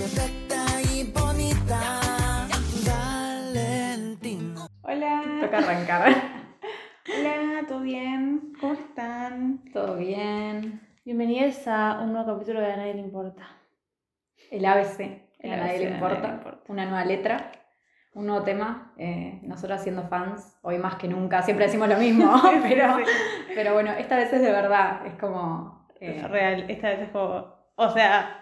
perfecta y bonita. Valentina. Hola. Toca arrancar. Hola, ¿todo bien? ¿Cómo están? Todo bien. Bienvenidos a un nuevo capítulo de A Nadie Le Importa. El ABC. El a ABC nadie de le importa. nadie le importa. Una nueva letra. Un nuevo tema. Eh, nosotros siendo fans, hoy más que nunca, siempre decimos lo mismo, pero, pero bueno, esta vez es de verdad. Es como. eh, real, esta vez es como. O sea,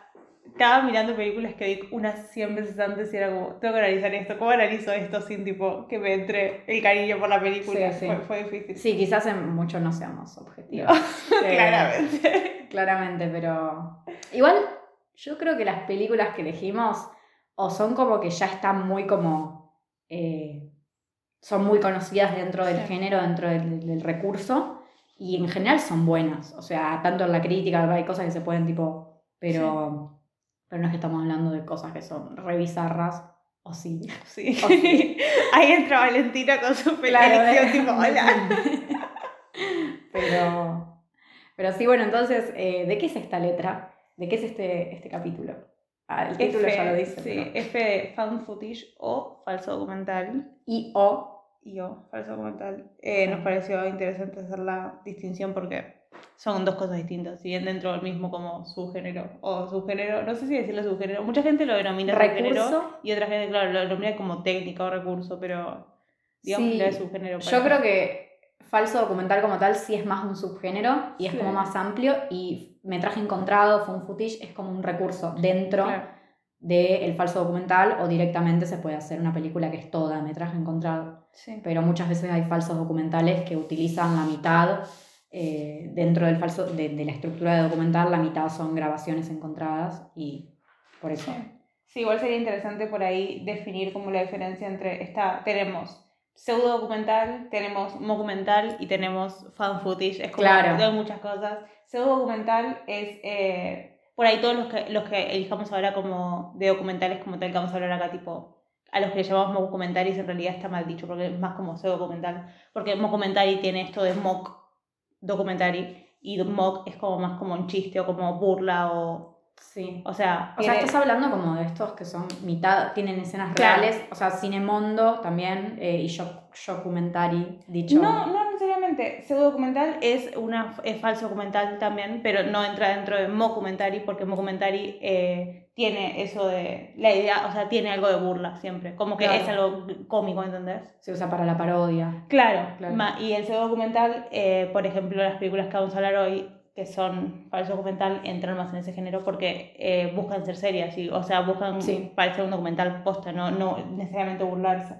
estaba mirando películas que vi unas 100 veces antes y era como, tengo que analizar esto. ¿Cómo analizo esto sin tipo que me entre el cariño por la película? Sí, sí. Fue, fue difícil. Sí, quizás en muchos no seamos objetivos. Eh, Claramente. Claramente, pero. Igual, yo creo que las películas que elegimos o son como que ya están muy como. eh, son muy conocidas dentro del Sí. género, dentro del, del recurso, y en general son buenas. O sea, tanto en la crítica, hay cosas que se pueden tipo. Pero. Pero no es que estamos hablando de cosas que son re bizarras, o sí. Sí. O sí. Ahí entra Valentina con su. ¿eh? tipo, hola. pero, pero sí, bueno, entonces, eh, ¿de qué es esta letra? ¿De qué es este, este capítulo? Ah, el título F, ya lo dice. Sí, pero- F de fan footage o falso documental. Y o. Y o falso documental. Eh, nos pareció interesante hacer la distinción porque son dos cosas distintas. Si bien dentro del mismo como subgénero o subgénero, no sé si decirlo subgénero. Mucha gente lo denomina subgénero Recurso. y otra gente, claro, lo denomina como técnica o recurso, pero digamos Sí, que es subgénero. Yo creo que falso documental como tal sí es más un subgénero y es Sí. como más amplio y metraje encontrado, fue un footage, es como un recurso dentro Claro. del falso documental o directamente se puede hacer una película que es toda metraje encontrado. Sí. pero muchas veces hay falsos documentales que utilizan la mitad eh, dentro del falso de, de la estructura de documental, la mitad son grabaciones encontradas y por eso. Sí, igual sería interesante por ahí definir como la diferencia entre esta, tenemos pseudo documental, tenemos documental y tenemos fan footage, es como Claro. hay muchas cosas. Pseudo documental es eh, por ahí todos los que, los que elijamos ahora como de documentales como tal que vamos a hablar acá, tipo a los que le llamamos mockumentaries en realidad está mal dicho porque es más como pseudo documental, porque mockumentary tiene esto de mock documentary y mock es como más como un chiste o como burla o Sí. o sea, O sea, estás hablando como de estos que son mitad, tienen escenas Claro. reales, o sea, Cinemondo también eh, y Shock, Documentary, dicho. No, no necesariamente. Pseudo documental es una es falso documental también, pero no entra dentro de mockumentary porque mockumentary eh, tiene eso de la idea, o sea, tiene algo de burla siempre, como que Claro. es algo cómico, ¿entendés? Se usa para la parodia. Claro, Claro. ma- y el pseudo documental, eh, por ejemplo, las películas que vamos a hablar hoy que son falso documental entran más en ese género porque eh, buscan ser serias, y, o sea, buscan Sí. parecer un documental posta, no, no necesariamente burlarse.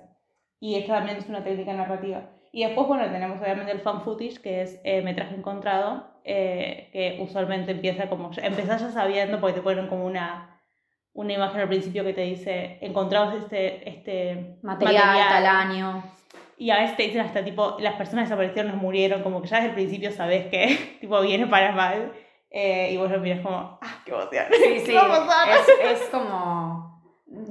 Y esta también es una técnica narrativa. Y después, bueno, tenemos obviamente el fan footage, que es eh, metraje encontrado, eh, que usualmente empieza como, empezás ya sabiendo porque te ponen como una, una imagen al principio que te dice, encontramos este, este Material, tal año. y a veces te dicen hasta tipo, las personas desaparecieron, nos murieron, como que ya desde el principio sabes que tipo viene para mal. Eh, y vos lo miras como, ah, qué emoción. Sí, sí. ¿Qué va a pasar? Es, es como.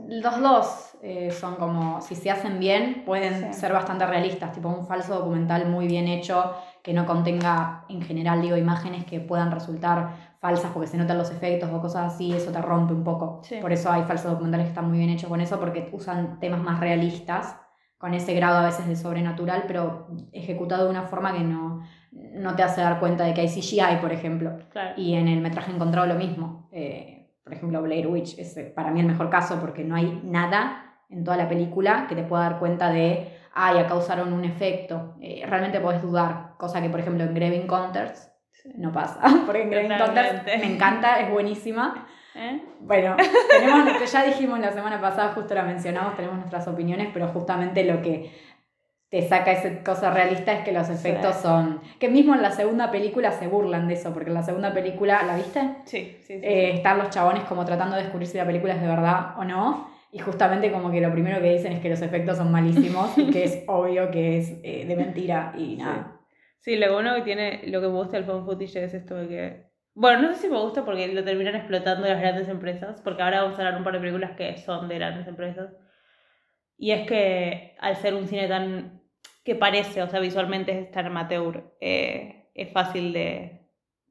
Los dos eh, son como, si se hacen bien, pueden Sí. ser bastante realistas. Tipo un falso documental muy bien hecho, que no contenga, en general, digo, imágenes que puedan resultar falsas porque se notan los efectos o cosas así, eso te rompe un poco. Sí. Por eso hay falsos documentales que están muy bien hechos con eso, porque usan temas más realistas, con ese grado a veces de sobrenatural, pero ejecutado de una forma que no, no te hace dar cuenta de que hay CGI, por ejemplo. Claro. Y en el metraje encontrado lo mismo. Eh, por ejemplo, Blair Witch es eh, para mí el mejor caso porque no hay nada en toda la película que te pueda dar cuenta de, ay, acá usaron un efecto. Eh, realmente podés dudar, cosa que por ejemplo en Grave Encounters no pasa. Porque en Grave Encounters me encanta, es buenísima. ¿Eh? Bueno, tenemos, ya dijimos la semana pasada, justo la mencionamos, tenemos nuestras opiniones, pero justamente lo que te saca esa cosa realista es que los efectos Sí. son... Que mismo en la segunda película se burlan de eso, porque en la segunda película, ¿la viste? Sí, sí, sí. Eh, están los chabones como tratando de descubrir si la película es de verdad o no. Y justamente como que lo primero que dicen es que los efectos son malísimos y que es obvio que es eh, de mentira y nada. Sí, lo bueno que tiene, lo que me gusta del fan footage es esto de que. Bueno, no sé si me gusta porque lo terminan explotando las grandes empresas, porque ahora vamos a hablar un par de películas que son de grandes empresas. Y es que al ser un cine tan. que parece, o sea, visualmente es tan amateur, eh, es fácil de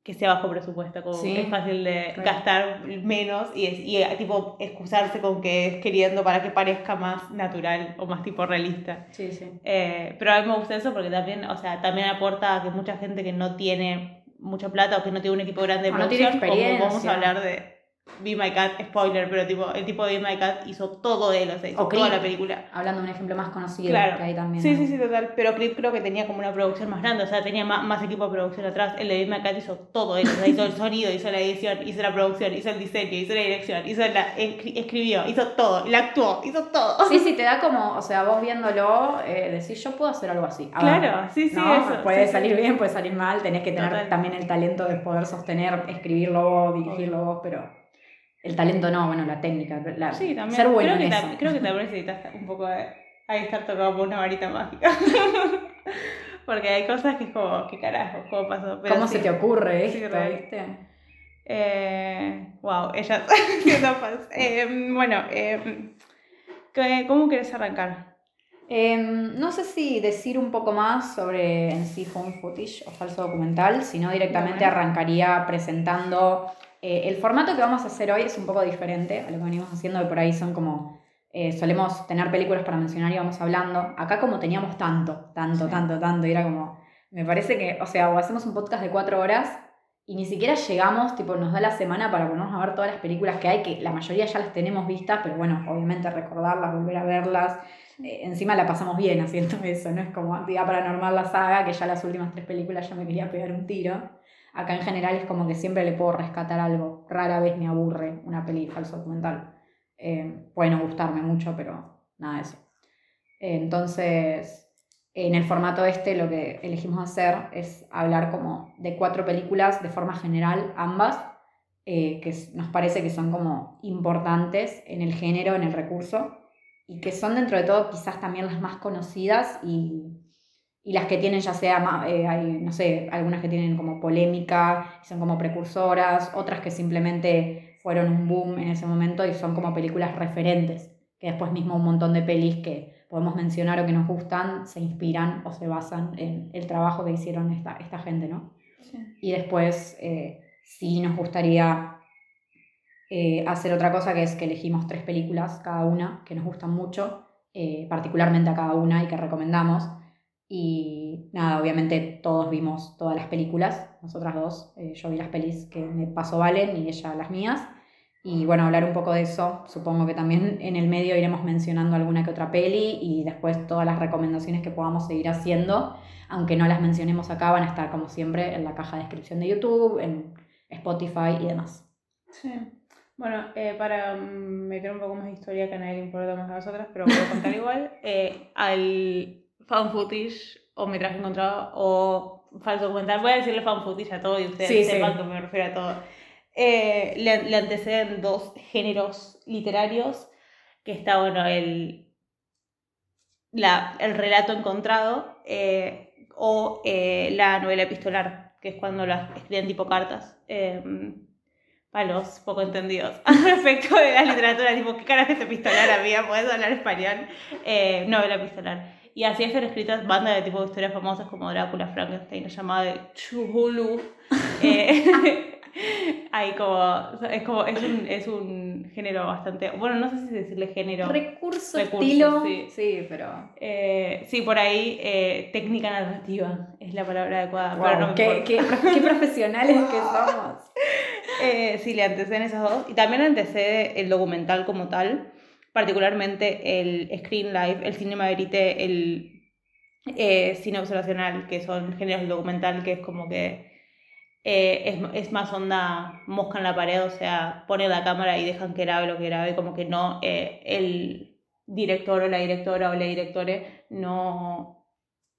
que sea bajo presupuesto, como Sí, es fácil de gastar menos y, es, y eh, tipo excusarse con que es queriendo para que parezca más natural o más tipo realista. Sí, sí. Eh, pero a mí me gusta eso porque también, o sea, también aporta a que mucha gente que no tiene mucha plata o que no tiene un equipo grande de O no tiene producción, como vamos experiencia. a hablar de Be My Cat, spoiler, pero tipo, el tipo de Be My Cat hizo todo él, o sea, hizo O toda la película. Hablando de un ejemplo más conocido Claro. que hay también. Sí, ¿no? sí, sí, total. Pero Creed creo que tenía como una producción más grande, o sea, tenía más, más equipo de producción atrás. El de Be My Cat hizo todo él, o sea, hizo el sonido, hizo la edición, hizo la producción, hizo el diseño, hizo la dirección, hizo la, escri- escribió, hizo todo, él actuó, hizo todo. Sí, sí, te da como, o sea, vos viéndolo, eh, decís, yo puedo hacer algo así. Claro, sí, sí, ¿no? eso, Puede sí, salir sí. bien, puede salir mal, tenés que tener Total. también el talento de poder sostener, escribirlo vos, dirigirlo vos, pero el talento no, bueno, la técnica, la- Sí, también. ser bueno creo, en que eso. creo que también necesitas un poco de ahí estar tocado por una varita mágica. Porque hay cosas que es como, ¿qué carajo? ¿Cómo pasó? Pero ¿Cómo sí. se te ocurre Sí, esto, viste? Eh, wow, ella siendo fans. Eh, bueno, eh, ¿qué- ¿cómo querés arrancar? Em, no sé si decir un poco más sobre en sí home footage o falso documental, sino directamente Bueno. arrancaría presentando. Eh, el formato que vamos a hacer hoy es un poco diferente a lo que venimos haciendo, que por ahí son como. eh, solemos tener películas para mencionar y vamos hablando. Acá, como teníamos tanto, tanto, Sí. tanto, tanto, y era como. Me parece que, o sea, o hacemos un podcast de cuatro horas y ni siquiera llegamos, tipo, nos da la semana para ponernos a ver todas las películas que hay, que la mayoría ya las tenemos vistas, pero bueno, obviamente recordarlas, volver a verlas. Eh, encima la pasamos bien haciendo eso, no es como Actividad Paranormal la saga, que ya las últimas tres películas ya me quería pegar un tiro. Acá en general es como que siempre le puedo rescatar algo. Rara vez me aburre una peli falso documental. Eh, puede no gustarme mucho, pero nada de eso. Entonces, en el formato este lo que elegimos hacer es hablar como de cuatro películas de forma general, ambas, eh, que nos parece que son como importantes en el género, en el recurso, y que son dentro de todo quizás también las más conocidas y, y las que tienen ya sea, eh, hay, no sé, algunas que tienen como polémica, son como precursoras, otras que simplemente fueron un boom en ese momento y son como películas referentes, que después mismo un montón de pelis que podemos mencionar o que nos gustan se inspiran o se basan en el trabajo que hicieron esta, esta gente, ¿no? Y después eh, sí nos gustaría eh, hacer otra cosa que es que elegimos tres películas cada una que nos gustan mucho, eh, particularmente a cada una y que recomendamos. Y nada, obviamente todos vimos todas las películas, nosotras dos. eh, yo vi las pelis que me pasó Valen y ella las mías. Y bueno, hablar un poco de eso. Supongo que también en el medio iremos mencionando alguna que otra peli y después todas las recomendaciones que podamos seguir haciendo. Aunque no las mencionemos acá, van a estar como siempre en la caja de descripción de YouTube, en Spotify y demás. Sí. Bueno, eh, para meter un poco más de historia que a nadie le importa más a nosotras, pero voy a contar igual, eh, al fan footage o metraje encontrado o falso documental, voy a decirle fan footage a todo y ustedes Sí, sepan sí. que me refiero a todo. Eh, le, le anteceden dos géneros literarios, que está, bueno, el, la, el relato encontrado eh, o eh, la novela epistolar, que es cuando las escriben tipo cartas. eh, para los poco entendidos respecto de la literatura, tipo, ¿qué carajo es epistolar, amiga? ¿Puedes hablar español? Eh, novela epistolar. Y así están escritas bandas de tipo de historias famosas como Drácula, Frankenstein, la llamada de Chulu. Eh, hay como, es como, es un, es un género bastante, bueno, no sé si decirle género. Recurso, Recurso, estilo. sí. sí, pero. Eh, sí, por ahí, eh, técnica narrativa es la palabra adecuada. pero no Wow, qué, qué- qué profesionales que somos. Eh, sí, le anteceden esas dos. Y también antecede el documental como tal, particularmente el screen live, el cinema verite, el eh, cine observacional, que son géneros documental, que es como que eh, es, es más onda mosca en la pared, o sea, pone la cámara y dejan que grabe lo que grabe, como que no, eh, el director o la directora o la directore no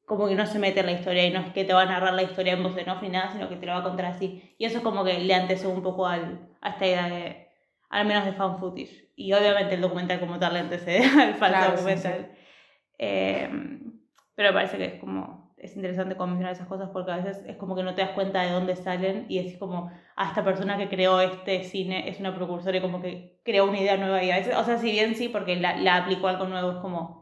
como que no se mete en la historia y no es que te va a narrar la historia en voz en off ni nada, sino que te lo va a contar así. Y eso es como que le antecede un poco al, a esta idea de, al menos de fan footage. Y obviamente el documental como tal le antecede al falso Claro, sí, documental. Eh, pero me parece que es como, es interesante mencionar esas cosas porque a veces es como que no te das cuenta de dónde salen y es como, a esta persona que creó este cine es una precursora y como que creó una idea nueva y a veces, o sea, si bien sí, porque la, la aplicó algo nuevo, es como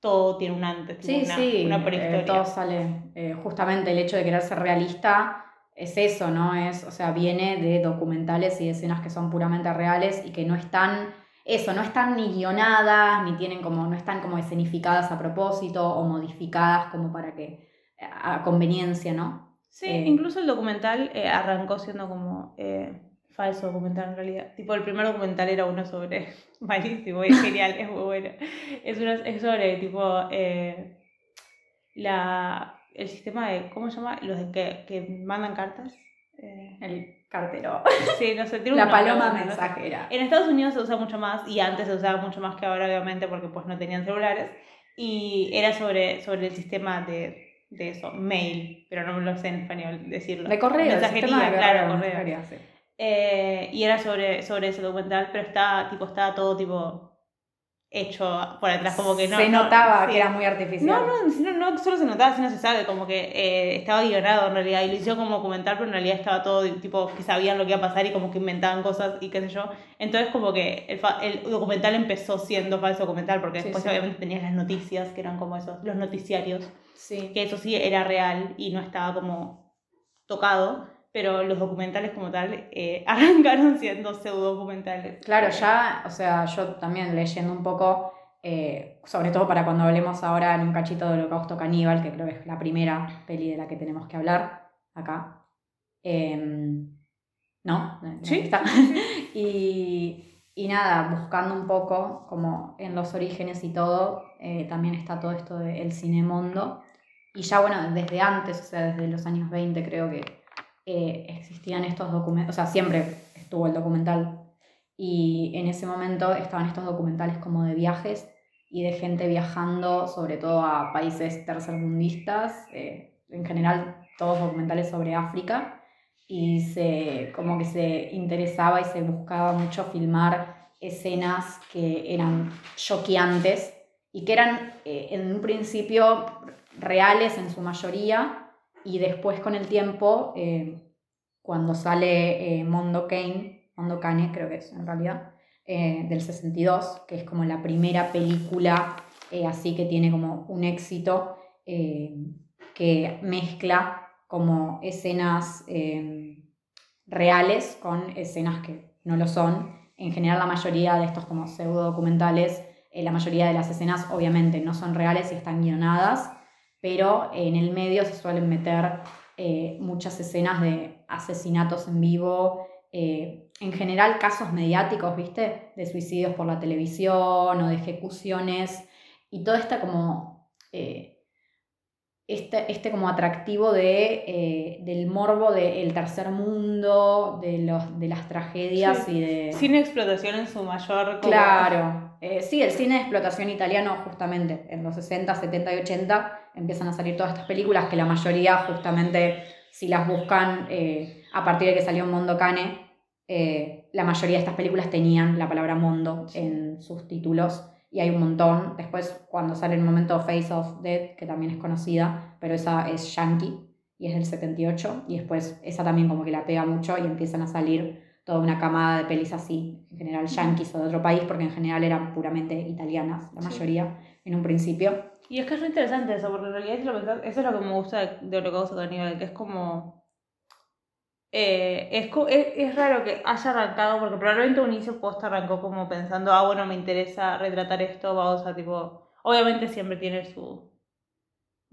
todo tiene un antes, Sí, una, sí, una eh, prehistoria. todo sale. eh, justamente el hecho de querer ser realista es eso, ¿no? Es, o sea, viene de documentales y de escenas que son puramente reales y que no están, eso, no están ni guionadas, ni tienen como, no están como escenificadas a propósito o modificadas como para que, a conveniencia, ¿no? Sí, Eh, incluso el documental eh, arrancó siendo como eh, falso documental en realidad. Tipo, el primer documental era uno sobre. Malísimo, es genial, es muy bueno. Es, una- es sobre, tipo, la, el sistema de. ¿Cómo se llama? Los de que, que mandan cartas. Eh, El cartero. sí, no sé, tiene La paloma mensajera. En Estados Unidos se usa mucho más y antes se usaba mucho más que ahora, obviamente, porque pues no tenían celulares. Y era sobre, sobre el sistema de, de eso, mail, pero no lo sé en español decirlo. De correo, Mensajería, de claro, correo, correo. sí. Eh, y era sobre, sobre ese documental, pero estaba, tipo, estaba todo tipo hecho por detrás, como que no. se no, notaba sí. que era muy artificial. No, no, sino- no solo se notaba, sino se sabe, como que eh, estaba guionado en realidad, y lo hicieron como documental, pero en realidad estaba todo, tipo, que sabían lo que iba a pasar y como que inventaban cosas y qué sé yo. Entonces como que el, el documental empezó siendo falso documental, porque Sí, después sí. obviamente tenías las noticias, que eran como esos, los noticiarios, Sí. que eso sí era real y no estaba como tocado, pero los documentales como tal eh, arrancaron siendo pseudo documentales. Claro, ya, o sea, yo también leyendo un poco, eh, sobre todo para cuando hablemos ahora en un cachito de Holocausto Caníbal, que creo que es la primera peli de la que tenemos que hablar acá. Em, ¿No? Sí. Está. y, y nada, buscando un poco como en los orígenes y todo, eh, también está todo esto del cinemondo. Y ya, bueno, desde antes, o sea, desde los años 20 creo que eh, existían estos documentos, o sea, siempre estuvo el documental. Y en ese momento estaban estos documentales como de viajes y de gente viajando, sobre todo a países tercermundistas, eh, en general todos documentales sobre África, y se, como que se interesaba y se buscaba mucho filmar escenas que eran choqueantes y que eran eh, en un principio reales en su mayoría y después con el tiempo, eh, cuando sale eh, Mondo Kane, Mondo Cane creo que es en realidad, eh, del 62, que es como la primera película así que tiene como un éxito que mezcla como escenas reales con escenas que no lo son. En general la mayoría de estos como pseudo documentales, la mayoría de las escenas obviamente no son reales y están guionadas, pero en el medio se suelen meter eh, muchas escenas de asesinatos en vivo, eh, en general casos mediáticos, ¿viste? De suicidios por la televisión o de ejecuciones y todo este como... eh, este, este como atractivo de, del morbo del tercer mundo, de, los, de las tragedias Sí. y de... Sin explotación en su mayor... como- Claro, Eh, sí, el cine de explotación italiano justamente en los 60, 70 y 80 empiezan a salir todas estas películas que la mayoría justamente si las buscan eh, a partir de que salió Mondo Cane, eh, la mayoría de estas películas tenían la palabra mondo en sus títulos y hay un montón. Después cuando sale el momento Face of Death, que también es conocida, pero esa es yankee y es del 78 y después esa también como que la pega mucho y empiezan a salir toda una camada de pelis así, en general yankees o de otro país, porque en general eran puramente italianas, la Sí. mayoría en un principio. Y es que es re interesante eso, porque en realidad lo pensás, eso es lo que me gusta de, de Holocausto Caníbal, que es como... eh, es, es, es raro que haya arrancado, porque probablemente un inicio post arrancó como pensando, ah, bueno, me interesa retratar esto, vamos a tipo... Obviamente siempre tiene su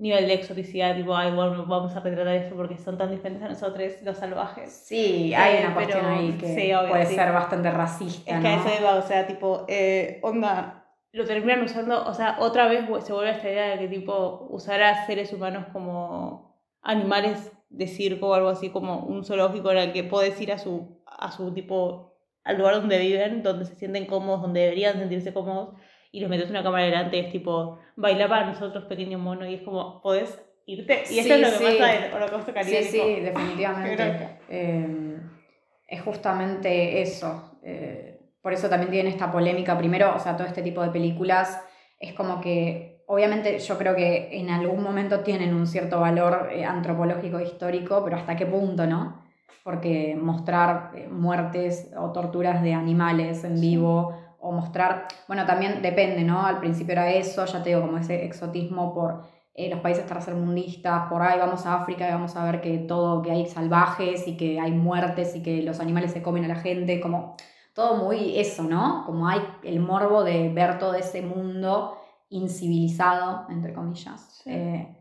nivel de exoticidad, tipo, ay, bueno, vamos a retratar esto porque son tan diferentes a nosotros, los salvajes. Sí, hay Eh, una cuestión pero- ahí que sí, obvio, puede sí. ser bastante racista, Es que a ¿no? eso iba, o sea, tipo, eh, onda, lo terminan usando, o sea, otra vez se vuelve esta idea de que, tipo, usar a seres humanos como animales de circo o algo así, como un zoológico en el que puedes ir a su, a su, tipo, al lugar donde viven, donde se sienten cómodos, donde deberían sentirse cómodos, y los metes una cámara delante y es tipo, baila para nosotros, pequeño mono, y es como, podés irte. Y eso Sí, es lo que sí. pasa en Holocausto Caníbal. Sí, sí, definitivamente. Eh, es justamente eso. Eh, por eso también tiene esta polémica. Primero, o sea, todo este tipo de películas es como que, obviamente, yo creo que en algún momento tienen un cierto valor eh, antropológico histórico, pero hasta qué punto, ¿no? Porque mostrar eh, muertes o torturas de animales en vivo o mostrar, bueno, también depende, ¿no? Al principio era eso, ya te digo, como ese exotismo por eh, los países tercermundistas, por ahí vamos a África y vamos a ver que todo, que hay salvajes y que hay muertes y que los animales se comen a la gente, como todo muy eso, ¿no? Como hay el morbo de ver todo ese mundo incivilizado, entre comillas. Sí. Eh,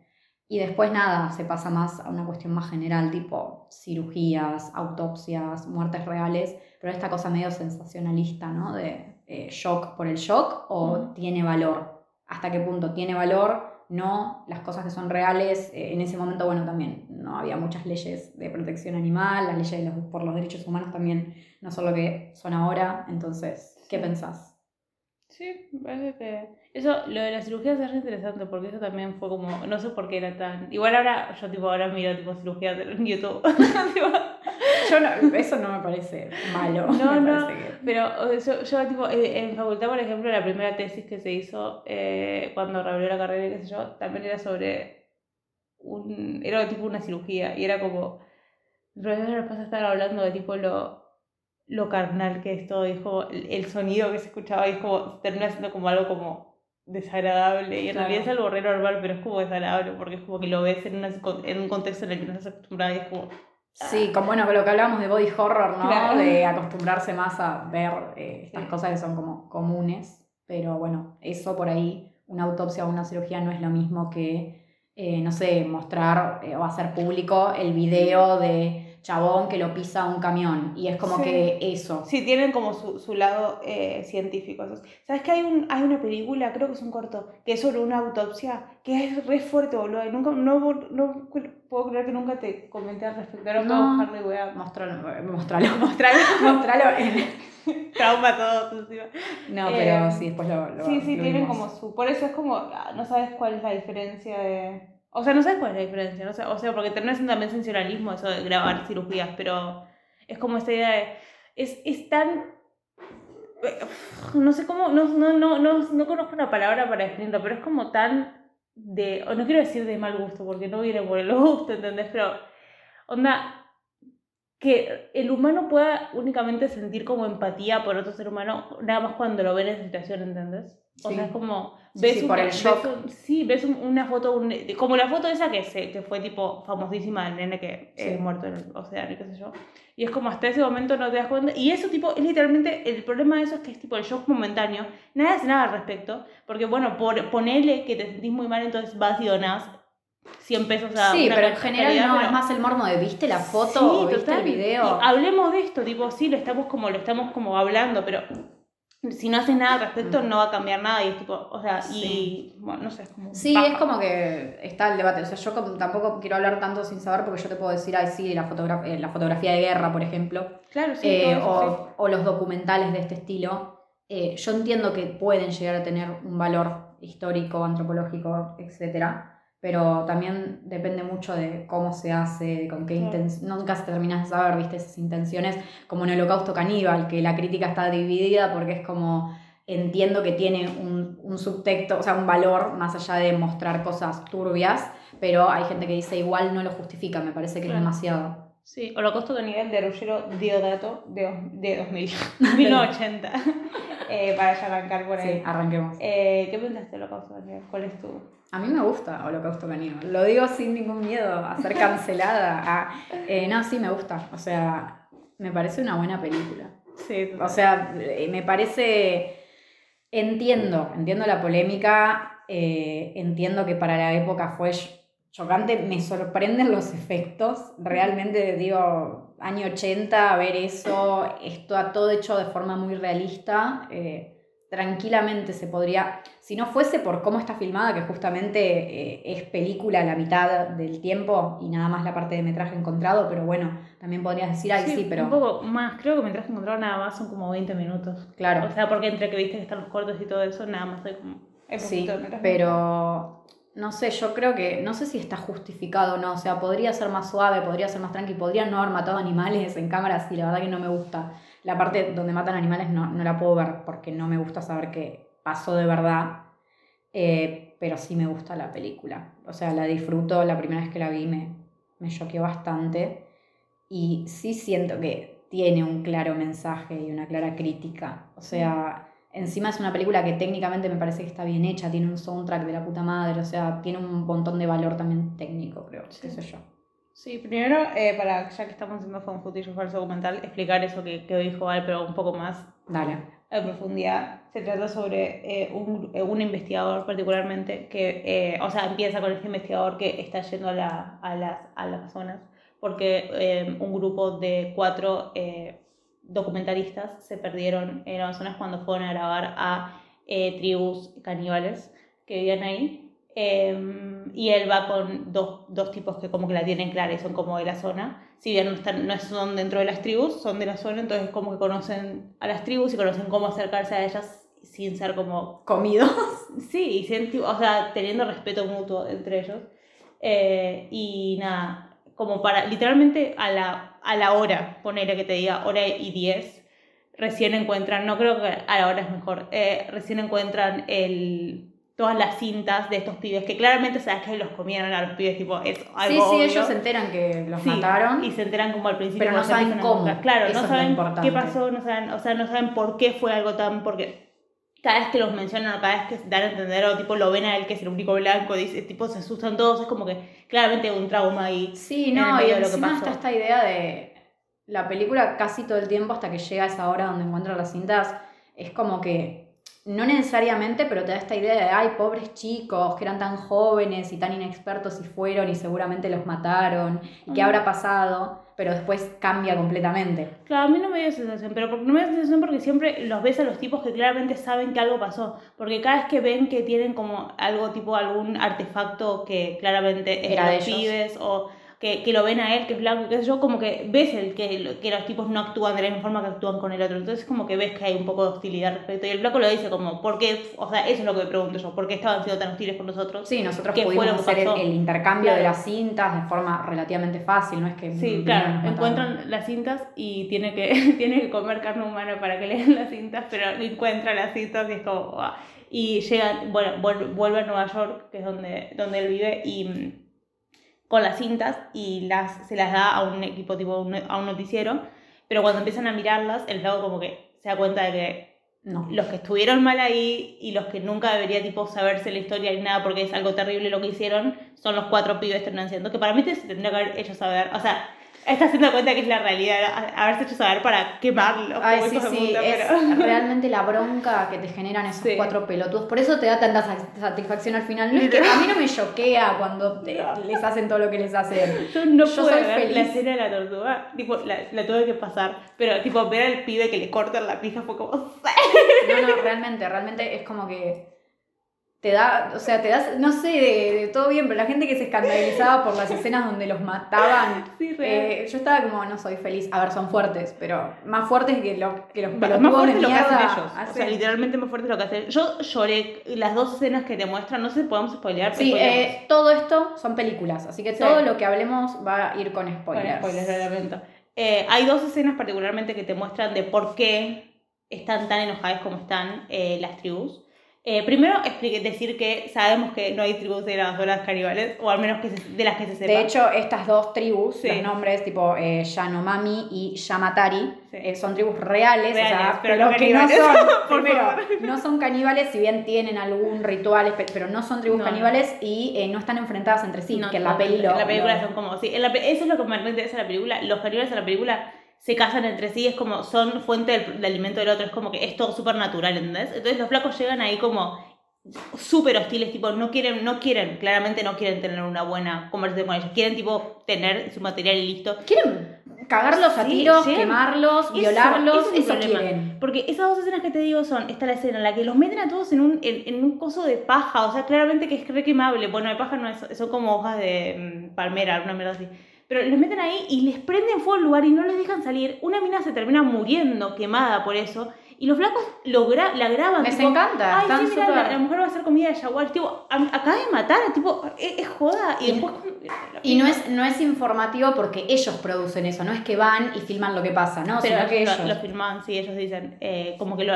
y después nada, se pasa más a una cuestión más general, tipo cirugías, autopsias, muertes reales, pero esta cosa medio sensacionalista, ¿no? De eh, shock por el shock o tiene valor. ¿Hasta qué punto tiene valor? No, las cosas que son reales, eh, en ese momento, bueno, también no había muchas leyes de protección animal, las leyes de los- por los derechos humanos también no son lo que son ahora, entonces, ¿qué pensás? Sí, me parece que. Eso, lo de las cirugías es re interesante porque eso también fue como. No sé por qué era tan. Igual ahora, yo tipo ahora miro tipo cirugías en YouTube. Yo no, eso no me parece malo. No, me no. que- Pero o sea, yo, yo, tipo, en, en facultad, por ejemplo, la primera tesis que se hizo eh, cuando reabrió la carrera, y qué sé yo, también era sobre un, era tipo una cirugía y era como, el profesor después estaban hablando de tipo lo, lo carnal que es todo, y es como el, el sonido que se escuchaba y es como, termina siendo como algo como desagradable y en Claro. realidad es algo re normal, pero es como desagradable porque es como que lo ves en, una- en un contexto en el que no estás acostumbrada y es como, Sí, como bueno, con lo que hablábamos de body horror, ¿no? Claro. De acostumbrarse más a ver eh, estas Sí. cosas que son como comunes. Pero bueno, eso por ahí, una autopsia o una cirugía no es lo mismo que, eh, no sé, mostrar eh, o hacer público el video de chabón que lo pisa un camión. Y es como Sí. que eso. Sí, tienen como su, su lado eh, científico. ¿Sabes que hay, un, hay una película, creo que es un corto, que es sobre una autopsia, que es re fuerte, boludo? Nunca, no, no puedo creer que nunca te comenté al respecto. Ahora No. buscarlo y voy a Mostralo, mostralo, mostralo en... Trauma a encima. No, Eh, pero sí, después lo, lo Sí, sí, lo tienen vimos. como su... Por eso es como, ah, no sabes cuál es la diferencia de... O sea, no sabes cuál es la diferencia, no sé, o sea, porque termina siendo también sensacionalismo eso de grabar cirugías, pero es como esta idea de... Es, es tan... No sé cómo, no, no, no, no, no conozco una palabra para definirlo, pero es como tan de... No quiero decir de mal gusto, porque no viene por el gusto, ¿entendés? Pero, onda, que el humano pueda únicamente sentir como empatía por otro ser humano nada más cuando lo ve en esa situación, ¿entendés? O Sí. sea, es como Sí, ves, sí, un- por el ves shock. un- sí, ves un- una foto, un- como la foto esa que, se, que fue tipo famosísima del nene que Sí. es muerto en el océano y qué sé yo. Y es como hasta ese momento no te das cuenta. Y eso tipo, es literalmente, el problema de eso es que es tipo el shock momentáneo. Nadie hace nada al respecto. Porque bueno, por, ponele que te sentís muy mal, entonces vas y donás 100 pesos a Sí, una pero en general no, pero- es más el mormo de ¿viste la foto Sí, o viste total. el video? Y hablemos de esto, tipo, sí, lo estamos como, lo estamos como hablando, pero si no haces nada al respecto Mm. no va a cambiar nada y es tipo, o sea, Sí. y bueno, no sé, es como Sí, es como que está el debate. O sea, yo como tampoco quiero hablar tanto sin saber porque yo te puedo decir, ay, sí, la, fotogra- eh, la fotografía de guerra, por ejemplo, Claro, sí, eh, eso, o, o los documentales de este estilo. eh, yo entiendo que pueden llegar a tener un valor histórico, antropológico, etcétera, pero también depende mucho de cómo se hace, de con qué Claro. intención. Nunca se terminas de saber, viste, esas intenciones, como en el Holocausto Caníbal, que la crítica está dividida porque es como entiendo que tiene un, un subtexto, o sea, un valor más allá de mostrar cosas turbias, pero hay gente que dice igual no lo justifica, me parece que es demasiado. Sí, Holocausto de nivel de Ruggero Diodato de, de 2000, 1980, eh, para ya arrancar por ahí. Sí, arranquemos. Eh, ¿Qué pensaste de Holocausto de nivel? ¿Cuál es tu...? A mí me gusta Holocausto Caníbal. Lo digo sin ningún miedo a ser cancelada. a- eh, no, sí me gusta. O sea, me parece una buena película. Sí, O sea, eh, me parece. Entiendo, entiendo la polémica. eh, entiendo que para la época fue chocante. Me sorprenden los efectos. Realmente, digo, año 80, ver eso, esto a todo hecho de forma muy realista. eh, tranquilamente se podría, si no fuese por cómo está filmada, que justamente eh, es película la mitad del tiempo y nada más la parte de metraje encontrado, pero bueno, también podrías decir, ay, sí, pero Un poco más, creo que mientras que encontrado nada más son como 20 minutos. claro, O sea, porque entre que viste que están los cortos y todo eso, nada más hay como... sí, metraje. pero no sé, yo creo que, no sé si está justificado o no, o sea, podría ser más suave, podría ser más tranqui, podría no haber matado animales en cámara, sí, la verdad que no me gusta. La parte donde matan animales no, no la puedo ver porque no me gusta saber que pasó de verdad. Eh, pero sí me gusta la película. O sea, la disfruto. La primera vez que la vi me, me choqueó bastante. Y sí siento que tiene un claro mensaje y una clara crítica. O sea, Encima es una película que técnicamente me parece que está bien hecha, tiene un soundtrack de la puta madre, o sea, tiene un montón de valor también técnico, creo, qué sé yo. Sí, primero, eh, para ya que estamos haciendo fan footage falso documental, explicar eso que, que dijo Val, pero un poco más Dale. en profundidad. Se trata sobre eh, un, eh, un investigador particularmente que, eh, o sea, empieza con este investigador que está yendo a, la, a, las, a las zonas porque eh, un grupo de cuatro eh, documentalistas se perdieron en Amazonas cuando fueron a grabar a tribus caníbales que vivían ahí. Eh, y él va con dos, dos tipos que como que la tienen clara y son como de la zona. Si bien no, están, no son dentro de las tribus, son de la zona, entonces como que conocen a las tribus y conocen cómo acercarse a ellas sin ser como Comido. Sí, y senti- o sea, teniendo respeto mutuo entre ellos. Eh, y nada, como para, literalmente a la, a la hora, ponerle que te diga hora y diez, recién encuentran, no creo que a la hora es mejor, eh, recién encuentran el, todas las cintas de estos pibes, que claramente sabes que los comieron a los pibes, tipo, es Sí, algo sí, obvio. ellos se enteran que los Sí, mataron. Y se enteran como al principio. Pero no saben cómo. Claro, Eso no saben qué pasó, no saben, o sea, no saben por qué fue algo tan. Porque cada vez que los mencionan o cada vez que dan a entender o tipo lo ven a él que es el único blanco, dice, tipo se asustan todos, es como que claramente un trauma ahí. Sí, en no, y lo que pasó. está esta idea de la película casi todo el tiempo hasta que llega a esa hora donde encuentra las cintas, es como que, no necesariamente, pero te da esta idea de, ay, pobres chicos, que eran tan jóvenes y tan inexpertos y fueron y seguramente los mataron, y qué Ujú. habrá pasado, pero después cambia completamente. Claro, a mí no me dio sensación, pero no me dio sensación porque siempre los ves a los tipos que claramente saben que algo pasó. Porque cada vez que ven que tienen como algo tipo algún artefacto que claramente es Era de de los ellos. pibes o que, que lo ven a él, que es blanco, qué sé yo, como que ves el que, que los tipos no actúan de la misma forma que actúan con el otro. Entonces como que ves que hay un poco de hostilidad respecto. Y el flaco lo dice como, ¿por qué? O sea, eso es lo que me pregunto yo, ¿por qué estaban siendo tan hostiles con nosotros? Sí, nosotros ¿Qué fue pudimos que hacer el, el intercambio de Claro. las cintas de forma relativamente fácil, no es que... Sí, claro, encuentran las cintas y tiene que, tiene que comer carne humana para que le den las cintas, pero encuentra las cintas y es como... Y llega, bueno, vuel- vuelve a Nueva York, que es donde, donde él vive, y con las cintas y las, se las da a un equipo tipo, un- a un noticiero, pero cuando empiezan a mirarlas, el flaco como que se da cuenta de que No. los que estuvieron mal ahí y los que nunca debería tipo saberse la historia ni nada porque es algo terrible lo que hicieron son los cuatro pibes terminan siendo que para mí se tendría que haber hecho saber o sea estás haciendo cuenta que es la realidad haberse hecho saber para quemarlo Ay, sí, sí, es pero- realmente la bronca que te generan esos Sí. cuatro pelotudos. Por eso te da tanta sa- satisfacción al final. No es que a mí no me choquea cuando te- No. les hacen todo lo que les hacen. yo no Yo soy ver feliz. la escena de la tortuga tipo la, la tuve que pasar pero tipo ver al pibe que le cortan la pija fue como No, no, realmente, realmente es como que te da, o sea, te das, no sé, de, de todo bien, pero la gente que se escandalizaba por las escenas donde los mataban, sí, eh, yo estaba como, no soy feliz. A ver, son fuertes, pero más fuertes que, lo, que los más pelotudos fuerte de lo que hacen ellos. O sea, literalmente más fuerte lo que hacen. Yo lloré las dos escenas que te muestran, no sé si podemos spoilear. pero Sí, eh, todo esto son películas, así que Sí. todo lo que hablemos va a ir con spoilers. spoilers. Eh, hay dos escenas particularmente que te muestran de por qué están tan enojadas como están eh, las tribus. Eh, primero, explique, decir que sabemos que no hay tribus de grabadoras caníbales, o al menos que se- de las que se sepa. De hecho, estas dos tribus, Sí. los nombres tipo eh, Yanomami y Yamatari, Sí. eh, son tribus reales, Reales, o sea, pero pero, no que no caníbales, son, primero, no son caníbales, si bien tienen algún ritual, pero no son tribus No. caníbales y eh, no están enfrentadas entre sí, No, que en la no, peli lo- En la película lo- son como, sí, en la eso es lo que me interesa de la película. Los caníbales en la película se casan entre sí, es como, son fuente del, del alimento del otro, es como que es todo súper natural, ¿entendés? Entonces los flacos llegan ahí como súper hostiles, tipo, no quieren, no quieren, claramente no quieren tener una buena conversación con ellos, quieren tipo tener su material y listo. Quieren cagarlos a Sí, tiros, quemarlos, Eso- violarlos, es eso problema. quieren. Porque esas dos escenas que te digo son, está la escena en la que los meten a todos en un, en, en un coso de paja, o sea, claramente que es re quemable, bueno, de paja no es, son como hojas de mm, palmera, alguna mierda así. Pero los meten ahí y les prenden fuego al lugar y no les dejan salir. Una mina se termina muriendo quemada por eso. Y los flacos lo gra- la graban. Les tipo, encanta, Ay, están sí, mira, la, mujer va a hacer comida de jaguar. Tipo, a- acaba de matar, tipo, es, es joda. Y, Y- después. Y no es, no es informativo porque ellos producen eso, no es que van y filman lo que pasa, ¿no? Pero Sino que lo, ellos. lo filmaban, sí, ellos dicen, eh, como que lo,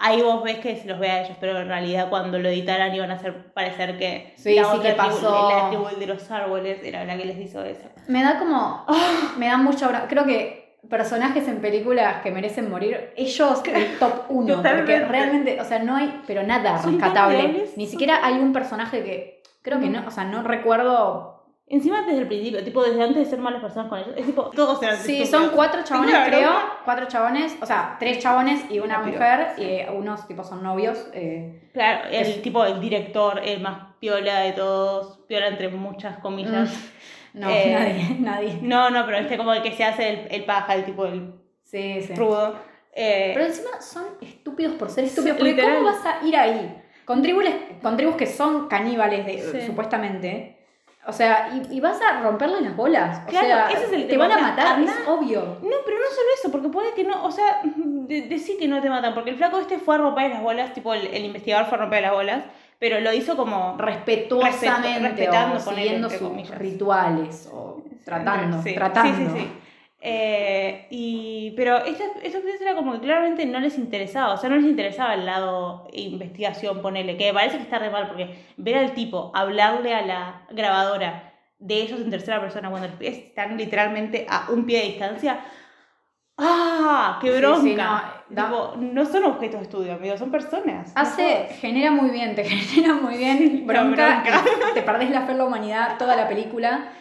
ahí vos ves que se los ve a ellos, pero en realidad cuando lo editaran iban a hacer parecer que Sí, la sí, otra que tribu, pasó. la tribu de los árboles era la que les hizo eso. Me da como. Me da mucha. Creo que personajes en películas que merecen morir, ellos el top uno, porque realmente, o sea, no hay, pero nada rescatable. Ni siquiera hay un personaje que, creo que no, o sea, no recuerdo. Encima desde el principio, tipo desde antes de ser malas personas con ellos, es tipo, todos eran Sí, estúpidos. son cuatro chabones, creo, cuatro chabones, o sea, tres chabones y una mujer, sí. y unos tipos son novios. eh, Claro, el Es- tipo, el director, el más piola de todos, piola entre muchas comillas. no, Eh, nadie, nadie. No, no, pero este como el que se hace el, el paja, el tipo, el Sí, sí. rudo. Eh, Pero encima son estúpidos por ser Sí, estúpidos. porque literal. ¿cómo vas a ir ahí? Con tribus, con tribus que son caníbales, de, Sí. supuestamente. O sea, y, y vas a romperle las bolas. O Claro, sea, ese es el te tema, van a matar, anda- es obvio. No, pero no solo eso, porque puede que no, o sea, de- que no te matan, porque el flaco este fue a romper las bolas, tipo el, el investigador fue a romper las bolas, pero lo hizo como... Respetuosamente, respetando, o siguiendo sus comillas. rituales, o tratando, Sí, tratando. Sí, sí, sí. Eh, y, pero actriz era como que claramente no les interesaba, o sea, no les interesaba el lado investigación, ponele, que parece que está re mal, porque ver al tipo hablarle a la grabadora de ellos en tercera persona cuando están literalmente a un pie de distancia, ¡ah! ¡Qué Sí, bronca! sí, no, da- Tipo, no son objetos de estudio, amigos, son personas. Hace, genera muy bien, te genera muy bien la bronca, bronca. y te perdés la fe en la humanidad toda la película.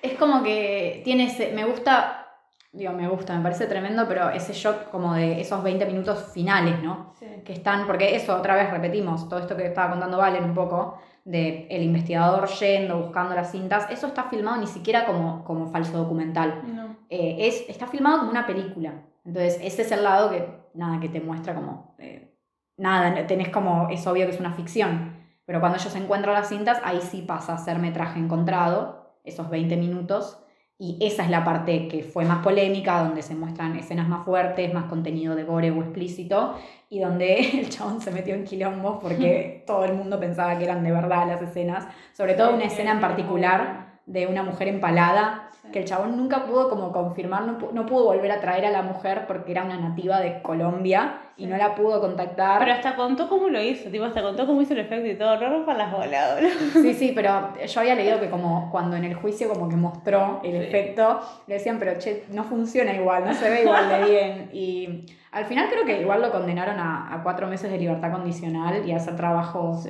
Es como que tiene ese, me gusta, digo, me gusta, me parece tremendo, pero ese shock como de esos 20 minutos finales, ¿no? Sí. Que están, porque eso, otra vez repetimos, todo esto que estaba contando Valen un poco, de el investigador yendo, buscando las cintas, eso está filmado ni siquiera como, como falso documental. No. Eh, es, está filmado como una película. Entonces, ese es el lado que, nada, que te muestra como, eh, nada, tenés como, es obvio que es una ficción. Pero cuando ellos encuentran las cintas, ahí sí pasa a ser metraje encontrado, esos 20 minutos. Y esa es la parte que fue más polémica, donde se muestran escenas más fuertes, más contenido de gore o explícito, y donde el chabón se metió en quilombos porque todo el mundo pensaba que eran de verdad las escenas. Sobre todo una escena en particular de una mujer empalada que el chabón nunca pudo como confirmar, no, no pudo volver a traer a la mujer porque era una nativa de Colombia y no la pudo contactar. Pero hasta contó cómo lo hizo, tipo, hasta contó cómo hizo el efecto y todo, no rompan las bolas. Sí, sí, pero yo había leído que como cuando en el juicio como que mostró el Sí. efecto, le decían, pero che, no funciona igual, no se ve igual de bien. Y al final creo que igual lo condenaron a, a cuatro meses de libertad condicional y a hacer trabajos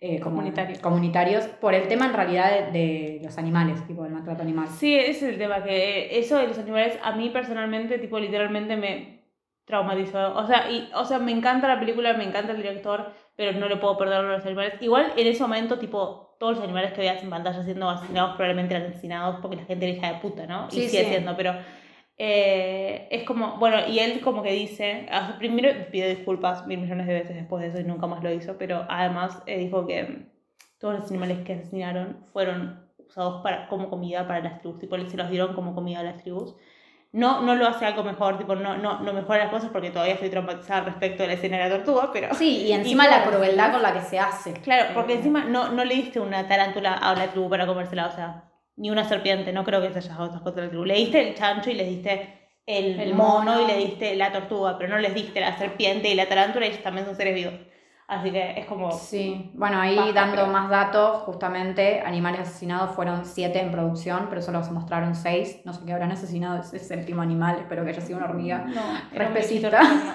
eh, Comunitarios. comunitarios por el tema en realidad de, de los animales, tipo del maltrato animal. Sí, ese es el tema, que eso de los animales a mí personalmente, tipo, literalmente me traumatizó. O sea, y, o sea, me encanta la película, me encanta el director, pero no le puedo perder a los animales. Igual en ese momento, tipo, todos los animales que veías en pantalla siendo asesinados probablemente eran asesinados porque la gente era hija de puta, ¿no? y Sí, sigue sí. siendo, pero eh, es como, bueno, y él como que dice, ah, primero pidió disculpas mil millones de veces después de eso y nunca más lo hizo, pero además eh, dijo que todos los animales que asesinaron fueron usados para, como comida para las tribus, tipo, se los dieron como comida a las tribus. No, no lo hace algo mejor, tipo, no, no, no mejora las cosas porque todavía estoy traumatizada respecto de la escena de la tortuga, pero... Sí, y encima Y la crueldad con la que se hace. Claro, porque Eh, encima no, no le diste una tarántula a una tribu para comérsela, o sea, ni una serpiente, no creo que se haya dado otras cosas la tribu. Le diste el chancho y le diste el, El mono, mono. y le diste la tortuga, pero no les diste la serpiente y la tarántula, ellos también son seres vivos. Así que es como... Sí, bueno, ahí dando pero- más datos, justamente animales asesinados fueron siete en producción, pero solo se mostraron seis. No sé qué habrán asesinado ese séptimo animal, espero que haya sido una hormiga. No, Respecita.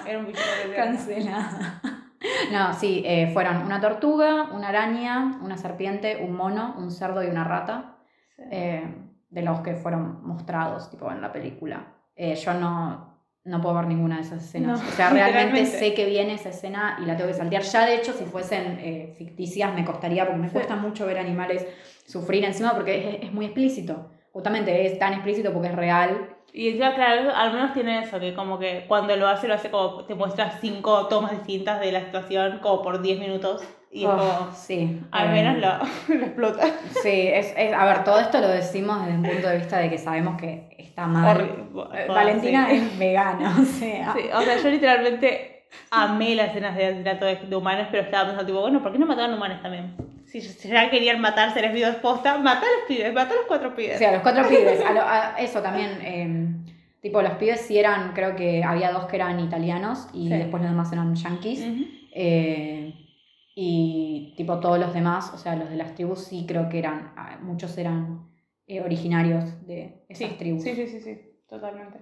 era un bichito. Cancelada. No, sí, eh, fueron una tortuga, una araña, una serpiente, un mono, un cerdo y una rata, Sí. eh, de los que fueron mostrados tipo, en la película. Eh, yo no, no puedo ver ninguna de esas escenas. No, o sea, realmente sé que viene esa escena y la tengo que saltear. Ya, de hecho, si fuesen eh, ficticias me costaría, porque me Sí. cuesta mucho ver animales sufrir encima, porque es, es muy explícito. Justamente es tan explícito porque es real. Y ya, claro, al menos tiene eso, que como que cuando lo hace, lo hace como te muestra cinco tomas distintas de la situación, como por 10 minutos, y Oh, como, sí. al menos lo, lo explota. Sí, es, es- a ver, todo esto lo decimos desde un punto de vista de que sabemos que está mal. Horri- Eh, Valentina sí. es vegana, o sea. Sí, o sea, yo literalmente amé las escenas de asesinato de, humanos, pero estaba pensando, tipo, bueno, ¿por qué no mataron humanos también? Si, ya querían matar seres vivos posta, mata a los pibes, mata a los cuatro pibes. sea, los cuatro pibes. a lo- a- eso también. eh, tipo, los pibes sí eran, creo que había dos que eran italianos y Sí. después los demás eran yanquis. Eh, y tipo todos los demás, o sea, los de las tribus sí creo que eran, ah, muchos eran eh, originarios de esas Sí, tribus. sí, sí, sí, sí, totalmente.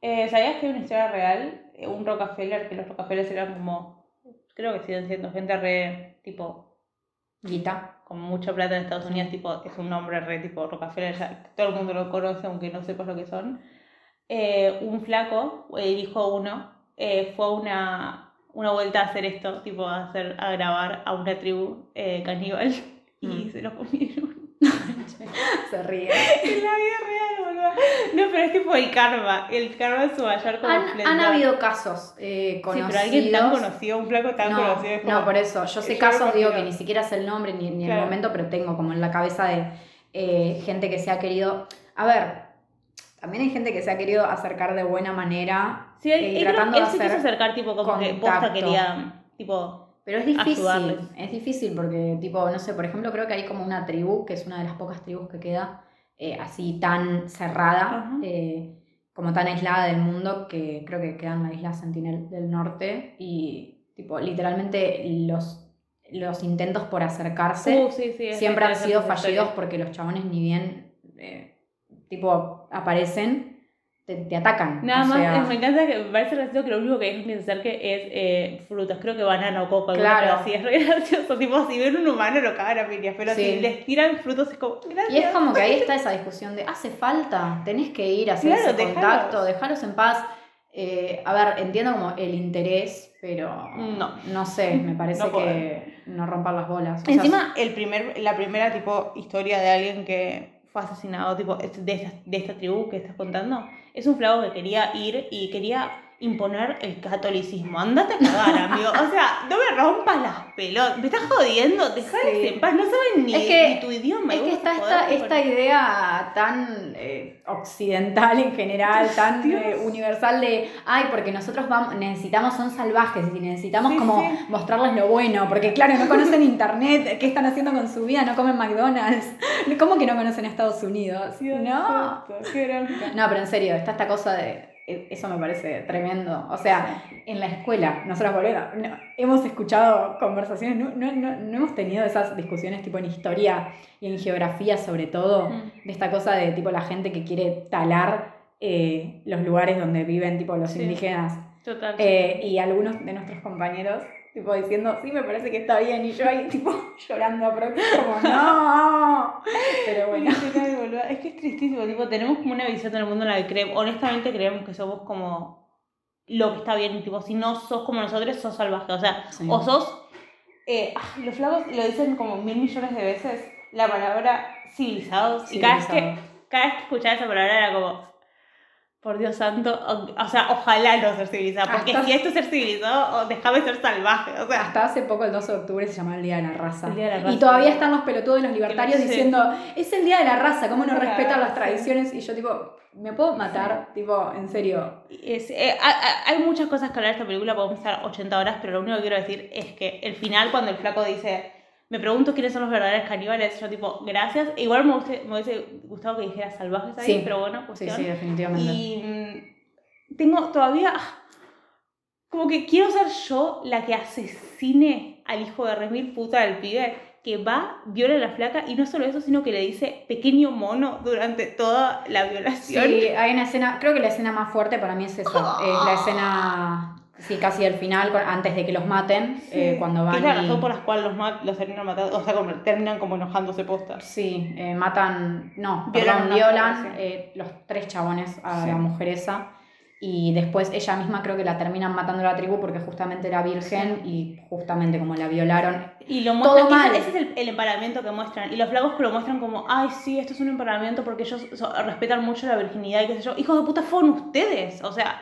Eh, ¿Sabías que hay una historia real? Eh, Un Rockefeller, que los Rockefellers eran como, creo que siguen siendo gente re, tipo, Guita. con mucha plata en Estados Unidos, tipo, es un nombre re tipo Rockefeller, ya todo el mundo lo conoce, aunque no sepas lo que son. Eh, un flaco, dijo uno, fue a una, una vuelta a hacer esto, tipo a, hacer, a grabar a una tribu eh, caníbal y Mm. se lo comieron. Se ríe. en la vida real, boludo. No, pero es tipo el karma, el karma es su mayor como Han, han habido casos eh, Sí, conocidos. pero alguien tan conocido, un flaco tan no, conocido es como... no, por eso. Yo sé Yo casos, digo, que ni siquiera sé el nombre ni, ni el momento, pero tengo como en la cabeza de eh, gente que se ha querido. A ver, también hay gente que se ha querido acercar de buena manera. Sí, él, eh, creo- tratando él de se quiso hacer acercar, tipo, como que posta contacto. quería, tipo... Pero es difícil, ayudarles. es difícil porque, tipo, no sé, por ejemplo, creo que hay como una tribu, que es una de las pocas tribus que queda eh, así tan cerrada, eh, como tan aislada del mundo, que creo que queda en la isla Sentinel del Norte y, tipo, literalmente los, los intentos por acercarse Uh, sí, sí, es siempre han sido fallidos porque los chabones ni bien, eh, tipo, aparecen, te, te atacan. Nada o más, sea, eh, me encanta que me parece gracioso que lo único que es que se acerque es eh, frutas, creo que banana o coco, Claro. así, es re gracioso, tipo, si ven un humano lo cagan a piñas, pero Sí. si les tiran frutos es como, gracias. Y es como que ahí está esa discusión de, hace falta, tenés que ir a hacer Claro, ese contacto, dejaros en paz. Eh, a ver, entiendo como el interés, pero No. no sé, me parece No que no rompan las bolas. O sea, Encima, el primer, la primera tipo historia de alguien que fue asesinado tipo de esta, de esta tribu que estás contando, es un flaco que quería ir y quería imponer el catolicismo. Andate a cagar, amigo. O sea, no me rompas las pelotas. Me estás jodiendo, dejales Sí. en paz. No saben ni, Es que- ni tu idioma. Es que está a esta, esta idea tan eh, occidental en general, tan eh, universal de, ay, porque nosotros vamos, necesitamos, son salvajes y necesitamos Sí, como sí. mostrarles lo bueno, porque claro, no conocen internet, ¿qué están haciendo con su vida? No comen McDonald's. ¿Cómo que no conocen Estados Unidos? No, pero en serio, está esta cosa de. E- Eso me parece tremendo. O sea, en la escuela, nosotros volvemos, no, hemos escuchado conversaciones, no, no, no, no hemos tenido esas discusiones tipo en historia y en geografía sobre todo, Mm. de esta cosa de tipo la gente que quiere talar eh, los lugares donde viven tipo los Sí. indígenas. Total. Eh, y algunos de nuestros compañeros tipo diciendo, sí, me parece que está bien, y yo ahí tipo llorando a propio, como, no. Pero bueno. Es que es tristísimo, tipo, tenemos como una visión del mundo en la que creemos, honestamente creemos que somos como lo que está bien, tipo, si no sos como nosotros, sos salvaje, o sea, Sí. o sos, eh, los flacos lo dicen como mil millones de veces, la palabra civilizados, y cada vez, que, cada vez que escuchaba esa palabra era como, por Dios santo, o, o sea, ojalá no ser civilizado, porque Hasta- si esto es ser civilizado, déjame ser salvaje, o sea, Hasta hace poco, el 12 de octubre, se llamaba el Día de la Raza. El Día de la Y todavía están los pelotudos de los libertarios diciendo, es el Día de la Raza, ¿cómo no Claro, respetan las tradiciones? Y yo tipo, ¿me puedo matar? Tipo, en serio. Es, eh, ha- ha- hay muchas cosas que hablar de esta película, podemos estar 80 horas, pero lo único que quiero decir es que el final, cuando el flaco dice, me pregunto quiénes son los verdaderos caníbales, yo tipo, gracias. Igual me, hubiese- me hubiese gustado que dijera salvajes ahí, Sí. pero bueno, Sí, cuestión. sí, definitivamente. Y mm, tengo todavía, ah, como que quiero ser yo la que asesine al hijo de Remil, puta del pibe, que va, viola a la flaca, y no solo eso, sino que le dice pequeño mono durante toda la violación. Sí, hay una escena, creo que la escena más fuerte para mí es esa, es la escena, sí, casi al final, antes de que los maten, eh, cuando van es la y- razón por la cual los, ma- los terminan matando, o sea, como, terminan como enojándose postas. Sí, eh, matan, no, Violan violan, una violan mujer, sí. eh, los tres chabones a Sí. la mujer esa. Y después ella misma creo que la terminan matando a la tribu porque justamente era virgen y justamente como la violaron. Y lo Todo muestran, mal. ese es el, el emparamiento que muestran. Y los flacos que lo muestran como, ay, sí, esto es un emparamiento porque ellos so- respetan mucho la virginidad y qué sé yo. Hijos de puta, fueron ustedes. O sea,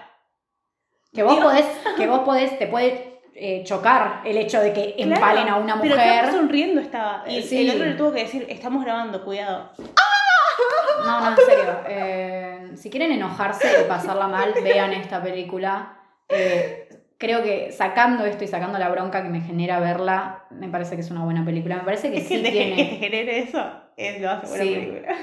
Que vos Dios. podés, que vos podés, te puede eh, chocar el hecho de que claro, empalen a una Pero mujer. sonriendo estaba. Y el, Sí. el otro le tuvo que decir, estamos grabando, cuidado. No, no, en serio. eh, si quieren enojarse y pasarla mal, vean esta película. Eh, creo que sacando esto y sacando la bronca que me genera verla, me parece que es una buena película. Me parece que Es sí que te, tiene. que te genere eso, es lo hace buena Sí. película.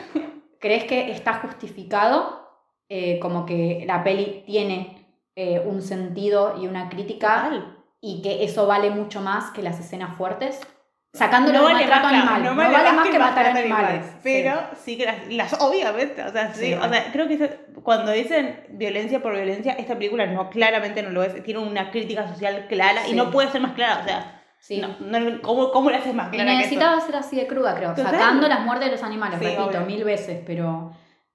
¿Crees que está justificado? Eh, como que la peli tiene eh, un sentido y una crítica Total. y que eso vale mucho más que las escenas fuertes. Sacando no vale maltrato más, animal. no No vale más que matar matar animales. Pero sí que las, las- obviamente, o sea, sí, Sí, o bueno. sea, creo que cuando dicen violencia por violencia, esta película no, claramente no lo es, tiene una crítica social clara y Sí. no puede ser más clara, o sea, Sí. no, no- ¿cómo, ¿cómo le haces más Y clara que necesitaba esto? ser así de cruda, creo. Total. Sacando las muertes de los animales, repito, obvio. mil veces, pero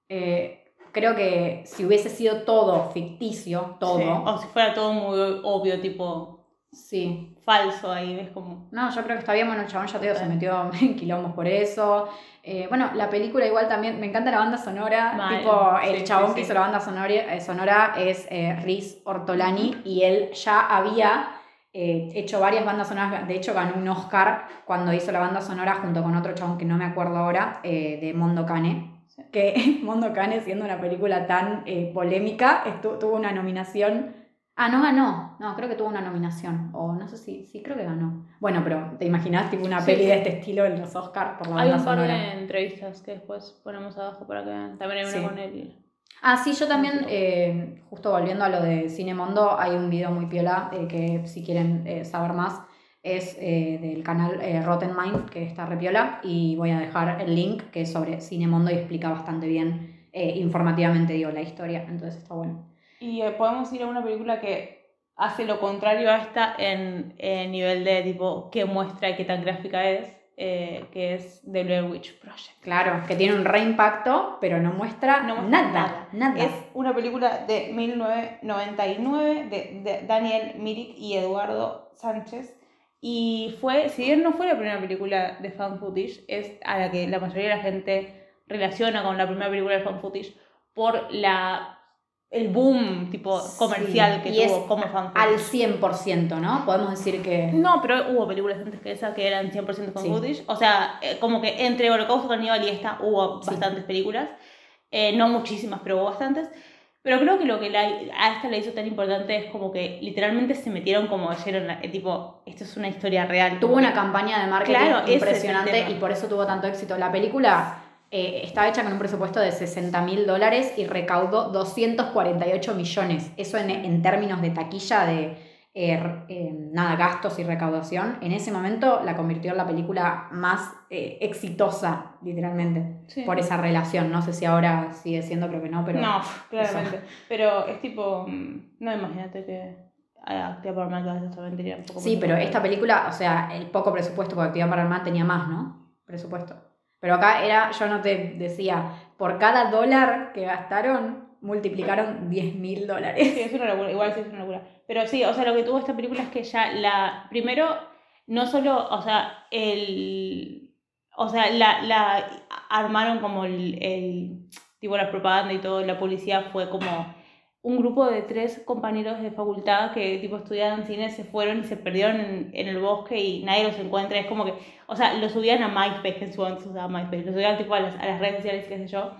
eh, creo que si hubiese sido todo ficticio, todo, Sí, O si fuera todo muy obvio, tipo sí. falso ahí, ves como... No, yo creo que está bien, bueno, el chabón ya te digo, se metió en quilombos por eso. Eh, bueno, la película igual también, me encanta la banda sonora, tipo, el Sí, chabón sí, que hizo la banda sonora, eh, sonora es eh, Riz Ortolani y él ya había eh, hecho varias bandas sonoras, de hecho ganó un Oscar cuando hizo la banda sonora junto con otro chabón que no me acuerdo ahora, eh, de Mondo Cane. Que Mondo Cane, siendo una película tan eh, polémica, tuvo una nominación Ah, no ganó. No, creo que tuvo una nominación. O no sé si, sí, creo que ganó. Bueno, pero ¿te imaginas tipo una Sí, peli sí. de este estilo en los Oscars por la Hay banda un par sonora? de entrevistas que después ponemos abajo para que vean. También hay una Sí. con él. Ah, sí, yo también, eh, justo volviendo a lo de Cinemondo, hay un video muy piola eh, que si quieren eh, saber más es eh, del canal eh, Rotten Mind, que está repiola, y voy a dejar el link que es sobre Cinemondo y explica bastante bien, eh, informativamente digo, la historia, entonces está bueno. Y eh, podemos ir a una película que hace lo contrario a esta en, en nivel de tipo qué muestra y qué tan gráfica es, eh, que es The Blair Witch Project. Claro, que tiene un reimpacto, pero no muestra, No muestra nada, nada. Es una película de 1999 de, de Daniel Mirik y Eduardo Sánchez. Y fue, si bien no fue la primera película de fan footage, es a la que la mayoría de la gente relaciona con la primera película de fan footage por la el boom tipo comercial Sí, que tuvo es como fan Al footage. 100%, ¿no? Podemos decir que... No, pero hubo películas antes que esa que eran 100% fan Sí. footage. O sea, eh, como que entre Holocausto Caníbal y esta hubo Sí. bastantes películas. Eh, no muchísimas, pero hubo bastantes. Pero creo que lo que la- a esta le hizo tan importante es como que literalmente se metieron como la- eh, tipo, esto es una historia real. Tuvo una campaña de marketing Claro, impresionante y por eso tuvo tanto éxito. La película eh, estaba hecha con un presupuesto de 60 mil dólares y recaudó 248 millones. Eso en, en términos de taquilla de eh, r- eh, nada, gastos y recaudación. En ese momento la convirtió en la película más eh, exitosa, literalmente, Sí. por esa relación. No sé si ahora sigue siendo, creo que no, pero... no, claramente. Pero es tipo, mm, no imagínate que a Activa por Mal también tenía un poco Sí, pero de- esta película, o sea, el poco presupuesto, porque Actividad Paranormal tenía más, ¿no? Presupuesto. Pero acá era, yo no te decía, por cada dólar que gastaron, multiplicaron 10 mil Sí, dólares. es una locura, igual sí es una locura. Pero sí, o sea, lo que tuvo esta película es que ya la. Primero, no solo, o sea, el. O sea, la, la armaron como el, el. Tipo, la propaganda y todo, la policía fue como un grupo de tres compañeros de facultad que tipo estudiaban cine se fueron y se perdieron en, el bosque y nadie los encuentra. Es como que, o sea, lo subían a MySpace, que en su momento se usaba MySpace, lo subían tipo a las, a las redes sociales, qué sé yo.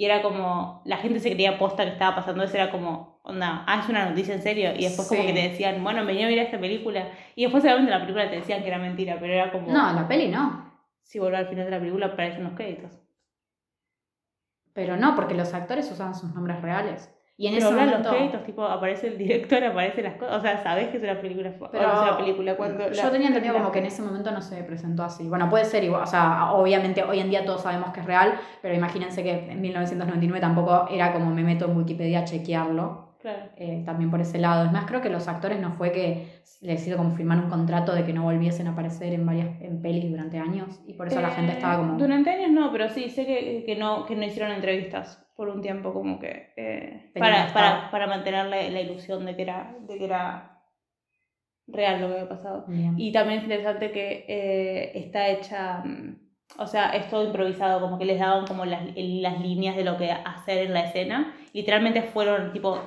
Y era como, la gente se creía posta que estaba pasando eso, era como, onda, ah, es una noticia en serio. Y después como que te decían, bueno, vení a mirar esta película. Y después obviamente en la película te decían que era mentira, pero era como, No, la peli no. si vuelvo al final de la película aparecen unos créditos. Pero no, porque los actores usaban sus nombres reales. Y en Pero ese momento... los créditos, tipo, aparece el director, aparecen las cosas. O sea, sabes que es una película. o Pero no es una película cuando. yo la- tenía entendido como que en ese momento no se presentó así. Bueno, puede ser igual, o sea, obviamente hoy en día todos sabemos que es real, pero imagínense que en 1999 tampoco era como me meto en Wikipedia a chequearlo. Claro. eh, también por ese lado. Es más, creo que los actores no fue que les hizo como firmar un contrato de que no volviesen a aparecer en varias en pelis durante años y por eso la gente Eh, estaba como... Durante años no, pero sí, sé que, que, no, que no hicieron entrevistas por un tiempo, como que. eh, para, para, para mantener la, la ilusión de que, era, de que era real lo que había pasado. Bien. Y también es interesante que está hecha, mm, o sea, es todo improvisado, como que les daban como las, las líneas de lo que hacer en la escena. Literalmente fueron, tipo,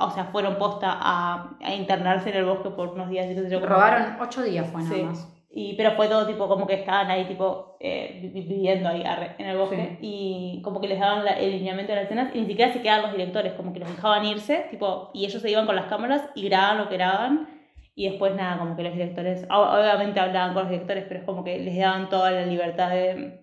o sea, fueron posta a, a internarse en el bosque por unos días. y yo, como- Robaron ocho días fue nada Sí. más. Y, pero fue todo tipo como que estaban ahí tipo eh, vi- vi- viviendo ahí en el bosque y como que les daban la- el lineamiento de las escenas y ni siquiera se quedaban los directores, como que los dejaban irse tipo y ellos se iban con las cámaras y grababan lo que grababan y después nada, como que los directores, obviamente hablaban con los directores, pero es como que les daban toda la libertad de,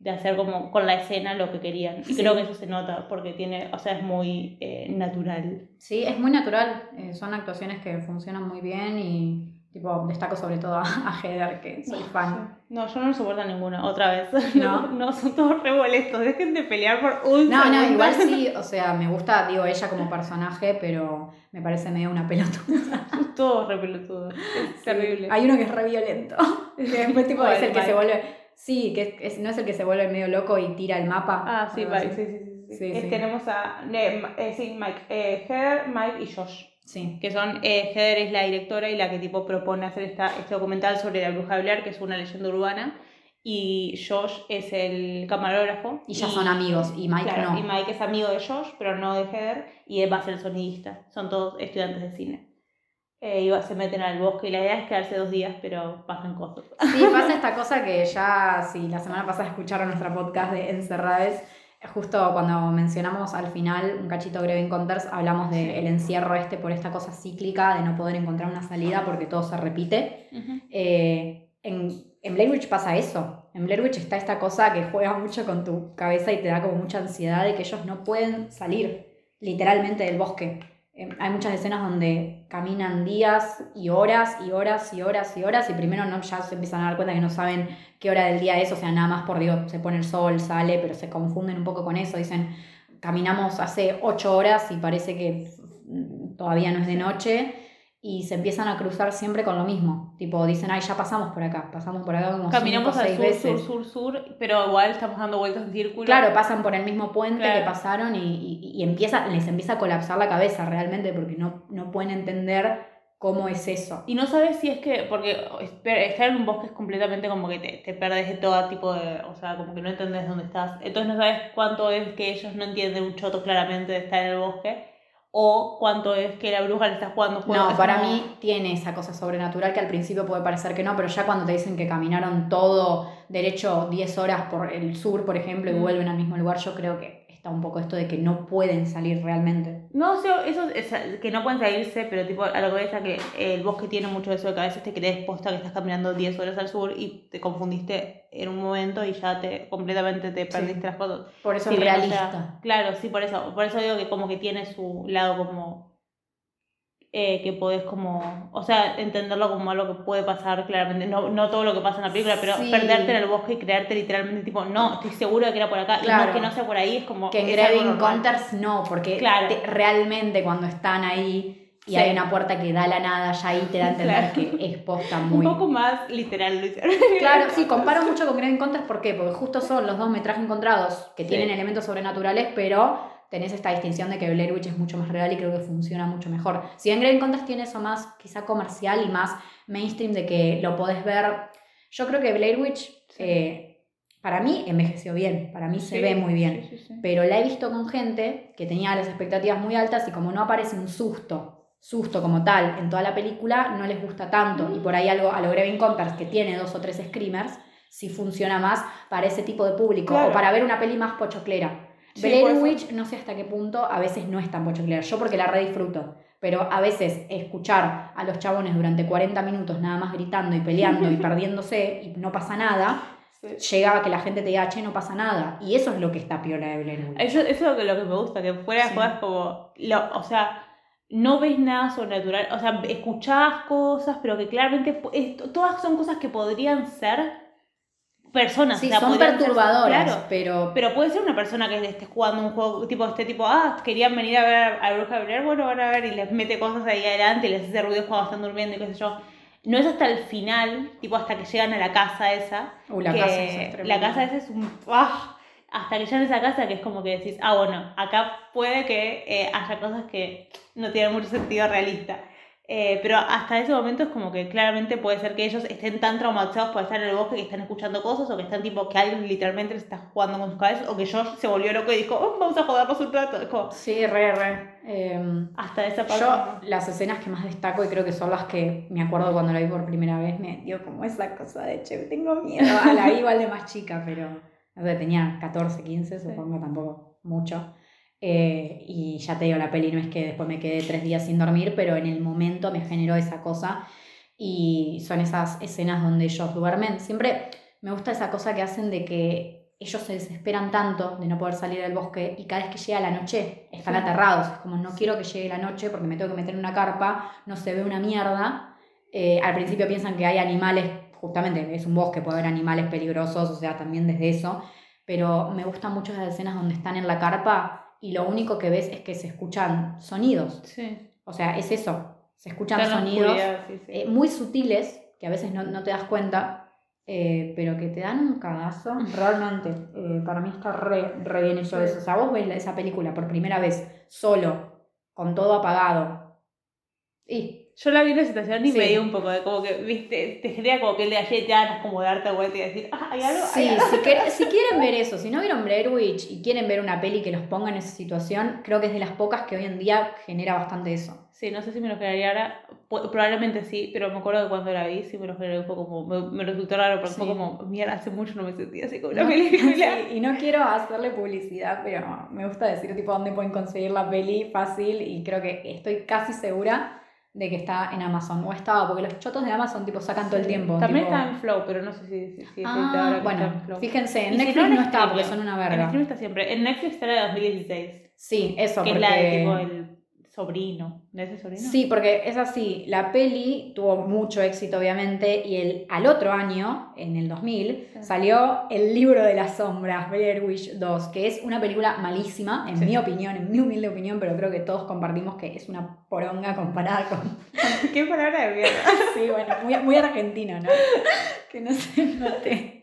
de hacer como con la escena lo que querían. Y Sí. creo que eso se nota porque tiene, o sea, es muy eh, natural. Sí, es muy natural. eh, son actuaciones que funcionan muy bien y Tipo, destaco sobre todo a, a Heather, que soy fan. No, yo no soporto a ninguna, otra vez. No. no, son todos revueltos. Dejen de pelear por un No, no, igual sí, o sea, me gusta, digo, ella como personaje, pero me parece medio una pelotuda. Todos re pelotudos. Es terrible. Hay uno que es re violento. Que después tipo ¿Cuál, es el que se vuelve. Sí, que es- no es el que se vuelve medio loco y tira el mapa. Ah, sí, Mike, sí, sí, sí. sí. Sí, sí. Tenemos a. eh, sí, Mike. Eh, Heather, Mike y Josh. Sí. Que son. Eh, Heather es la directora y la que tipo propone hacer esta, este documental sobre la bruja de Blair, que es una leyenda urbana. Y Josh es el camarógrafo. Y ya son amigos, y Mike Claro, no. y Mike es amigo de Josh, pero no de Heather, y él va a ser el sonidista. Son todos estudiantes de cine. Eh, y se meten al bosque y la idea es quedarse dos días, pero pasan cosas. Sí, pasa esta cosa que ya, si la semana pasada escucharon nuestra podcast de Encerrades, justo cuando mencionamos al final un cachito Greve Encounters, hablamos del encierro este por esta cosa cíclica de no poder encontrar una salida porque todo se repite. Eh, en, en Blair Witch pasa eso. En Blair Witch está esta cosa que juega mucho con tu cabeza y te da como mucha ansiedad de que ellos no pueden salir literalmente del bosque. Eh, hay muchas escenas donde caminan días y horas y horas y horas y horas y primero no, ya se empiezan a dar cuenta que no saben qué hora del día es, o sea, nada más por Dios, se pone el sol, sale, pero se confunden un poco con eso, dicen, caminamos hace ocho horas y parece que todavía no es de noche y se empiezan a cruzar siempre con lo mismo. Tipo, dicen, ay, ya pasamos por acá, pasamos por acá como Caminamos cinco al seis sur, veces. sur, sur, sur, pero igual estamos dando vueltas en círculo. Claro, pasan por el mismo puente Claro. que pasaron y, y- y empieza, les empieza a colapsar la cabeza realmente porque no, no pueden entender cómo es eso. Y no sabes si es que, porque estar en un bosque es completamente como que te, te perdes de todo tipo de, o sea, como que no entendés dónde estás. Entonces no sabes cuánto es que ellos no entienden un choto claramente de estar en el bosque o cuánto es que la bruja le está jugando. No, para como- mí tiene esa cosa sobrenatural que al principio puede parecer que no, pero ya cuando te dicen que caminaron todo derecho 10 horas por el sur, por ejemplo, y vuelven al mismo lugar, yo creo que está un poco esto de que no pueden salir realmente. No, o sea, eso es que no pueden salirse, pero tipo, a lo que es que el bosque tiene mucho de eso de que a veces te crees posta que estás caminando 10 horas al sur y te confundiste en un momento y ya te completamente te perdiste las cosas. Por eso es realista. sea, claro, sí, por eso. Por eso digo que como que tiene su lado como eh, que podés como, o sea, entenderlo como algo que puede pasar claramente, no, no todo lo que pasa en la película, pero Sí. perderte en el bosque y creerte literalmente tipo, no, estoy seguro de que era por acá, y Claro. no que no sea por ahí, es como... Que en Grave. Encounters no, porque Claro. te- realmente cuando están ahí y Sí. hay una puerta que da la nada, ya ahí te da a entender Claro. que es posta Un muy... poco más literal. Claro, sí, comparo mucho con Grave Encounters, ¿por qué? Porque justo son los dos metrajes encontrados que Sí. tienen elementos sobrenaturales, pero tenés esta distinción de que Blair Witch es mucho más real y creo que funciona mucho mejor. Si bien Grave Encounters tiene eso más quizá comercial y más mainstream de que lo podés ver, yo creo que Blair Witch Sí. eh, para mí envejeció bien, para mí se ve muy bien. sí. Pero la he visto con gente que tenía las expectativas muy altas y como no aparece un susto, susto como tal en toda la película, no les gusta tanto. Y por ahí algo a lo Grave Encounters, que tiene dos o tres screamers, sí funciona más para ese tipo de público Claro. o para ver una peli más pochoclera. Sí, Blair. Witch no sé hasta qué punto a veces no es tan pochoclera. Yo porque la re disfruto. Pero a veces escuchar a los chabones durante 40 minutos nada más gritando y peleando y perdiéndose y no pasa nada, Sí. llega a que la gente te diga, che, no pasa nada. Y eso es lo que está piola de Blair Witch. Eso, eso es lo que, me gusta, que fuera de Sí. como, lo, o sea, no ves nada sobrenatural, o sea, escuchás cosas, pero que claramente, es- todas son cosas que podrían ser personas. Sí, o sea, son perturbadoras, claro, pero pero puede ser una persona que esté jugando un juego, tipo, este tipo, ah, querían venir a ver a Bruja Blair, bueno, van a ver, y les mete cosas ahí adelante y les hace ruidos cuando están durmiendo y qué sé yo. No es hasta el final, tipo, hasta que llegan a la casa esa, Uh, la que casa esa la casa esa es un... ¡ah! Hasta que llegan a esa casa que es como que decís, ah, bueno, acá puede que eh, haya cosas que no tienen mucho sentido realista. Eh, pero hasta ese momento es como que claramente puede ser que ellos estén tan traumatizados por estar en el bosque que están escuchando cosas o que están tipo que alguien literalmente les está jugando con sus cabezas o que Josh se volvió loco y dijo, "Oh, vamos a jodernos un rato. Como, sí, re, re. Em, hasta esa parte. yo las escenas que más destaco y creo que son las que me acuerdo cuando la vi por primera vez, me dio como esa cosa de, che, tengo miedo. Ah, la vi igual de más chica, pero no sé, tenía 14, 15, supongo, tampoco mucho. Eh, y ya te digo, la peli no es que después me quedé tres días sin dormir, pero en el momento me generó esa cosa. Y son esas escenas donde ellos duermen. Siempre me gusta esa cosa que hacen de que ellos se desesperan tanto de no poder salir del bosque y cada vez que llega la noche están Sí. aterrados. Es como no quiero que llegue la noche porque me tengo que meter en una carpa, no se ve una mierda. Eh, al principio piensan que hay animales, justamente es un bosque, puede haber animales peligrosos, o sea, también desde eso. Pero me gustan mucho las escenas donde están en la carpa y lo único que ves es que se escuchan sonidos. Sí. O sea, es eso. Se escuchan Está sonidos sí, sí. eh, muy sutiles, que a veces no, no te das cuenta, eh, pero que te dan un cagazo. Realmente, eh, para mí está re, re bien hecho Sí. eso. O sea, vos ves esa película por primera vez, solo, con todo apagado. Y Yo la vi en la situación y Sí. me dio un poco de como que, viste, te genera como que el de ganas como de darte vuelta y decir, ah, hay algo, Sí, hay algo. si, quer- si quieren ver eso, si no vieron Blair Witch y quieren ver una peli que los ponga en esa situación, creo que es de las pocas que hoy en día genera bastante eso. Sí, no sé si me lo generaría ahora, probablemente sí, pero me acuerdo que cuando la vi sí me lo generó un poco como, me, me resultó raro fue Sí. como, mierda, hace mucho no me sentía así como una No, película. sí, y no quiero hacerle publicidad, pero me gusta decir tipo dónde pueden conseguir la peli fácil y creo que estoy casi segura de que está en Amazon o estaba, porque los chotos de Amazon tipo sacan todo el tiempo. También tipo- está en Flow, pero no sé si, si, si Ah, ahora está bueno, en Flow. fíjense, en si Netflix en no está porque son una En verga. streaming está siempre. En Netflix está la de 2016, Sí, eso, que porque... es la de tipo el sobrino. ¿No es el sobrino? Sí, porque es así, la peli tuvo mucho éxito obviamente y el, al otro año, en el 2000, Sí. salió El libro de las sombras, Blair Witch 2, que es una película malísima, en Sí. mi opinión, en mi humilde opinión, pero creo que todos compartimos que es una poronga comparada con... Qué palabra de mierda. Sí, bueno, muy, muy argentino, ¿no? Que no se note.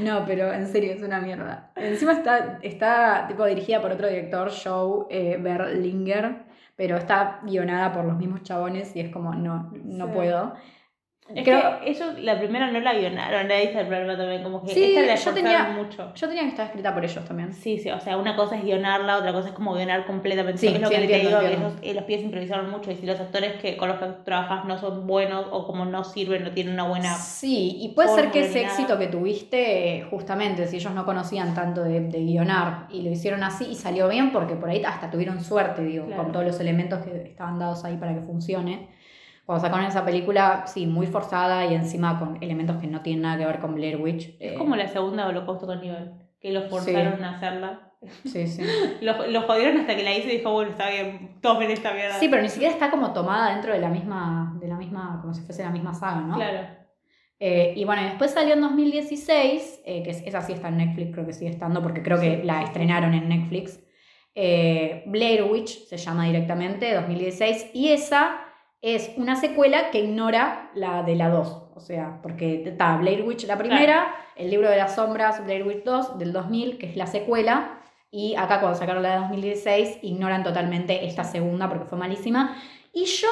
No, pero en serio, es una mierda. Encima está, está tipo dirigida por otro director, Joe eh, Berlinger, pero está guionada por los mismos chabones y es como, no, no Sí. puedo. Es Creo- que ellos la primera no la guionaron, ahí está el problema también, como que Sí, esta la yo tenía- mucho. Yo tenía que estar escrita por ellos también. Sí, sí, o sea, una cosa es guionarla, otra cosa es como guionar completamente. Sí, es lo sí, que entiendo, te digo, ellos, eh, los pies improvisaron mucho y si los actores que, con los que trabajas no son buenos o como no sirven, no tienen una buena... Sí, y puede ser que ese éxito que tuviste, justamente, si ellos no conocían tanto de, de guionar y lo hicieron así y salió bien, porque por ahí hasta tuvieron suerte, digo, Claro. con todos los elementos que estaban dados ahí para que funcione. Cuando sacaron esa película, sí, muy forzada y encima con elementos que no tienen nada que ver con Blair Witch. Es eh, como la segunda Holocausto Caníbal, que los forzaron a hacerla. Sí, sí. Lo, lo jodieron hasta que la hice y dijo, bueno, está bien, tomen esta mierda. Sí, pero ni siquiera está como tomada dentro de la misma, de la misma, como si fuese la misma saga, ¿no? Claro. Eh, y bueno, después salió en 2016, eh, que es- esa sí está en Netflix, creo que sigue estando, porque creo que Sí, la estrenaron en Netflix. Eh, Blair Witch se llama directamente, 2016, y esa es una secuela que ignora la de la 2. O sea, porque está Blair Witch la primera, el libro de las sombras, Blair Witch 2, del 2000, que es la secuela, y acá cuando sacaron la de 2016 ignoran totalmente esta segunda porque fue malísima. Y yo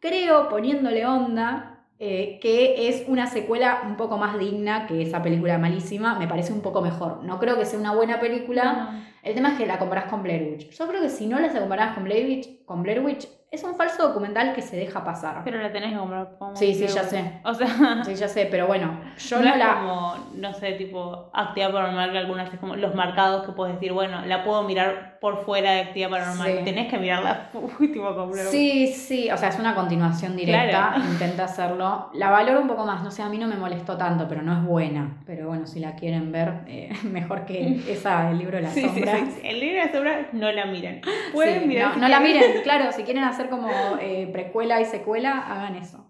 creo, poniéndole onda, eh, que es una secuela un poco más digna que esa película malísima, me parece un poco mejor. No creo que sea una buena película. El tema es que la comparás con Blair Witch. Yo creo que si no la comparás con Blair Witch, con Blair Witch, es un falso documental que se deja pasar. Pero la tenés como Sí, sí, ya sé. O sea, Sí, ya sé, pero bueno, yo no, no, es la... como, no sé, tipo, actividad paranormal que algunas es como los marcados que puedes decir, bueno, la puedo mirar por fuera de actividad paranormal. Sí. Tenés que mirarla, tipo, Witch. Sí, sí, o sea, es una continuación directa, Claro. intenta hacerlo. La valoro un poco más, no sé, a mí no me molestó tanto, pero no es buena. Pero bueno, si la quieren ver, eh, mejor que esa, el libro de las Sí, sombras. sí. El libro de las sombras no la miren. Pueden mirar. no, si no la miren, claro, si quieren hacer como eh, precuela y secuela, hagan eso.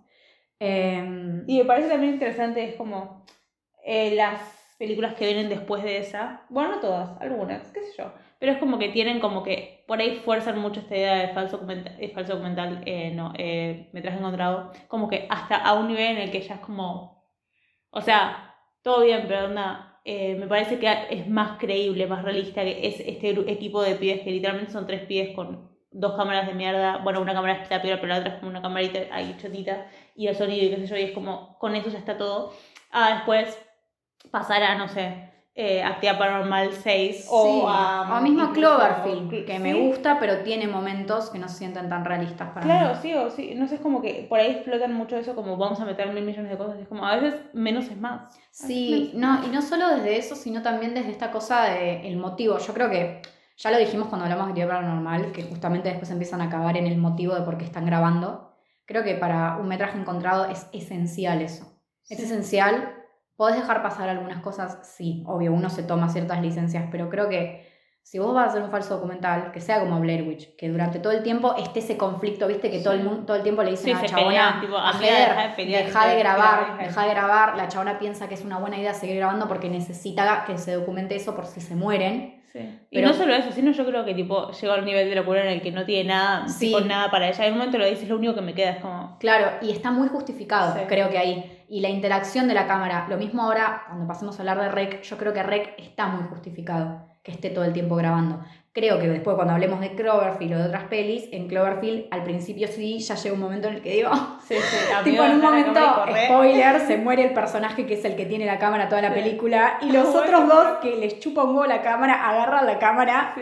Em, Y me parece también interesante, es como eh, las películas que vienen después de esa, bueno, no todas, algunas, qué sé yo, pero es como que tienen como que por ahí fuerzan mucho esta idea de falso documental, de falso documental eh, no, eh, metraje encontrado, como que hasta a un nivel en el que ya es como, o sea, todo bien, pero onda, eh, me parece que es más creíble, más realista que es este equipo de pibes que literalmente son tres pibes con dos cámaras de mierda, bueno, una cámara está peor, pero la otra es como una camarita ahí chotita, y el sonido y qué sé yo, y es como, con eso ya está todo. Ah, después pasar a, no sé, eh, Actividad Paranormal 6 sí, o a... o a Cloverfield, que me Sí. gusta, pero tiene momentos que no se sienten tan realistas para Claro, mí. sí, o sí, no sé, es como que por ahí explotan mucho eso, como vamos a meter mil millones de cosas, es como a veces menos es más. Sí, no, y no solo desde eso, sino también desde esta cosa de el motivo. Yo creo que ya lo dijimos cuando hablamos de actividad paranormal, que justamente después empiezan a cavar en el motivo de por qué están grabando. Creo que para un metraje encontrado es esencial eso. Es Sí. esencial. Podés dejar pasar algunas cosas, sí, obvio, uno se toma ciertas licencias, pero creo que si vos vas a hacer un falso documental, que sea como Blair Witch, que durante todo el tiempo esté ese conflicto, viste, que todo el Sí. mundo, todo el tiempo le dicen Sí, a la chabona, tipo, a deja de pelear, deja de grabar, deja de grabar, la chabona piensa que es una buena idea seguir grabando porque necesita que se documente eso por si se mueren. Sí. Y Pero- no solo eso, sino yo creo que tipo llega a un nivel de locura en el que no tiene nada, Sí. tipo, nada para ella. En un momento lo dices, lo único que me queda es como. Claro, y está muy justificado, Sí. creo que ahí. Y la interacción de la cámara, lo mismo ahora, cuando pasemos a hablar de Rec, yo creo que Rec está muy justificado, que esté todo el tiempo grabando. Creo que después cuando hablemos de Cloverfield o de otras pelis, en Cloverfield al principio sí, ya llega un momento en el que digo, Sí, sí, tipo en un momento, spoiler se muere el personaje que es el que tiene la cámara toda la Sí. película, y los otros dos que les chupa un huevo la cámara, agarran la cámara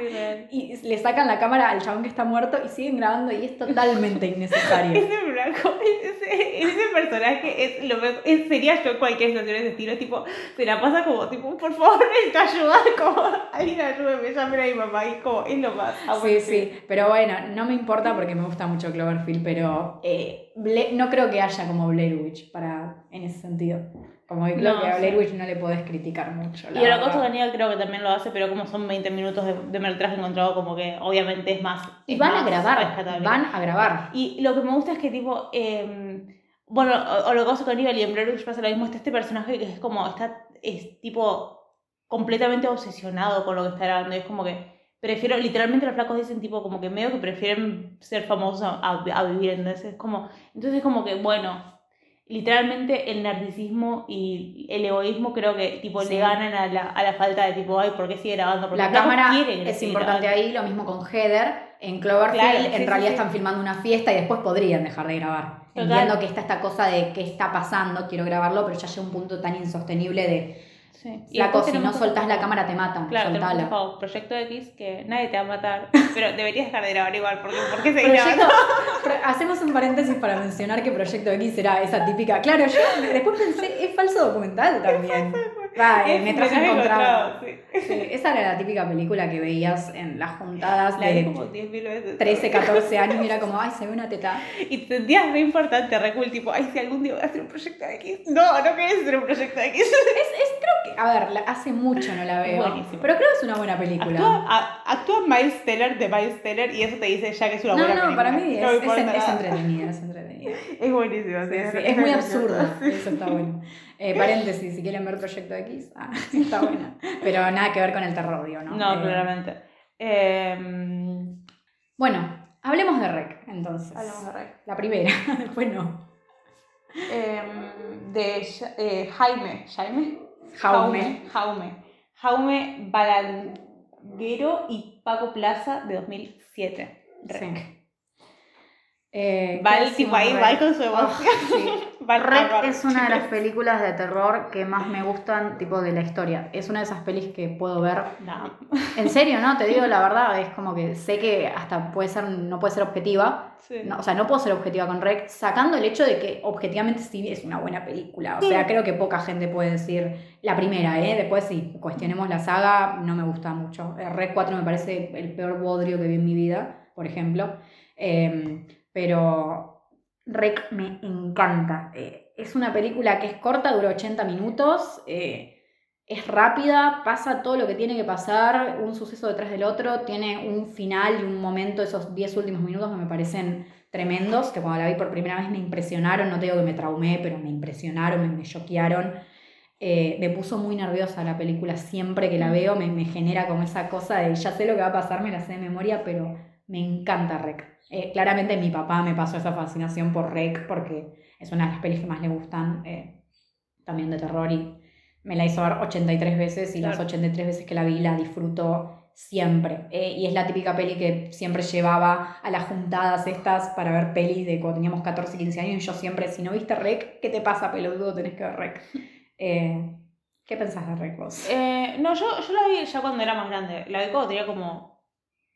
y le sacan la cámara al chabón que está muerto y siguen grabando y es totalmente innecesario. Ese blanco, ese, ese personaje es lo mejor- es- sería yo en cualquier situación de ese estilo, tipo, se la pasa como, tipo, por favor, necesito ayuda, como, alguien ayúdeme, llamen a mi mamá, y como, es lo más. amo Sí, el sí, pero bueno, no me importa porque me gusta mucho Cloverfield, pero eh, no creo que haya como Blair Witch para, en ese sentido. Como que creo No, que a. Blair Witch no le podés criticar mucho. la Y Holocausto verdad. Caníbal creo que también lo hace, pero como son 20 minutos de, de metraje encontrado, como que obviamente es más. Y es van a grabar, rescatable. van a grabar. Y lo que me gusta es que, tipo, eh, bueno, o- Holocausto Caníbal y en Blair Witch pasa lo mismo. Está este personaje que es como, está, es tipo, completamente obsesionado con lo que está grabando. Y es como que prefiero, literalmente los flacos dicen, tipo, como que medio que prefieren ser famosos a, a- a vivir. Entonces, es como, entonces, como que, bueno. Literalmente el narcisismo y el egoísmo creo que tipo Sí. le ganan a la, a la falta de tipo, ay, ¿por qué sigue grabando? Porque La cámara es importante grabando. ahí, lo mismo con Heather. En Cloverfield, Claro, sí, en sí, realidad están filmando una fiesta y después podrían dejar de grabar. Total. Entiendo que está esta cosa de qué está pasando, quiero grabarlo, pero ya llega un punto tan insostenible de, Sí. Flaco, si no tenemos soltás la cámara te matan, Claro, tenemos soltala. tipo Proyecto X que nadie te va a matar, pero deberías dejar de grabar igual, porque ¿por qué seguís grabando? hacemos un paréntesis para mencionar que Proyecto X era esa típica. Claro, yo después pensé, es falso documental también. Va, eh, Es me traje metraje encontrado. encontrado, sí. Sí, esa era la típica película que veías en las juntadas La de como 10.000 veces. 13, 13, 14 años y era como, ay, se ve una teta. Y te sentías re importante, re cool, tipo, ay, si algún día voy a hacer un Proyecto X. No, no querés hacer un Proyecto X. A ver, la- hace mucho no la veo. Buenísimo. Pero creo que es una buena película. Actúa, a- actúa Miles Teller de Miles Teller y eso te dice ya que es una no, buena no, película. para mí es, No es, es entretenida, es entretenida. Es buenísimo, sí, re- es muy absurdo, eso está bueno. Eh, paréntesis, si quieren ver Proyecto X, ah, está buena. Pero nada que ver con el terror, digo, ¿no? No, Eh, claramente. Eh, Bueno, hablemos de Rec, entonces. hablamos de Rey. La primera, después no. Em, de eh, Jaime. ¿Jaime? Jaume. Jaume. Jaume Balanguero y Paco Plaza de 2007. Rec. Sí. Eh, Va ¿qué el tipo ahí, va con su Oh, emoción. sí. Agarrar, es una de las películas de terror que más me gustan, tipo de la historia. Es una de esas pelis que puedo ver. No. En serio, ¿no? Te digo la verdad, es como que sé que hasta puede ser, no puede ser objetiva. Sí. No, o sea, no puedo ser objetiva con Rec, sacando el hecho de que objetivamente sí es una buena película. O sea, creo que poca gente puede decir la primera, ¿eh? Después sí, cuestionemos la saga, no me gusta mucho. Eh, Rec 4 me parece el peor bodrio que vi en mi vida, por ejemplo. Eh, pero Rec me encanta. Eh, es una película que es corta, dura 80 minutos. eh, es rápida, pasa todo lo que tiene que pasar, un suceso detrás del otro, tiene un final y un momento, esos 10 últimos minutos que me parecen tremendos, que cuando la vi por primera vez me impresionaron, no te digo que me traumé, pero me impresionaron, me, choquearon. Eh, me puso muy nerviosa la película, siempre que la veo me, me genera como esa cosa de ya sé lo que va a pasar, me la sé de memoria, pero me encanta Rec. Eh, claramente mi papá me pasó esa fascinación por Rec porque es una de las pelis que más le gustan, eh, también de terror y me la hizo ver 83 veces y las Claro. 83 veces que la vi la disfruto siempre. Eh, y es la típica peli que siempre llevaba a las juntadas estas para ver pelis de cuando teníamos 14, 15 años y yo siempre, si no viste Rec, ¿qué te pasa, pelotudo? Tenés que ver Rec. Eh, ¿Qué pensás de Rec vos? Eh, no, yo, yo la vi ya cuando era más grande. La vi cuando tenía como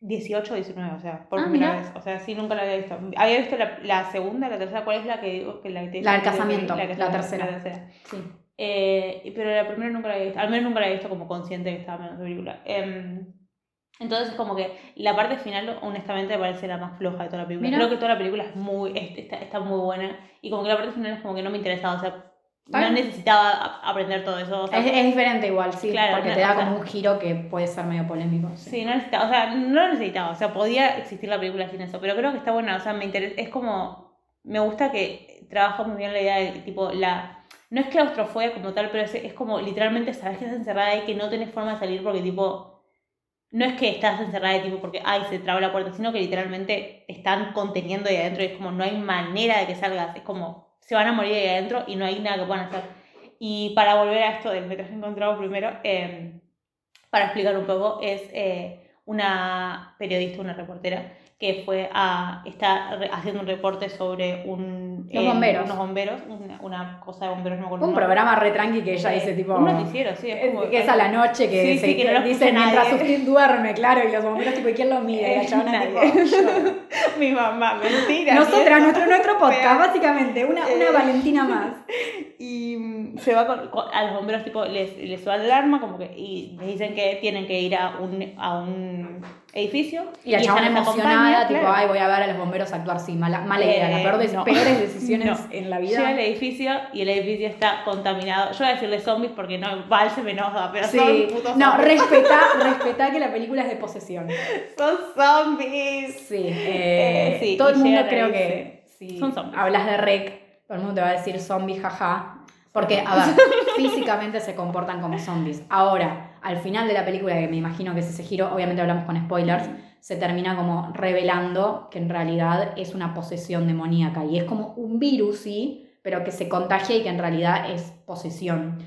18 19, o sea, por Ah, primera mirá. vez. O sea, sí, nunca la había visto. Había visto la, la segunda, la tercera. ¿Cuál es la que digo? Que la, que te- La del casamiento, que la tercera. La tercera. Sí. Eh, pero la primera nunca la había visto. Al menos nunca la había visto como consciente que estaba viendo esa película. Em, entonces, como que la parte final, honestamente, me parece la más floja de toda la película. Mira. Creo que toda la película es muy, es- está, está muy buena. Y como que la parte final es como que no me interesaba. O sea, no necesitaba aprender todo eso. o sea, Es, es diferente igual, sí, Claro, porque no, te da como un giro que puede ser medio polémico. Sí. Sí, no necesitaba, o sea, no lo necesitaba, o sea, podía existir la película sin eso, pero creo que está buena, o sea, me interesa, es como, me gusta que trabaja muy bien la idea de, tipo, la, no es claustrofobia como tal, pero es, es como, literalmente, sabes que estás encerrada y que no tenés forma de salir porque, tipo, no es que estás encerrada de tipo porque, ay, se traba la puerta, sino que literalmente están conteniendo ahí adentro y es como, no hay manera de que salgas, es como, se van a morir ahí adentro y no hay nada que puedan hacer. Y para volver a esto del metraje encontrado primero, eh, para explicar un poco, es eh, una periodista, una reportera, que fue a. está haciendo un reporte sobre un. Los eh, bomberos. Unos bomberos, una, una cosa de bomberos, no me acuerdo. Un programa re tranqui que ella Eh, dice tipo... Un noticiero, sí. Es, como, que es a la noche que, Sí, se, sí, que no lo dice escucha mientras usted duerme, claro, y los bomberos tipo, ¿y quién lo mide? Y la Eh, chabona nadie. tipo, yo. Mi mamá, mentira. Nosotras, nuestro, nuestro podcast, básicamente, una, una Eh. Valentina más. Y mm, se va con, con- a los bomberos, tipo, les, les suena el alarma como que, y les dicen que tienen que ir a un, a un edificio. Y la chabona emocionada, tipo, claro. ay, voy a ver a los bomberos actuar, sí, mala, mala idea, la Eh, peor de- no. peores decisiones No. en la Llega al vida. edificio y el edificio está contaminado. Yo voy a decirle zombies porque no, Val se me enoja, pero Sí, son putos no, zombies. respetá, respetá que la película es de posesión. Son zombies. Sí, eh, Eh, sí, todo el mundo creo que si Son zombies. hablas de rec, todo el mundo te va a decir zombie, jaja. Porque, a ver, físicamente se comportan como zombies. Ahora, al final de la película, que me imagino que es ese giro, obviamente hablamos con spoilers, se termina como revelando que en realidad es una posesión demoníaca. Y es como un virus, sí, pero que se contagia y que en realidad es posesión.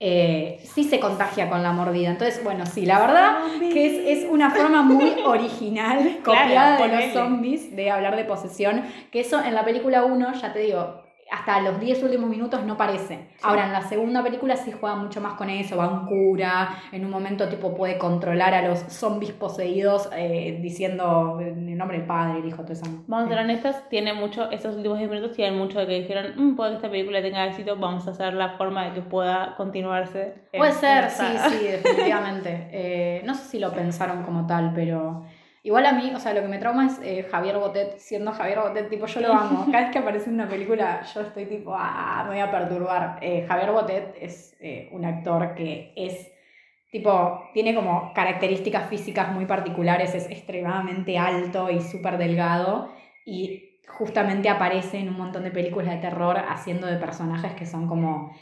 Eh, sí se contagia con la mordida. Entonces, bueno, sí, la verdad que es, es una forma muy original, copiada de los zombies, de hablar de posesión, que eso en la película 1, ya te digo, hasta los 10 últimos minutos no parece. Ahora, en la segunda película sí juega mucho más con eso, va un cura, en un momento tipo puede controlar a los zombies poseídos eh, diciendo en el nombre del padre, el hijo, todo eso. Vamos a ser honestas, tiene mucho, estos últimos 10 minutos tienen mucho de que dijeron, "Mm, puede que esta película tenga éxito, vamos a hacer la forma de que pueda continuarse. Puede ser, sí, saga". sí, definitivamente. Eh, no sé si lo pensaron como tal, pero igual a mí, o sea, lo que me trauma es eh, Javier Botet, siendo Javier Botet, tipo, yo lo amo. Cada vez que aparece en una película, yo estoy tipo, ah, me voy a perturbar. Eh, Javier Botet es eh, un actor que es, tipo, tiene como características físicas muy particulares, es extremadamente alto y súper delgado y justamente aparece en un montón de películas de terror haciendo de personajes que son como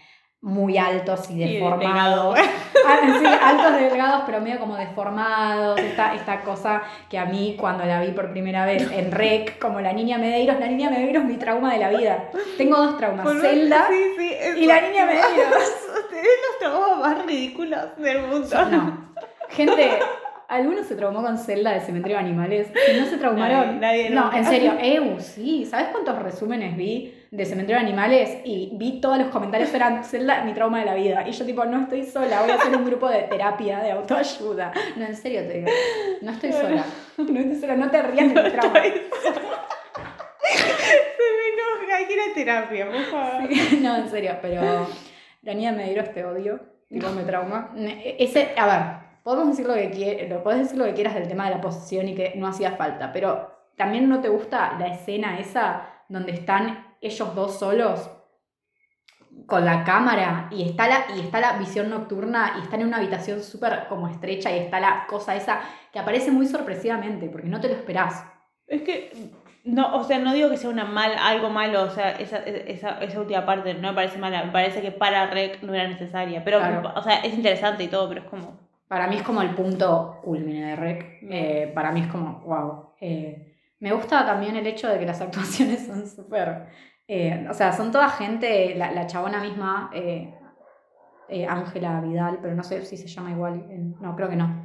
muy altos y deformados. Ah, sí, altos delgados, pero medio como deformados. Esta, esta cosa que a mí, cuando la vi por primera vez en Rec, como la niña Medeiros, la niña Medeiros es mi trauma de la vida. Tengo dos traumas: Zelda sí, sí, eso. y la niña Medeiros. Ustedes los trabajos más ridículos del mundo. No. Gente, ¿alguno se traumó con Zelda de Cementerio de Animales? Si no se traumaron. Nadie, nadie no, nunca. en serio, EU, sí. ¿Sabes cuántos resúmenes vi de Cementerio de Animales? Y vi todos los comentarios, eran Zelda, mi trauma de la vida. Y yo tipo, no estoy sola, voy a hacer un grupo de terapia, de autoayuda. No, en serio te digo, no estoy sola. No estoy sola, no te rías de mi trauma. Se me enoja, hay que ir a terapia, por favor. Sí, No, en serio, pero la niña Medeiros te odio, tipo me trauma. Ese, a ver, podemos decir lo que quieras, podés decir lo que quieras del tema de la posesión y que no hacía falta, pero también no te gusta la escena esa donde están ellos dos solos con la cámara y está la, y está la visión nocturna y están en una habitación súper como estrecha y está la cosa esa que aparece muy sorpresivamente porque no te lo esperás. Es que, no, o sea, no digo que sea una mal, algo malo, o sea, esa, esa, esa última parte no me parece mala, me parece que para Rec no era necesaria, pero, Claro. o sea, es interesante y todo, pero es como... Para mí es como el punto culmine de Rec. Eh, para mí es como, wow. Eh, me gusta también el hecho de que las actuaciones son súper. eh, o sea, son toda gente, la, la chabona misma, eh, eh, Ángela Vidal, pero no sé si se llama igual. en- no, creo que no.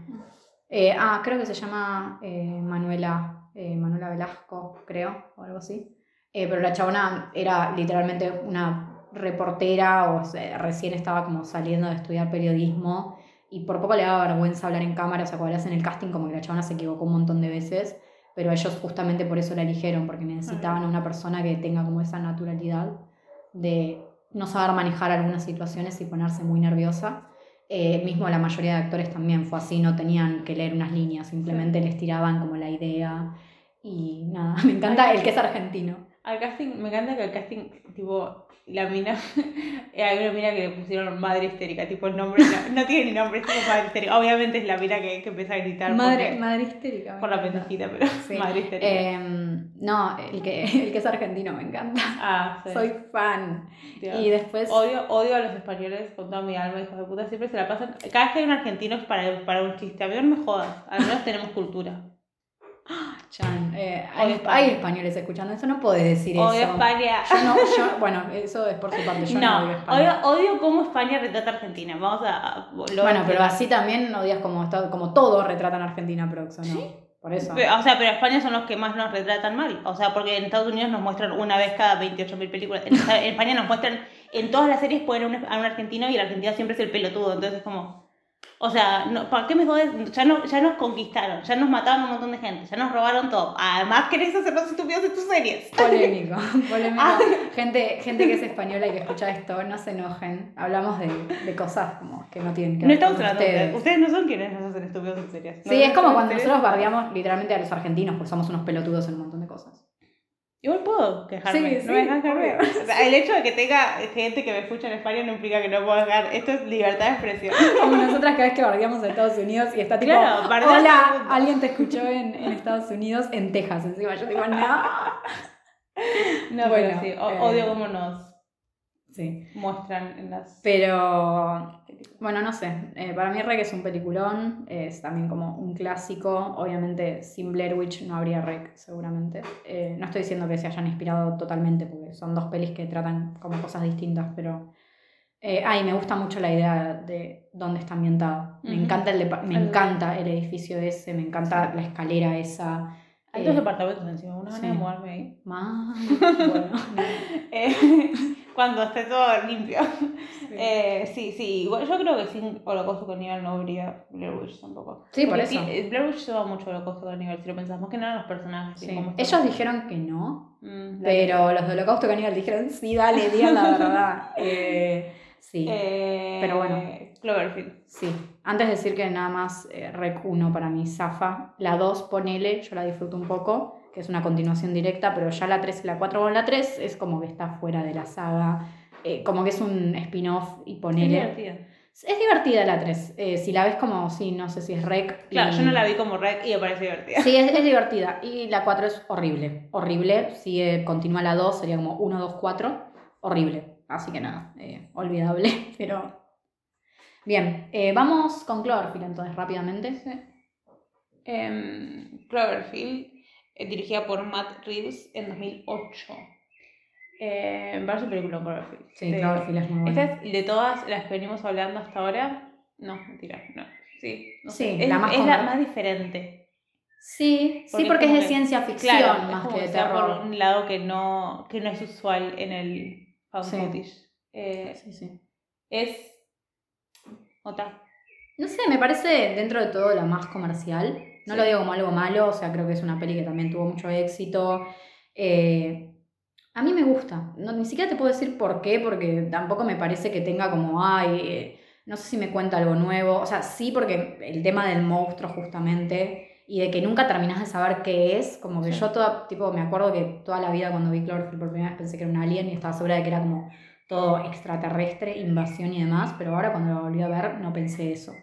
Ah, creo que se llama Manuela, Manuela Velasco, creo, o algo así. Pero la chabona era literalmente una reportera o recién estaba como saliendo de estudiar periodismo y por poco le daba vergüenza hablar en cámara, o sea, cuando le hacen el casting como que la chabona se equivocó un montón de veces, pero ellos justamente por eso la eligieron, porque necesitaban a una persona que tenga como esa naturalidad de no saber manejar algunas situaciones y ponerse muy nerviosa. Eh, mismo la mayoría de actores también fue así, no tenían que leer unas líneas, simplemente les tiraban como la idea y nada, me encanta el que es argentino. Al casting, me encanta que el casting, tipo, la mina, eh, hay una mina que le pusieron madre histérica, tipo el nombre, no, no tiene ni nombre, es tipo madre histérica. Obviamente es la mina que, que empieza a gritar Madre, porque- madre histérica. por la pendejita, pero Sí. madre histérica. Em, no, el que, el que es argentino me encanta. ah, sí. Soy fan. Dios. Y después. Odio, odio a los españoles con toda mi alma, hijos de puta, siempre se la pasan. Cada vez que hay un argentino es para, para un chiste. A mí no me jodas, al menos tenemos cultura. Chan, eh, Odio hay, España. hay españoles escuchando eso, no puedes decir Odio eso. España. Yo no, yo, bueno, eso es por su parte. Yo no, No, odio España. odio, odio cómo España retrata a Argentina. Vamos a. lo- bueno, pero así también odias como, como todos retratan a Argentina, Proxo, ¿no? Por eso. Pero, O sea, pero España son los que más nos retratan mal. O sea, porque en Estados Unidos nos muestran una vez cada 28.000 películas. En, España nos muestran, en todas las series ponen a un, a un argentino y el argentino siempre es el pelotudo. Entonces es como... O sea, no, ¿para qué me jodes? Ya, no, ya nos conquistaron, ya nos mataron un montón de gente, ya nos robaron todo. Además querés hacernos estúpidos en tus series. Polémico, polémico. Ah. Gente, gente que es española y que escucha esto, no se enojen. Hablamos de, de cosas como que no tienen que No ver estamos con hablando de ustedes. ustedes. No son quienes nos hacen estúpidos en series. Sí, es como cuando Ustedes- nosotros bardeamos literalmente a los argentinos porque somos unos pelotudos en un montón de cosas. Igual puedo quejarme. Sí, no sí, me dejan quejarme. O sea, el hecho de que tenga gente que me escucha en España no implica que no pueda quejar. Esto es libertad de expresión. Como nosotras cada vez que bardeamos a Estados Unidos y está tipo, Claro, hola, mundo". alguien te escuchó en, en Estados Unidos, en Texas encima. Yo digo, no. No, Bueno, pero sí, o- eh, odio cómo nos Sí. muestran en las Pero, bueno, no sé. eh, para mí Rec es un peliculón. Es también como un clásico. Obviamente, sin Blair Witch no habría Rec, seguramente. Eh, no estoy diciendo que se hayan inspirado totalmente, porque son dos pelis que tratan como cosas distintas, pero. Eh, ay, me gusta mucho la idea de dónde está ambientada. Me, encanta, el me El- encanta el edificio ese, me encanta la escalera esa. Hay Eh, dos departamentos encima, una gana de sí. mudarme ahí. Más. Bueno, no. Eh, cuando esté todo limpio. Eh, sí, sí, igual yo creo que sin Holocausto Caníbal no habría Blair Witch tampoco. Sí, por Porque eso. sí, eh, Blair Witch lleva mucho Holocausto Caníbal, si lo pensamos, que no eran los personajes. Sí. sí, como Ellos están. dijeron que no, Mm, Pero los de Holocausto Caníbal dijeron, sí, dale, digan la verdad. Eh, sí, Eh, pero bueno. Cloverfield. sí. Antes de decir que nada más eh, Rec 1 para mí zafa. La 2, ponele, yo la disfruto un poco, que es una continuación directa, pero ya la 3 y la 4, bueno, la 3 es como que está fuera de la saga, eh, como que es un spin-off y Es ponele. divertida. Es divertida la 3. eh, si la ves como, sí, no sé si es Rec. Claro, y- yo no la vi como rec y me parece divertida. Sí, es, es divertida. Y la 4 es horrible. Horrible. Sigue, continúa la 2, sería como 1, 2, 4. Horrible. Así que nada, eh, olvidable. Pero. Bien, eh, vamos con Cloverfield entonces rápidamente. Em, Cloverfield, eh, dirigida por Matt Reeves en 2008. Eh, parece un película Cloverfield. Sí, Cloverfield es muy Esta buena. es de todas las que venimos hablando hasta ahora. No, mentira, no. Sí, no sé. Sí, es, la más es la más diferente. Sí, sí, porque porque es como de que- ciencia ficción Claro, es más como que de terror. por un lado que no, que no es usual en el found Sí. footage. Eh, Sí, sí. es otra. No sé, me parece dentro de todo la más comercial. No Sí. lo digo como algo malo, o sea, creo que es una peli que también tuvo mucho éxito. Eh, a mí me gusta. No, ni siquiera te puedo decir por qué, porque tampoco me parece que tenga como, ay, eh, no sé si me cuenta algo nuevo. O sea, sí, porque el tema del monstruo justamente y de que nunca terminás de saber qué es, como que Sí. yo toda, tipo, me acuerdo que toda la vida cuando vi Cloverfield por primera vez pensé que era un alien y estaba segura de que era como todo extraterrestre, invasión y demás, pero ahora cuando lo volví a ver no pensé eso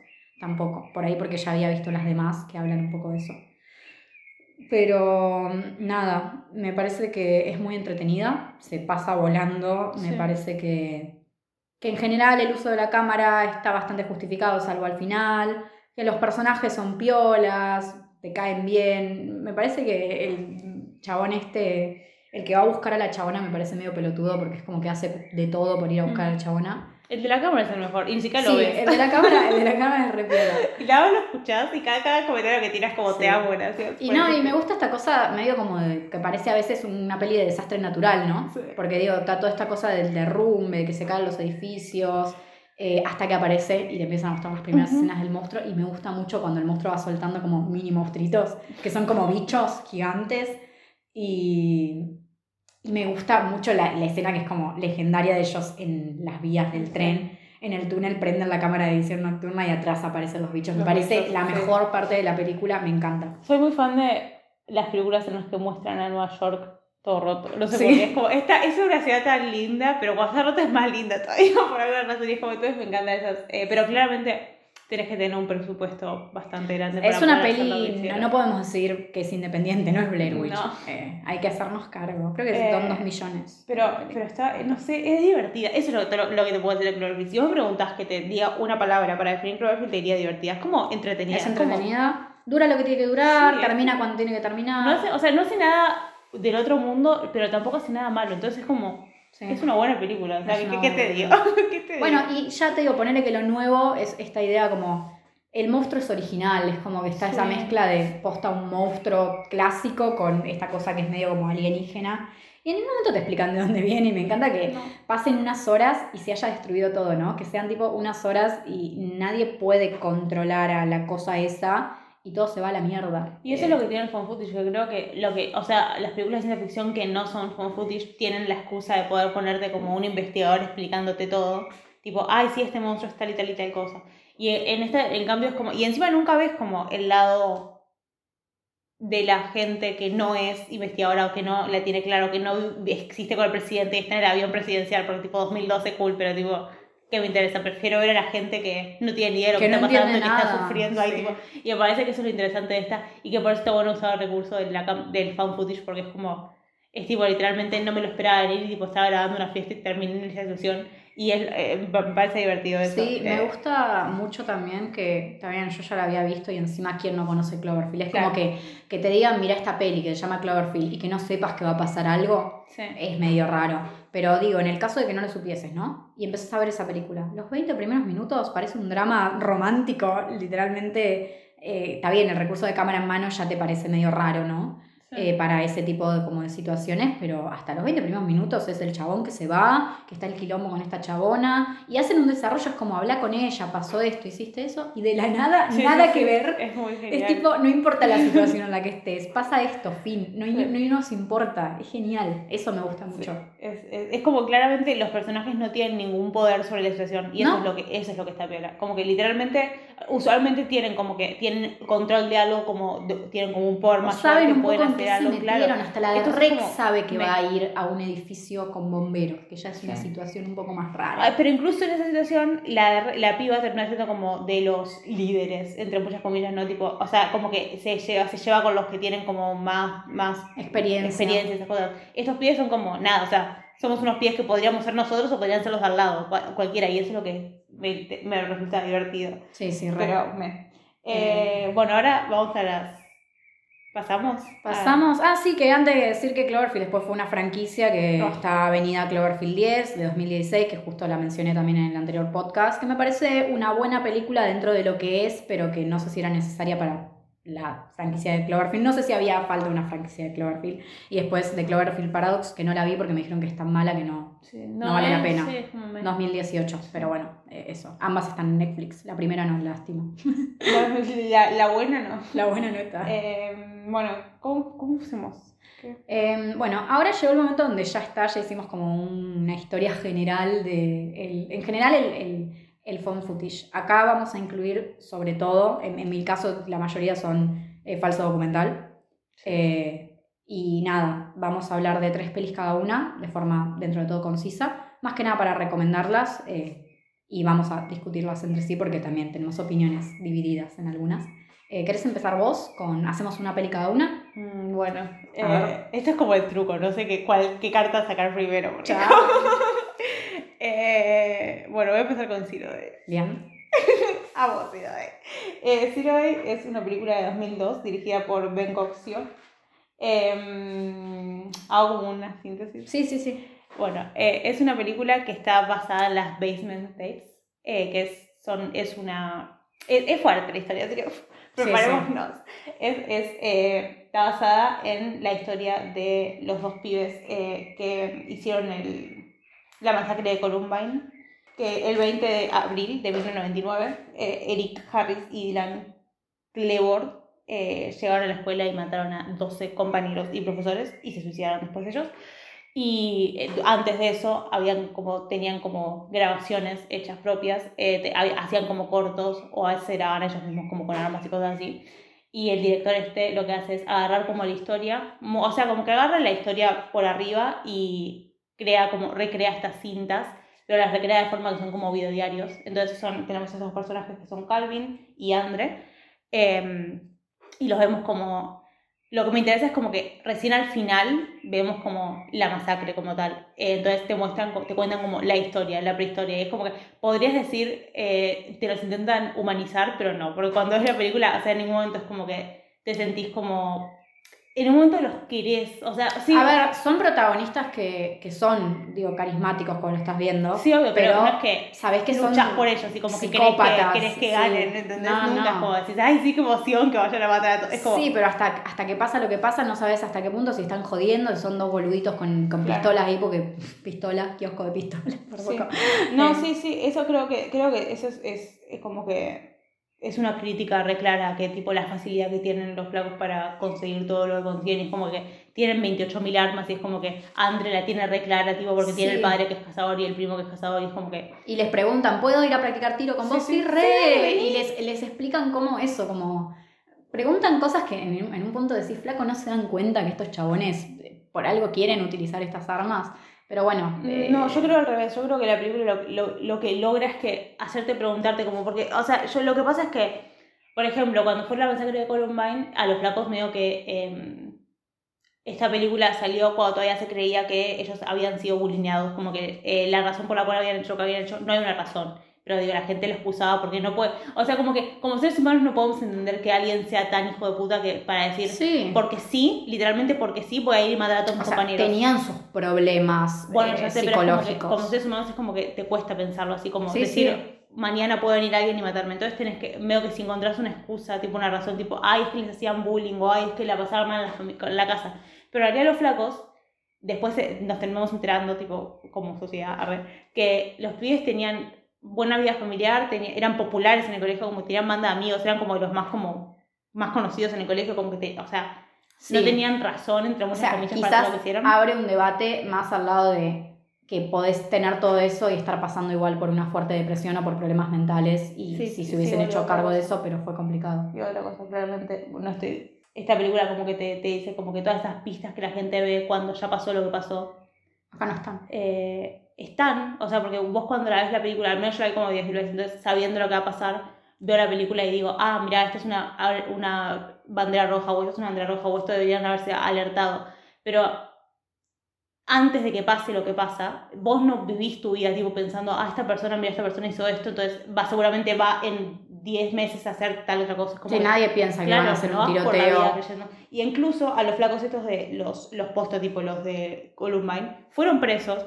tampoco, por ahí porque ya había visto las demás que hablan un poco de eso. Pero mm, nada, me parece que es muy entretenida, se pasa volando, me parece que, que en general el uso de la cámara está bastante justificado, salvo al final, que los personajes son piolas, te caen bien, me parece que el chabón este, el que va a buscar a la chabona me parece medio pelotudo porque es como que hace de todo por ir a buscar a la chabona. El de la cámara es el mejor, y ni siquiera Sí, lo ves. el de la cámara, el de la cámara es re. Y la lo escuchás y cada, cada comentario que tiras como Sí. te amo, gracias. Y no, y me gusta esta cosa medio como de, que parece a veces una peli de desastre natural, ¿no? Sí. Porque digo, está toda esta cosa del derrumbe, que se caen los edificios, eh, hasta que aparece y te empiezan a mostrar las primeras Ujú. escenas del monstruo. Y me gusta mucho cuando el monstruo va soltando como mini monstruitos, que son como bichos gigantes. Y me gusta mucho la, la escena que es como legendaria de ellos en las vías del tren. En el túnel prenden la cámara de edición nocturna y atrás aparecen los bichos. Me Los parece bichos, la sí. mejor parte de la película, me encanta. Soy muy fan de las películas en las que muestran a Nueva York todo roto. No sé Sí. por qué. Es como, esta es una ciudad tan linda, pero cuando está rota es más linda todavía, por alguna razón. Y es como, entonces me encantan esas. eh, pero claramente tenés que tener un presupuesto bastante grande. Es para una peli, no, no podemos decir que es independiente, no es Blair Witch. No. Eh, hay que hacernos cargo. Creo que Eh, son dos millones. Pero, pero está, no sé, es divertida. Eso es lo, lo- lo que te puedo decir de Cloverfield. Si vos me preguntás que te diga una palabra para definir Cloverfield, te diría divertida. Es como entretenida. es como- entretenida, dura lo que tiene que durar, Sí, termina cuando tiene que terminar. no hace, o sea, no hace nada del otro mundo, pero tampoco hace nada malo. Entonces es como, Sí. es una buena película. O sea, Es ¿qué, qué te digo? película. ¿Qué te Bueno, digo? y ya te digo, ponerle que lo nuevo es esta idea como. El monstruo es original, es como que está esa mezcla de posta un monstruo clásico con esta cosa que es medio como alienígena. Y en ningún momento te explican de dónde viene y me encanta que No. pasen unas horas y se haya destruido todo, ¿no? Que sean tipo unas horas y nadie puede controlar a la cosa esa y todo se va a la mierda. Y eso Eh, es lo que tiene el fan footage. Yo creo que lo que, o sea, las películas de ciencia ficción que no son fan footage tienen la excusa de poder ponerte como un investigador explicándote todo. Tipo, ay, sí, este monstruo es tal y tal y tal cosa. Y en este, en cambio, es como. Y encima nunca ves como el lado de la gente que no es investigadora o que no la tiene claro, que no existe con el presidente y está en el avión presidencial, porque tipo 2012 cool, pero tipo, ¿qué me interesa? Prefiero ver a la gente que no tiene ni idea de lo Que que, no está pasando y entiende que está sufriendo ahí, sí. tipo, y me parece que eso es lo interesante de esta y que por eso está bueno usar el recurso de la del fan footage porque es como, es tipo literalmente no me lo esperaba venir y tipo estaba grabando una fiesta y terminé en esa situación y es, eh, me parece divertido eso. Sí, me Eh, gusta mucho también que, también yo ya la había visto y encima quién no conoce Cloverfield. Es como Claro. que, que te digan, mira esta peli que se llama Cloverfield y que no sepas que va a pasar algo, sí. es medio raro. Pero digo, en el caso de que no lo supieses, ¿no? Y empezás a ver esa película. Los 20 primeros minutos parece un drama romántico, literalmente. eh, está bien, el recurso de cámara en mano ya te parece medio raro, ¿no? Sí. eh, para ese tipo de, como de situaciones, pero hasta los 20 primeros minutos es el chabón que se va, que está el quilombo con esta chabona, y hacen un desarrollo, es como habla con ella, pasó esto, hiciste eso, y de la nada, Sí, nada sí, que ver. Es muy Es genial. tipo, no importa la situación en la que estés, pasa esto, fin, no, Sí. no nos importa, es genial, eso me gusta mucho. Es, es, es como claramente los personajes no tienen ningún poder sobre la situación y eso, No. es lo que, eso es lo que está peor. Como que literalmente, usualmente tienen como que tienen control de algo, como de- tienen como un poder saben un poco en se claro. hasta la de Esto es Rex como- sabe que me- va a ir a un edificio con bomberos, que ya es una Sí. situación un poco más rara. Ay, pero incluso en esa situación, la, la piba termina siendo como de los líderes, entre muchas comillas, ¿no? Tipo, o sea, como que se lleva, se lleva con los que tienen como más, más Experiencia. experiencia, esas cosas. Estos pies son como nada, o sea, somos unos pies que podríamos ser nosotros o podrían ser los de al lado, cua- cualquiera, y eso es lo que me, me resulta divertido. Sí, sí. Pero, me. Eh, bueno, ahora vamos a las. ¿Pasamos? Pasamos. Ah, sí, que antes de decir que Cloverfield después fue una franquicia que Oh. está avenida Cloverfield 10 de 2016, que justo la mencioné también en el anterior podcast, que me parece una buena película dentro de lo que es, pero que no sé si era necesaria para la franquicia de Cloverfield. No sé si había falta una franquicia de Cloverfield. Y después de Cloverfield Paradox, que no la vi porque me dijeron que es tan mala que no. Sí, no vale la es- pena. sí, es como me- 2018, pero bueno, eh, eso. Ambas están en Netflix. La primera no, lástima. La, la buena no. La buena no está. Eh, bueno, ¿cómo, cómo hacemos? Eh, bueno, ahora llegó el momento donde ya está, ya hicimos como una historia general de, el- en general el, el, el phone footage. Acá vamos a incluir sobre todo, en, en mi caso la mayoría son eh, falso documental. Eh, y nada, vamos a hablar de tres pelis cada una, de forma dentro de todo concisa, más que nada para recomendarlas eh, y vamos a discutirlas entre sí porque también tenemos opiniones divididas en algunas. Eh, ¿Querés empezar vos con, hacemos una peli cada una? Mm, bueno, eh, esto es como el truco, no sé qué, cuál, qué carta sacar primero. Eh, bueno, voy a empezar con Zero Day. Bien. Amo Zero Day. Eh, Zero Day es una película de 2002 dirigida por Ben Coxio. Eh, hago como una síntesis. Sí, sí, sí. Bueno, eh, es una película que está basada en las Basement Tapes, eh, que es, son, es una... Es, es fuerte la historia, así que uf, preparémonos. Es, es, eh, está basada en la historia de los dos pibes que hicieron el, la masacre de Columbine, que el 20 de abril de 1999, eh, Eric Harris y Dylan Clebord eh, llegaron a la escuela y mataron a 12 compañeros y profesores y se suicidaron después de ellos. Y eh, antes de eso habían como, tenían como grabaciones hechas propias, eh, hacían como cortos o aceleraban ellos mismos como con armas y cosas así. Y el director este lo que hace es agarrar como la historia, o sea, como que agarra la historia por arriba y crea como, recrea estas cintas, pero las recrea de forma que son como videodiarios. Entonces son, tenemos esos personajes que son Calvin y Andre, eh, y los vemos como, lo que me interesa es como que recién al final vemos como la masacre como tal. Eh, entonces te muestran, te cuentan como la historia, la prehistoria, es como que podrías decir, eh, te los intentan humanizar, pero no, porque cuando ves la película, o sea, en ningún momento es como que te sentís como... En un momento los querés, o sea, sí. A ver, son protagonistas que, que son, digo, carismáticos como lo estás viendo. Sí, obvio, pero, no es que sabés que son luchás por ellos y como que querés que, querés que sí. ganen, ¿entendés? No, Nunca no. como decís, ay, sí, qué emoción que vayan a matar a todos. Es como, Sí, pero hasta, hasta que pasa lo que pasa, no sabes hasta qué punto si están jodiendo, si son dos boluditos con, con Claro. pistolas ahí, porque pistola, kiosco de pistolas, por Sí. poco. No, Eh. sí, sí, eso creo que, creo que eso es, es, es como que es una crítica re clara que tipo la facilidad que tienen los flacos para conseguir todo lo que consiguen, es como que tienen 28.000 armas y es como que Andre la tiene re clara, tipo, porque tiene el padre que es cazador y el primo que es cazador y es como que... Y les preguntan, ¿puedo ir a practicar tiro con Sí, vos? sí. Sí, re. Y les, les explican cómo eso, como... Preguntan cosas que en, un- en un punto decís, flaco, no se dan cuenta que estos chabones eh, por algo quieren utilizar estas armas. Pero bueno. eh, No, yo creo al revés, yo creo que la película lo, lo, lo que logra es que hacerte preguntarte como, porque, o sea, yo lo que pasa es que, por ejemplo, cuando fue la masacre de Columbine, a los flacos medio que eh, esta película salió cuando todavía se creía que ellos habían sido bulineados, como que eh, la razón por la cual habían hecho lo que habían hecho, no hay una razón. Pero digo, la gente lo excusaba porque no puede. O sea, como que como seres humanos no podemos entender que alguien sea tan hijo de puta que para decir, Sí. porque sí, literalmente porque sí, voy a ir y matar a todos mis compañeros. tenían sus problemas Bueno, eh, ya sé, pero como, que, como seres humanos es como que te cuesta pensarlo así, como Sí, decir, sí. mañana puede venir alguien y matarme. Entonces tenés que, veo que si encontrás una excusa, tipo una razón, tipo, ay, es que les hacían bullying, o ay, es que la pasaban mal en la, en la casa. Pero realidad los flacos, después eh, nos terminamos enterando, tipo, como sociedad, a ver, que los pibes tenían buena vida familiar, tenía- eran populares en el colegio, como tenían banda de amigos, eran como los más como más conocidos en el colegio, como que te, o sea, no Sí. tenían razón entre O muchas sea, comillas para todo quizás lo que hicieron. abre un debate más al lado de que podés tener todo eso y estar pasando igual por una fuerte depresión o por problemas mentales y Sí, si se hubiesen sí, hecho cargo de eso, pero fue complicado. Y otra cosa, claramente, no estoy... Esta película como que te, te dice como que todas esas pistas que la gente ve cuando ya pasó lo que pasó, Acá no están. eh, están, o sea, porque vos cuando la ves la película, al menos yo la vi como 10 veces, entonces sabiendo lo que va a pasar, veo la película y digo, ah, mira, esta es una, una bandera roja, o esto es una bandera roja, o esto deberían haberse alertado. Pero antes de que pase lo que pasa, vos no vivís tu vida tipo pensando, ah, esta persona, mira, esta persona hizo esto, entonces va, seguramente va en 10 meses a hacer tal otra cosa. Como Sí, que- nadie piensa que Claro, van a hacer no un vida tiroteo. creyendo. Y incluso a los flacos estos de los, los postos, tipo los de Columbine, fueron presos.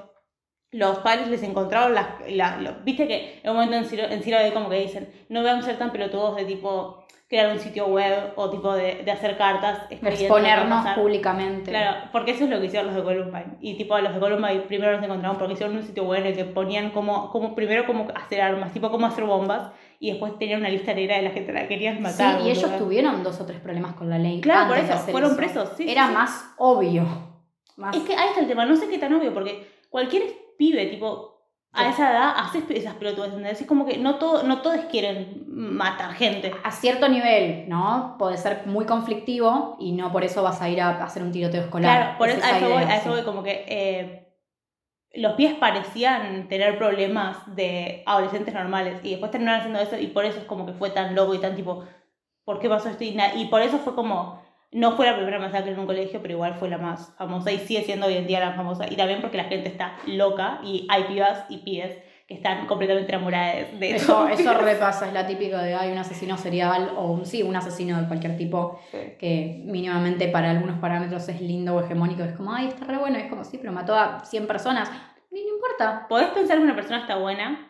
Los padres les encontraron las... La, lo- Viste que en un momento en Ciro, en Ciro de como que dicen, no vamos a ser tan pelotudos de tipo crear un sitio web o tipo de, de hacer cartas. que exponernos públicamente. Claro, porque eso es lo que hicieron los de Columbine. Y tipo, los de Columbine primero los encontraron porque hicieron un sitio web en el que ponían cómo, cómo primero cómo hacer armas, tipo cómo hacer bombas, y después tenían una lista negra de la gente a la que querían Sí, matar. y ellos tuvieron dos o tres problemas con la ley. Claro, por antes eso, fueron eso. presos. Sí, sí, Era sí. más obvio. Más... Es que ahí está el tema, no sé qué tan obvio, porque cualquier pibe, tipo, a esa edad haces esas pelotudas, ¿entendés? Es como que no, todo, no todos quieren matar gente. a cierto nivel, ¿no? Puede ser muy conflictivo y no por eso vas a ir a hacer un tiroteo escolar. Claro, por Es eso, a eso, voy, idea, a eso sí. voy, como que eh, los pies parecían tener problemas de adolescentes normales y después terminaron haciendo eso y por eso es como que fue tan loco y tan tipo, ¿por qué pasó esto? Y por eso fue como, no fue la primera masacre en un colegio, pero igual fue la más famosa y sigue siendo hoy en día la famosa. Y también porque la gente está loca y hay pibas y pies que están completamente enamoradas de Eso, eso. eso repasa, es la típica de hay un asesino serial o un, sí, un asesino de cualquier tipo Sí. que mínimamente para algunos parámetros es lindo o hegemónico. Es como, ay, está re bueno. Es como, sí, pero mató a 100 personas. Ni no importa. Podés pensar que una persona está buena,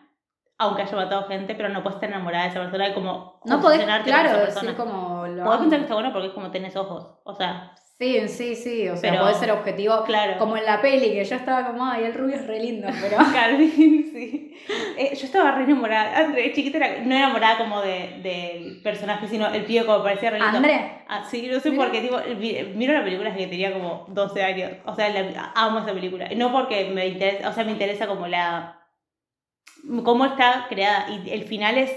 aunque haya matado gente, pero no puedes estar enamorada de esa persona y como No podés, claro, esa decir como... Lo Podés pensar que está buena porque es como tenés ojos. O sea, Sí, sí, sí. O sea, Pero- podés ser objetivo. claro. Como en la peli, que yo estaba como, ay, el rubio es re lindo, pero... Calvin, sí. Eh, yo estaba re enamorada. Ah, De chiquita era, no enamorada como de, del personaje, sino el pibe como parecía re lindo. ¿André? Ah, sí, no sé por qué. Tipo, miro la película desde que tenía como 12 años. O sea, la- amo esa película. No porque me interesa, o sea, me interesa como la. cómo está creada. Y el final es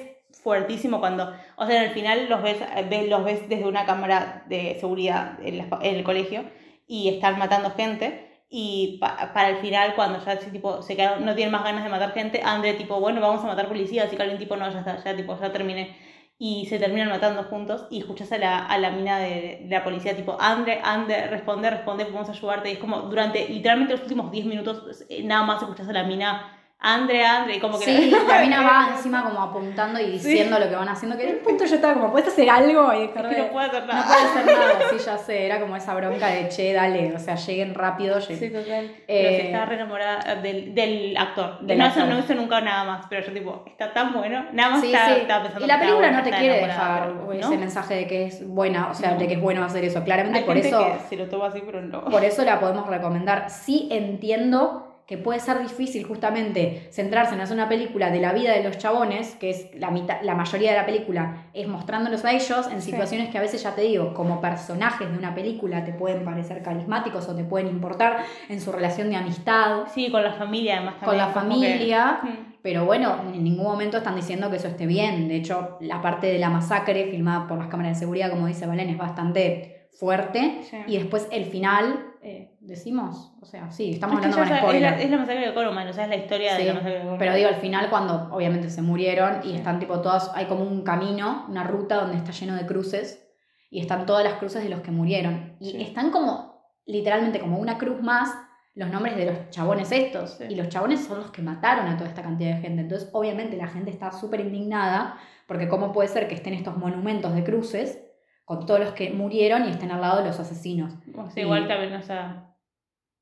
fuertísimo cuando, o sea, el final los ves, ves- los ves desde una cámara de seguridad en, la- en el colegio y están matando gente. Y pa- para el final, cuando ya tipo se quedaron, no tienen más ganas de matar gente, Andre tipo, bueno, vamos a matar policías, y Calvin tipo, no, ya está, ya tipo, ya terminé. Y se terminan matando juntos y escuchas a la, a la mina de, de la policía tipo, Andre, Andre, responde, responde, podemos ayudarte. Y es como durante literalmente los últimos 10 minutos eh, nada más escuchas a la mina, Andre, Andre, y como que... Sí, la mina va encima como apuntando y diciendo lo que van haciendo, que en un punto yo estaba como, ¿puedes hacer algo? Y Es que no puedo hacer No nada. puede hacer nada, sí, ya sé, era como esa bronca de, che, dale, o sea, lleguen rápido. lleguen. Sí, total. Eh, pero sí estaba re enamorada del, del actor. Del no, actor. no hizo nunca nada más, pero yo tipo, está tan bueno. Nada más Sí, estaba, sí. estaba pensando Y la estaba película buena, no te quiere dejar pero, ese ¿no? mensaje de que es buena, o sea, No. de que es bueno hacer eso. Claramente Hay por gente eso, que se lo toma así, pero no. por eso la podemos recomendar. Sí entiendo que puede ser difícil justamente centrarse en hacer una película de la vida de los chabones, que es la mitad, la mayoría de la película, es mostrándolos a ellos en Sí. situaciones que a veces ya te digo, como personajes de una película te pueden parecer carismáticos o te pueden importar en su relación de amistad, Sí, con la familia además con la también, como que- familia. Pero bueno, en ningún momento están diciendo que eso esté bien. De hecho, la parte de la masacre filmada por las cámaras de seguridad, como dice Valen, es bastante fuerte. Sí. Y después el final, eh, decimos, o sea, sí, estamos Es hablando con spoiler. Es la, es la masacre de Coroman, o sea, es la historia Sí, de la masacre de Coroman. Pero digo, al final, cuando obviamente se murieron y están tipo todas, hay como un camino, una ruta donde está lleno de cruces y están todas las cruces de los que murieron. Y Sí. están como, literalmente, como una cruz más los nombres de los chabones estos. Sí. Y los chabones son los que mataron a toda esta cantidad de gente. Entonces, obviamente, la gente está súper indignada porque cómo puede ser que estén estos monumentos de cruces con todos los que murieron y estén al lado de los asesinos. O sea, y- igual también, o sea,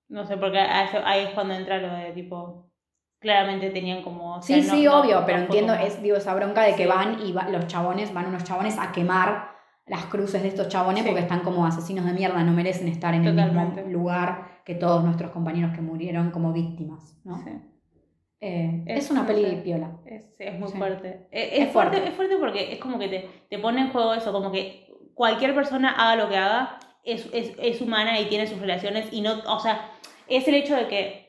no sé, porque ahí es cuando entra lo de tipo, claramente tenían como... o sea, Sí, no- sí, no- obvio, no pero entiendo, como- es digo, esa bronca de que Sí. van y va- los chabones, van unos chabones a quemar las cruces de estos chabones Sí. porque están como asesinos de mierda, no merecen estar en el mismo lugar que todos nuestros compañeros que murieron como víctimas, ¿no? Sí. Eh, es, Es- una peli sé. piola. Es, es muy fuerte. Es, Es es fuerte. fuerte. Es fuerte porque es como que te, te pone en juego eso, como que cualquier persona haga lo que haga, es, es, es humana y tiene sus relaciones y no, o sea, es el hecho de que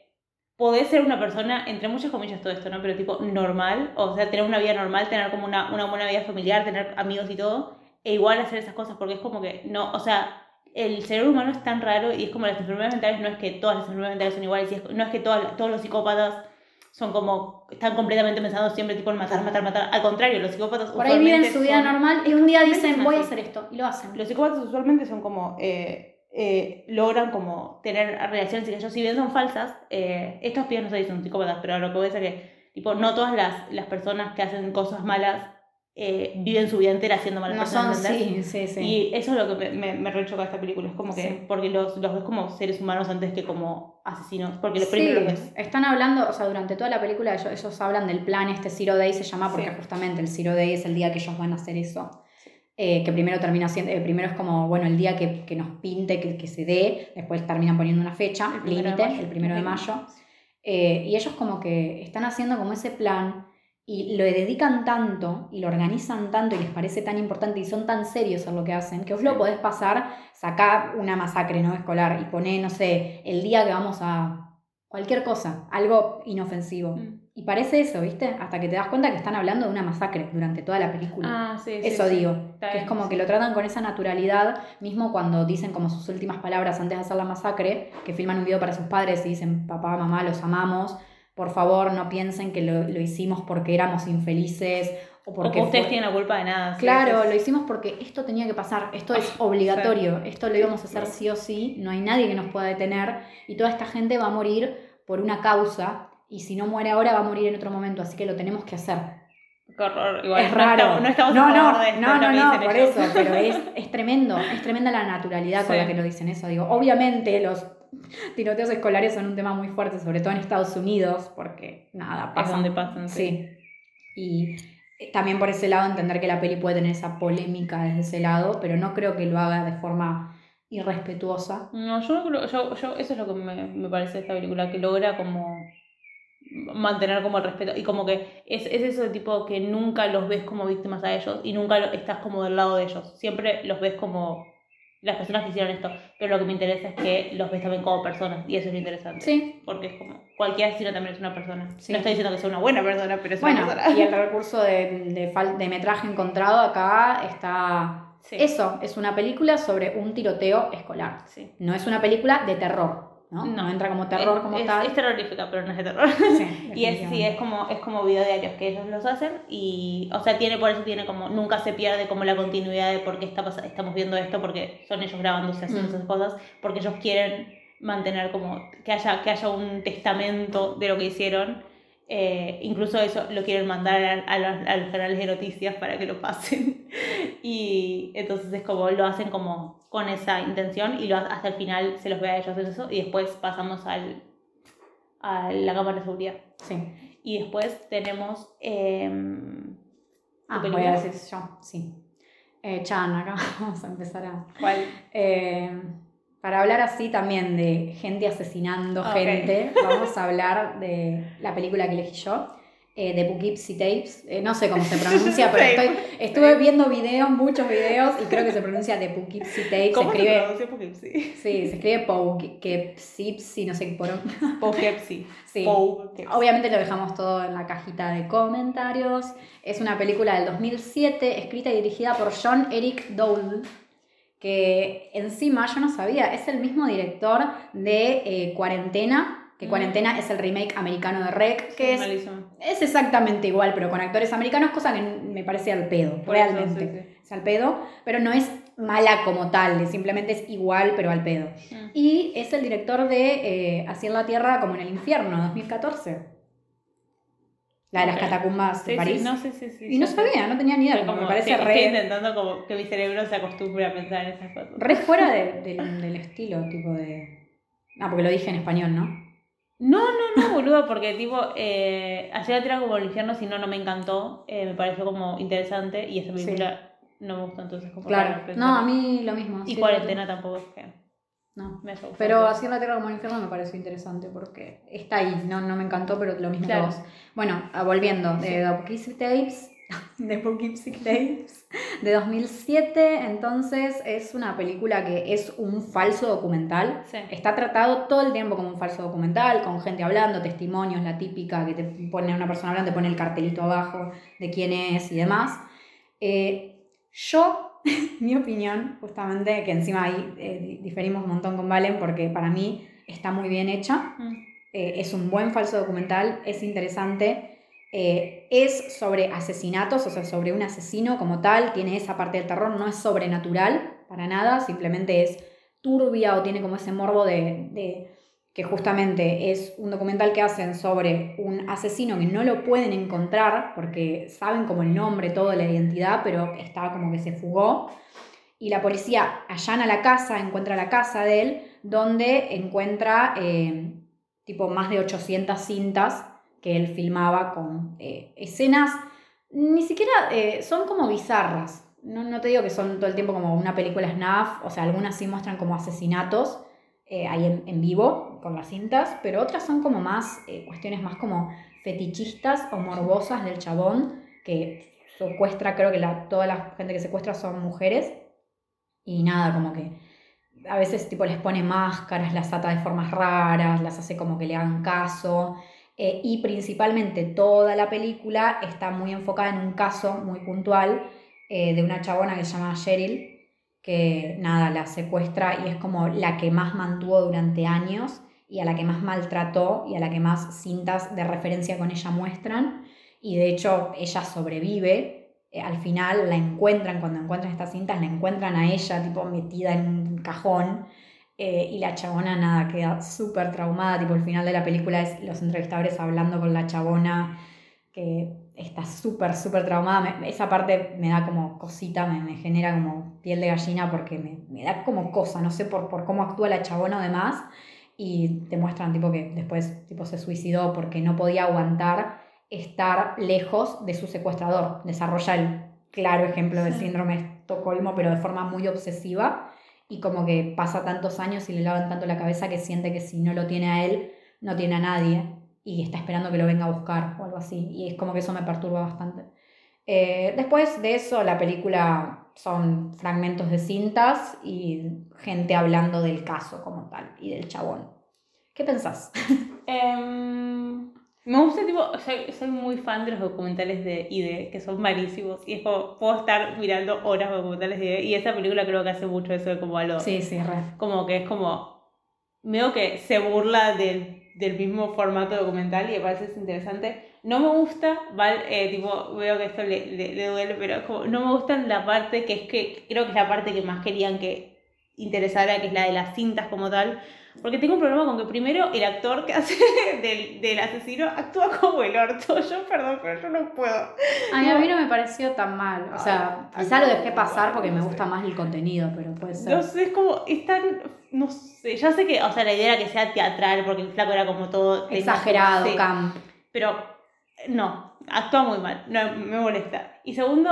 podés ser una persona, entre muchas comillas todo esto, ¿no? Pero tipo normal, o sea, tener una vida normal, tener como una, una buena vida familiar, tener amigos y todo, e igual hacer esas cosas porque es como que, no, o sea, el cerebro humano es tan raro y es como las enfermedades mentales, no es que todas las enfermedades mentales son iguales, no es que todas, todos los psicópatas son como, están completamente pensando siempre tipo en matar, matar, matar. Al contrario, los psicópatas Por ahí viven su vida son- normal y un día dicen voy a hacer esto y lo hacen. Los psicópatas usualmente son como, eh, eh, logran como tener relaciones y que ellos si bien son falsas, eh, estos pibes no se dicen psicópatas, pero lo que voy a decir es que, tipo, no todas las, las personas que hacen cosas malas eh, viven su vida entera haciendo malas No cosas, son, sí, sí, sí. Y eso es lo que me, me, rechoca esta película, es como que, porque los, los ves como seres humanos antes que como asesinos, porque los primero los ves. están hablando, o sea, durante toda la película ellos, ellos hablan del plan este Zero Day, se llama porque justamente el Zero Day es el día que ellos van a hacer eso. Eh, que primero termina siendo, eh, primero es como, bueno, el día que, que nos pinte, que, que se dé, después terminan poniendo una fecha, El primero de límite, mayo. el primero de mayo. Eh, y ellos como que están haciendo como ese plan y lo dedican tanto y lo organizan tanto y les parece tan importante y son tan serios en lo que hacen que vos lo podés pasar, sacar una masacre no escolar y poner, no sé, el día que vamos a cualquier cosa, algo inofensivo. Mm. Y parece eso, ¿viste? Hasta que te das cuenta que están hablando de una masacre durante toda la película. Ah, sí, sí, Eso sí. digo, que es como que lo tratan con esa naturalidad, mismo cuando dicen como sus últimas palabras antes de hacer la masacre, que filman un video para sus padres y dicen, papá, mamá, los amamos, por favor no piensen que lo, lo hicimos porque éramos infelices o porque... Ustedes fue- tienen la culpa de nada. sí, Claro, lo hicimos porque esto tenía que pasar, esto es Ah, obligatorio, esto lo íbamos a hacer Sí. o sí, no hay nadie que nos pueda detener y toda esta gente va a morir por una causa y si no muere ahora va a morir en otro momento, así que lo tenemos que hacer. Qué horror. Igual, es no raro. estamos- No estamos no, no, de esto, no, no, no, dicen por ellos. eso, pero es, es tremendo, es tremenda la naturalidad con Sí. la que dicen eso. Digo, obviamente los tiroteos escolares son un tema muy fuerte, sobre todo en Estados Unidos, porque nada, Es pasa. donde pasan, sí. Sí. Y eh, también por ese lado entender que la peli puede tener esa polémica desde ese lado, pero no creo que lo haga de forma irrespetuosa. No, yo creo, yo, yo, eso es lo que me, me parece de esta película, que logra como mantener como el respeto y como que es, es eso de tipo que nunca los ves como víctimas a ellos y nunca estás como del lado de ellos, siempre los ves como las personas que hicieron esto, pero lo que me interesa es que los ves también como personas, y eso es lo interesante. Sí. Porque es como, cualquier asesino también es una persona. Sí. No estoy diciendo que sea una buena persona, pero es Bueno, una persona. y el recurso de, de, de metraje encontrado acá está... Sí. Eso, es una película sobre un tiroteo escolar. Sí. No es una película de terror, ¿no? No. No, entra como terror Es- como es, tal. Es terrorífica, pero no es de terror. Sí, Y es, sí, es como, es como video diarios que ellos los hacen y, o sea, tiene por eso tiene como, nunca se pierde como la continuidad de por qué está, estamos viendo esto, porque son ellos grabándose haciendo Mm. esas cosas, porque ellos quieren mantener como, que haya, que haya un testamento de lo que hicieron, eh, incluso eso lo quieren mandar a, a los, a los canales de noticias para que lo pasen, y entonces es como, lo hacen como con esa intención y lo, hasta el final se los ve a ellos eso y después pasamos al, a la cámara de seguridad. Sí. Y después tenemos. em, Ah, ¿Tu voy a decir yo, sí. Eh, Chan, acá vamos a empezar a... ¿Cuál? Para hablar así también de gente asesinando Ok. gente, vamos a hablar de la película que elegí yo, eh, de Poughkeepsie Tapes. Eh, no sé cómo se pronuncia, pero estoy, estuve viendo videos, muchos videos, y creo que se pronuncia de Poughkeepsie Tapes. ¿Cómo se se pronuncia Poughkeepsie? sí, se escribe Poughkeepsie, no sé qué por... Poughkeepsie. Sí. Poughkeepsie. Obviamente lo dejamos todo en la cajita de comentarios. Es una película del 2007, escrita y dirigida por John Eric Dole, que encima yo no sabía, es el mismo director de eh, Cuarentena, que Mm. Cuarentena es el remake americano de Rec, que es, es exactamente igual, pero con actores americanos, cosa que me parece al pedo, Por eso, realmente. sí, Es al pedo, pero no es mala como tal, simplemente es igual, pero al pedo. Mm. Y es el director de eh, Así en la Tierra como en el Infierno, 2014. La de las catacumbas de Sí, París. sí, no, sí, sí, sí. y no sabía, no tenía ni idea, Estoy como me parece Estoy re, intentando como que mi cerebro se acostumbre a pensar en esas cosas. re fuera de- del- del estilo, tipo de... Ah, porque lo dije en español, ¿no? No, no, no, boludo, porque tipo, eh, ayer la tira como el infierno, si no, no me encantó, eh, me pareció como interesante y esa película no me gustó, entonces como Claro. No, a mí lo mismo. Y cuarentena tampoco es que No. me gustado. Pero Así en la Tierra como el Infierno me pareció interesante porque está ahí, no, no me encantó, pero lo mismo Claro. que vos. Bueno, ah, volviendo, de The Poughkeepsie Tapes, de Poughkeepsie Tapes, de 2007, entonces es una película que es un falso documental. Sí. Está tratado todo el tiempo como un falso documental, con gente hablando, testimonios, la típica que te pone una persona hablando, te pone el cartelito abajo de quién es y demás. Eh, yo, mi opinión, justamente, que encima ahí eh, di- diferimos un montón con Valen, porque para mí está muy bien hecha, Mm. eh, es un buen falso documental, es interesante, eh, es sobre asesinatos, o sea, sobre un asesino como tal, tiene esa parte del terror, no es sobrenatural para nada, simplemente es turbia o tiene como ese morbo de, de que justamente es un documental que hacen sobre un asesino que no lo pueden encontrar porque saben como el nombre, todo, la identidad, pero está como que se fugó. Y la policía allana la casa, encuentra la casa de él, donde encuentra eh, tipo más de 800 cintas que él filmaba con eh, escenas, ni siquiera eh, son como bizarras. No, no te digo que son todo el tiempo como una película snuff, o sea, algunas sí muestran como asesinatos eh, ahí en, vivo con las cintas, pero otras son como más eh, cuestiones más como fetichistas o morbosas del chabón que secuestra, creo que la, toda la gente que secuestra son mujeres y nada, como que a veces tipo les pone máscaras, las ata de formas raras, las hace como que le hagan caso. eh, y principalmente toda la película está muy enfocada en un caso muy puntual eh, de una chabona que se llama Cheryl, que nada, la secuestra y es como la que más mantuvo durante años y a la que más maltrató y a la que más cintas de referencia con ella muestran. Y de hecho ella sobrevive. Eh, al final la encuentran, cuando encuentran estas cintas, la encuentran a ella tipo metida en un cajón. eh, y la chabona nada, queda súper traumada. Tipo, el final de la película es los entrevistadores hablando con la chabona que está súper, súper traumada. Me- esa parte me da como cosita, me, me genera como piel de gallina porque me, me da como cosa, no sé por, por cómo actúa la chabona o demás. Y te muestran tipo que después tipo, se suicidó porque no podía aguantar estar lejos de su secuestrador. Desarrolla el claro ejemplo del Sí. síndrome de Estocolmo, pero de forma muy obsesiva. Y como que pasa tantos años y le lavan tanto la cabeza que siente que si no lo tiene a él, no tiene a nadie y está esperando que lo venga a buscar o algo así. Y es como que eso me perturba bastante. Eh, después de eso, la película son fragmentos de cintas y gente hablando del caso como tal y del chabón. ¿Qué pensás? Em, me gusta, tipo, soy, soy muy fan de los documentales de ID, que son malísimos. Y es como, puedo estar mirando horas de documentales de ID. Y esa película creo que hace mucho eso de como a lo. Sí, sí, re. Como que es como. Veo que se burla del, del mismo formato documental y me parece es interesante. No me gusta, ¿vale? Eh, tipo, veo que esto le, le, le duele, pero como, no me gusta la parte que es que creo que es la parte que más querían que interesara, que es la de las cintas como tal. Porque tengo un problema con que primero el actor que hace del, del asesino actúa como el orto. Yo, perdón, pero yo no puedo. Ay, a mí no me pareció tan mal. O sea, Ay, quizá lo dejé no, pasar porque no me sé. gusta más el contenido, pero puede ser. No sé, es como, es tan, no sé, ya sé que, o sea, la idea era que sea teatral, porque el flaco era como todo... Exagerado, sí, camp. Pero, no, actúa muy mal, no, me molesta. Y segundo,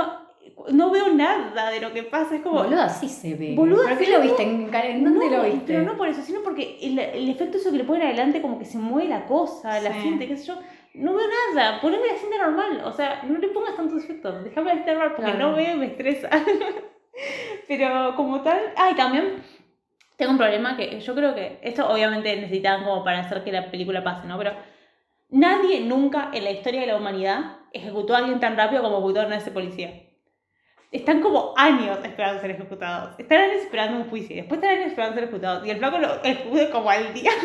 no veo nada de lo que pasa, es como... Boluda, sí se ve. Boluda, ¿Pero qué lo viste? ¿En, en dónde no, lo viste? Pero no por eso, sino porque el, el efecto eso que le ponen adelante como que se mueve la cosa, la cinta, qué sé yo. No veo nada, poneme la cinta normal, o sea, no le pongas tantos efectos, déjame la cinta normal porque Claro. no veo y me estresa. pero como tal, ay, también tengo un problema que yo creo que esto obviamente necesitaban como para hacer que la película pase, ¿no? Pero nadie nunca en la historia de la humanidad ejecutó a alguien tan rápido como ejecutaron a ese policía. Están como años esperando ser ejecutados. Están años esperando un juicio. y Después están años esperando ser ejecutados. Y el flaco lo ejecuta como al día.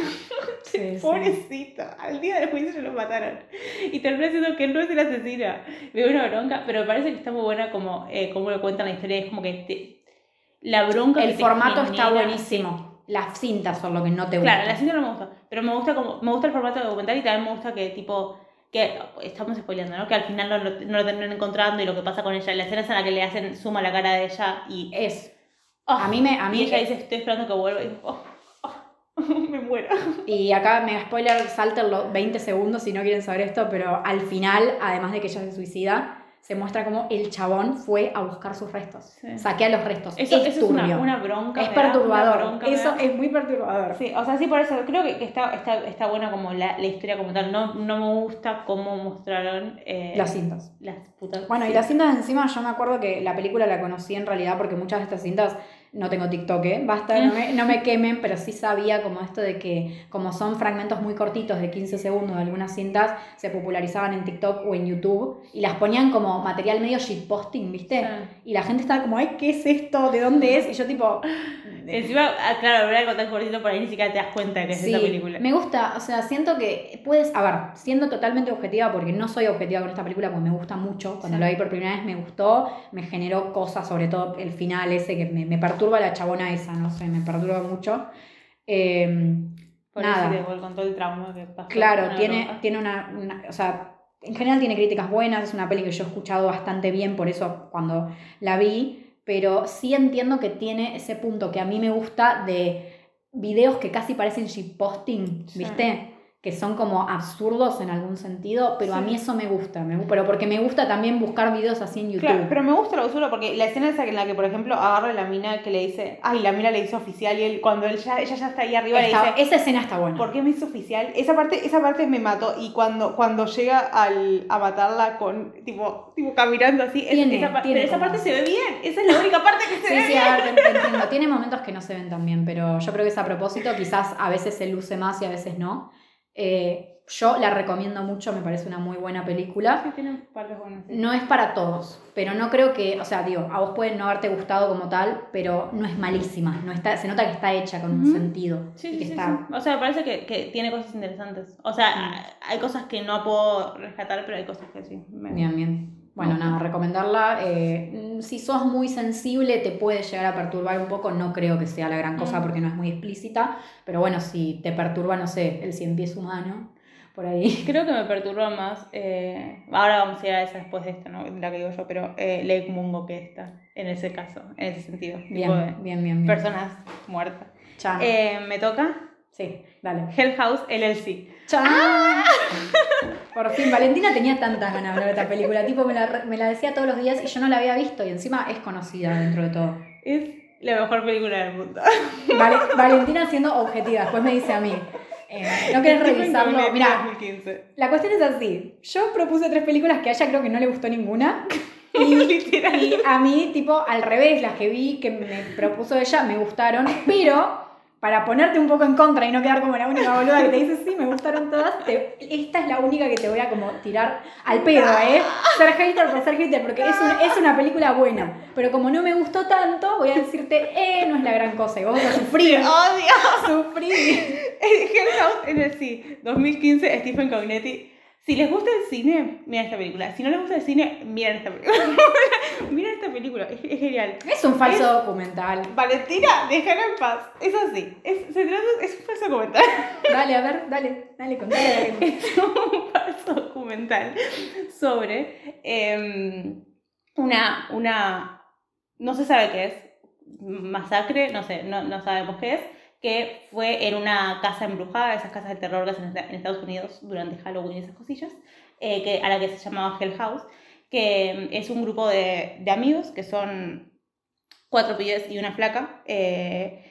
Sí, sí. Pobrecito. Al día del juicio se lo mataron. Y termina siendo que él no es el asesino. Me da una bronca. Pero me parece que está muy buena como, eh, como lo cuentan la historia. Es como que te- la bronca El que te formato está buenísimo. Las cintas son lo que no te gusta. Claro, la cinta no me gusta, pero me gusta como me gusta el formato de documental y también me gusta que tipo que estamos spoileando, ¿no? Que al final no, lo- no lo terminan encontrando y lo que pasa con ella, la escena es en la que le hacen suma la cara de ella y Es. oh, A mí me. A y mí, ella dice estoy esperando que vuelva y oh, oh, me muero. Y acá me spoiler, salten los 20 segundos si no quieren saber esto, pero al final, además de que ella se suicida, se muestra como el chabón fue a buscar sus restos. Sí. Saquea los restos. Eso, es eso es una, bronca. es perturbador. bronca Eso es muy perturbador. Sí, o sea, sí, por eso creo que, que está, está, está buena como la, la historia como tal. No, no me gusta cómo mostraron eh, Las cintas. las putas. Bueno, y las cintas encima, yo me acuerdo que la película la conocí en realidad porque muchas de estas cintas, no tengo TikTok, ¿eh? basta, no me, no me quemen, pero sí sabía como esto de que como son fragmentos muy cortitos de 15 segundos de algunas cintas, se popularizaban en TikTok o en YouTube y las ponían como material medio shitposting, ¿viste? Sí. Y la gente estaba como, ay, ¿qué es esto? ¿De dónde es? Y yo tipo... Encima, ah, claro, ver algo tan cortito por ahí ni siquiera te das cuenta que es Sí, esa película. me gusta, o sea, siento que puedes, a ver, siendo totalmente objetiva, porque no soy objetiva con esta película, porque me gusta mucho, cuando Sí. la vi por primera vez me gustó, me generó cosas, sobre todo el final ese, que me, me perturba la chabona esa, no sé, me perturba mucho. Eh, Por nada. eso con todo el trauma que pasó. claro, tiene, tiene una, una- o sea, en general tiene críticas buenas, es una peli que yo he escuchado bastante bien, por eso cuando la vi, pero sí entiendo que tiene ese punto que a mí me gusta de videos que casi parecen shitposting, Sí. Que son como absurdos en algún sentido, pero a Sí. mí eso me gusta, me, pero porque me gusta también buscar videos así en YouTube. Claro, pero me gusta lo absurdo porque la escena esa en la que, por ejemplo, agarra a la mina que le dice, ay, la mina le hizo oficial y él, cuando él ya, ella ya está ahí arriba Está- le dice, esa escena está buena. ¿por qué me hizo oficial? Esa parte, esa parte me mató y cuando, cuando llega al, a matarla con, tipo, tipo caminando así, Tiene, esa, tiene pero esa parte se ve bien, esa es la única parte que se Sí, ve sí, bien. a ver, te entiendo. Tiene momentos que no se ven tan bien, pero yo creo que es a propósito. Quizás a veces se luce más y a veces no. Eh, yo la recomiendo mucho, me parece una muy buena película. Sí, tiene partes buenas. sí. No es para todos, pero no creo que, o sea, digo, a vos puede no haberte gustado como tal, pero no es malísima. No está, se nota que está hecha con un sentido. Sí, y sí, que sí, está. O sea, me parece que, que tiene cosas interesantes. O sea, hay cosas que no puedo rescatar, pero hay cosas que sí. me- Bien, bien. Bueno, nada, recomendarla. eh, si sos muy sensible, te puede llegar a perturbar un poco. No creo que sea la gran cosa porque no es muy explícita. Pero bueno, si te perturba, no sé, el cien pies humano, por ahí. Creo que me perturba más. eh, ahora vamos a ir a esa después de esta, ¿no? La que digo yo, pero eh, Lake Mungo que esta, en ese caso, en ese sentido. Bien, bien, bien, bien. personas muertas. Eh, me toca sí, dale. Hell House LLC. ¡Chan! Por fin, Valentina tenía tantas ganas de hablar de esta película. Tipo, me la, me la decía todos los días y yo no la había visto. Y encima es conocida dentro de todo. Es la mejor película del mundo. Vale- Valentina siendo objetiva, después me dice a mí. eh, ¿No querés revisarlo? Mira, Mira, 2015. la cuestión es así. Yo propuse tres películas que a ella creo que no le gustó ninguna. Y a mí, tipo, al revés, las que vi que me propuso ella me gustaron, pero para ponerte un poco en contra y no quedar como la única boluda que te dice, sí, me gustaron todas, te- esta es la única que te voy a como tirar al pedo, ¿eh? Ser hater por ser hater, porque es, un- es una película buena, pero como no me gustó tanto, voy a decirte, eh, no es la gran cosa, y vos vas a sufrir, ¡Odio! sufrir. Hell House en el sí, 2015, Stephen Cognetti. Si les gusta el cine, miren esta película. Si no les gusta el cine, miren esta película. miren esta película, es, es genial. Es un falso documental. Valentina, déjala en paz. Es así. Es, se trata, es un falso documental. Dale, a ver, dale, dale, contale es un falso documental sobre em, una, una. No se sabe qué es. Masacre, no sé, no, no sabemos qué es. Que fue en una casa embrujada, esas casas de terror que hacen en Esta- en Estados Unidos durante Halloween y esas cosillas, eh, que, a la que se llamaba Hell House, que em, es un grupo de, de amigos que son cuatro pibes y una flaca. eh,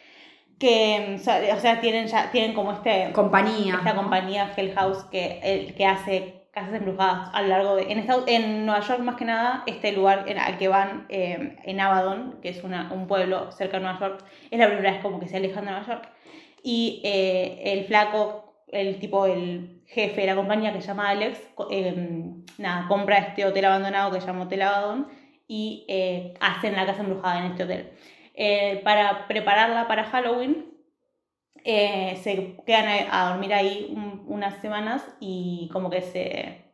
que, o sea, o sea, tienen, ya, tienen como este, Compañía. esta compañía Hell House que, el, que hace casas embrujadas a lo largo de... En, Estados- en Nueva York más que nada, este lugar en- al que van eh, en Abaddon, que es una, un pueblo cerca de Nueva York, es la primera vez como que se alejan de Nueva York. Y eh, el flaco, el tipo, el jefe de la compañía que se llama Alex, eh, nada, compra este hotel abandonado que se llama Hotel Abaddon y eh, hacen la casa embrujada en este hotel. Eh, para prepararla para Halloween, eh, se quedan a, a dormir ahí un- unas semanas y como que se...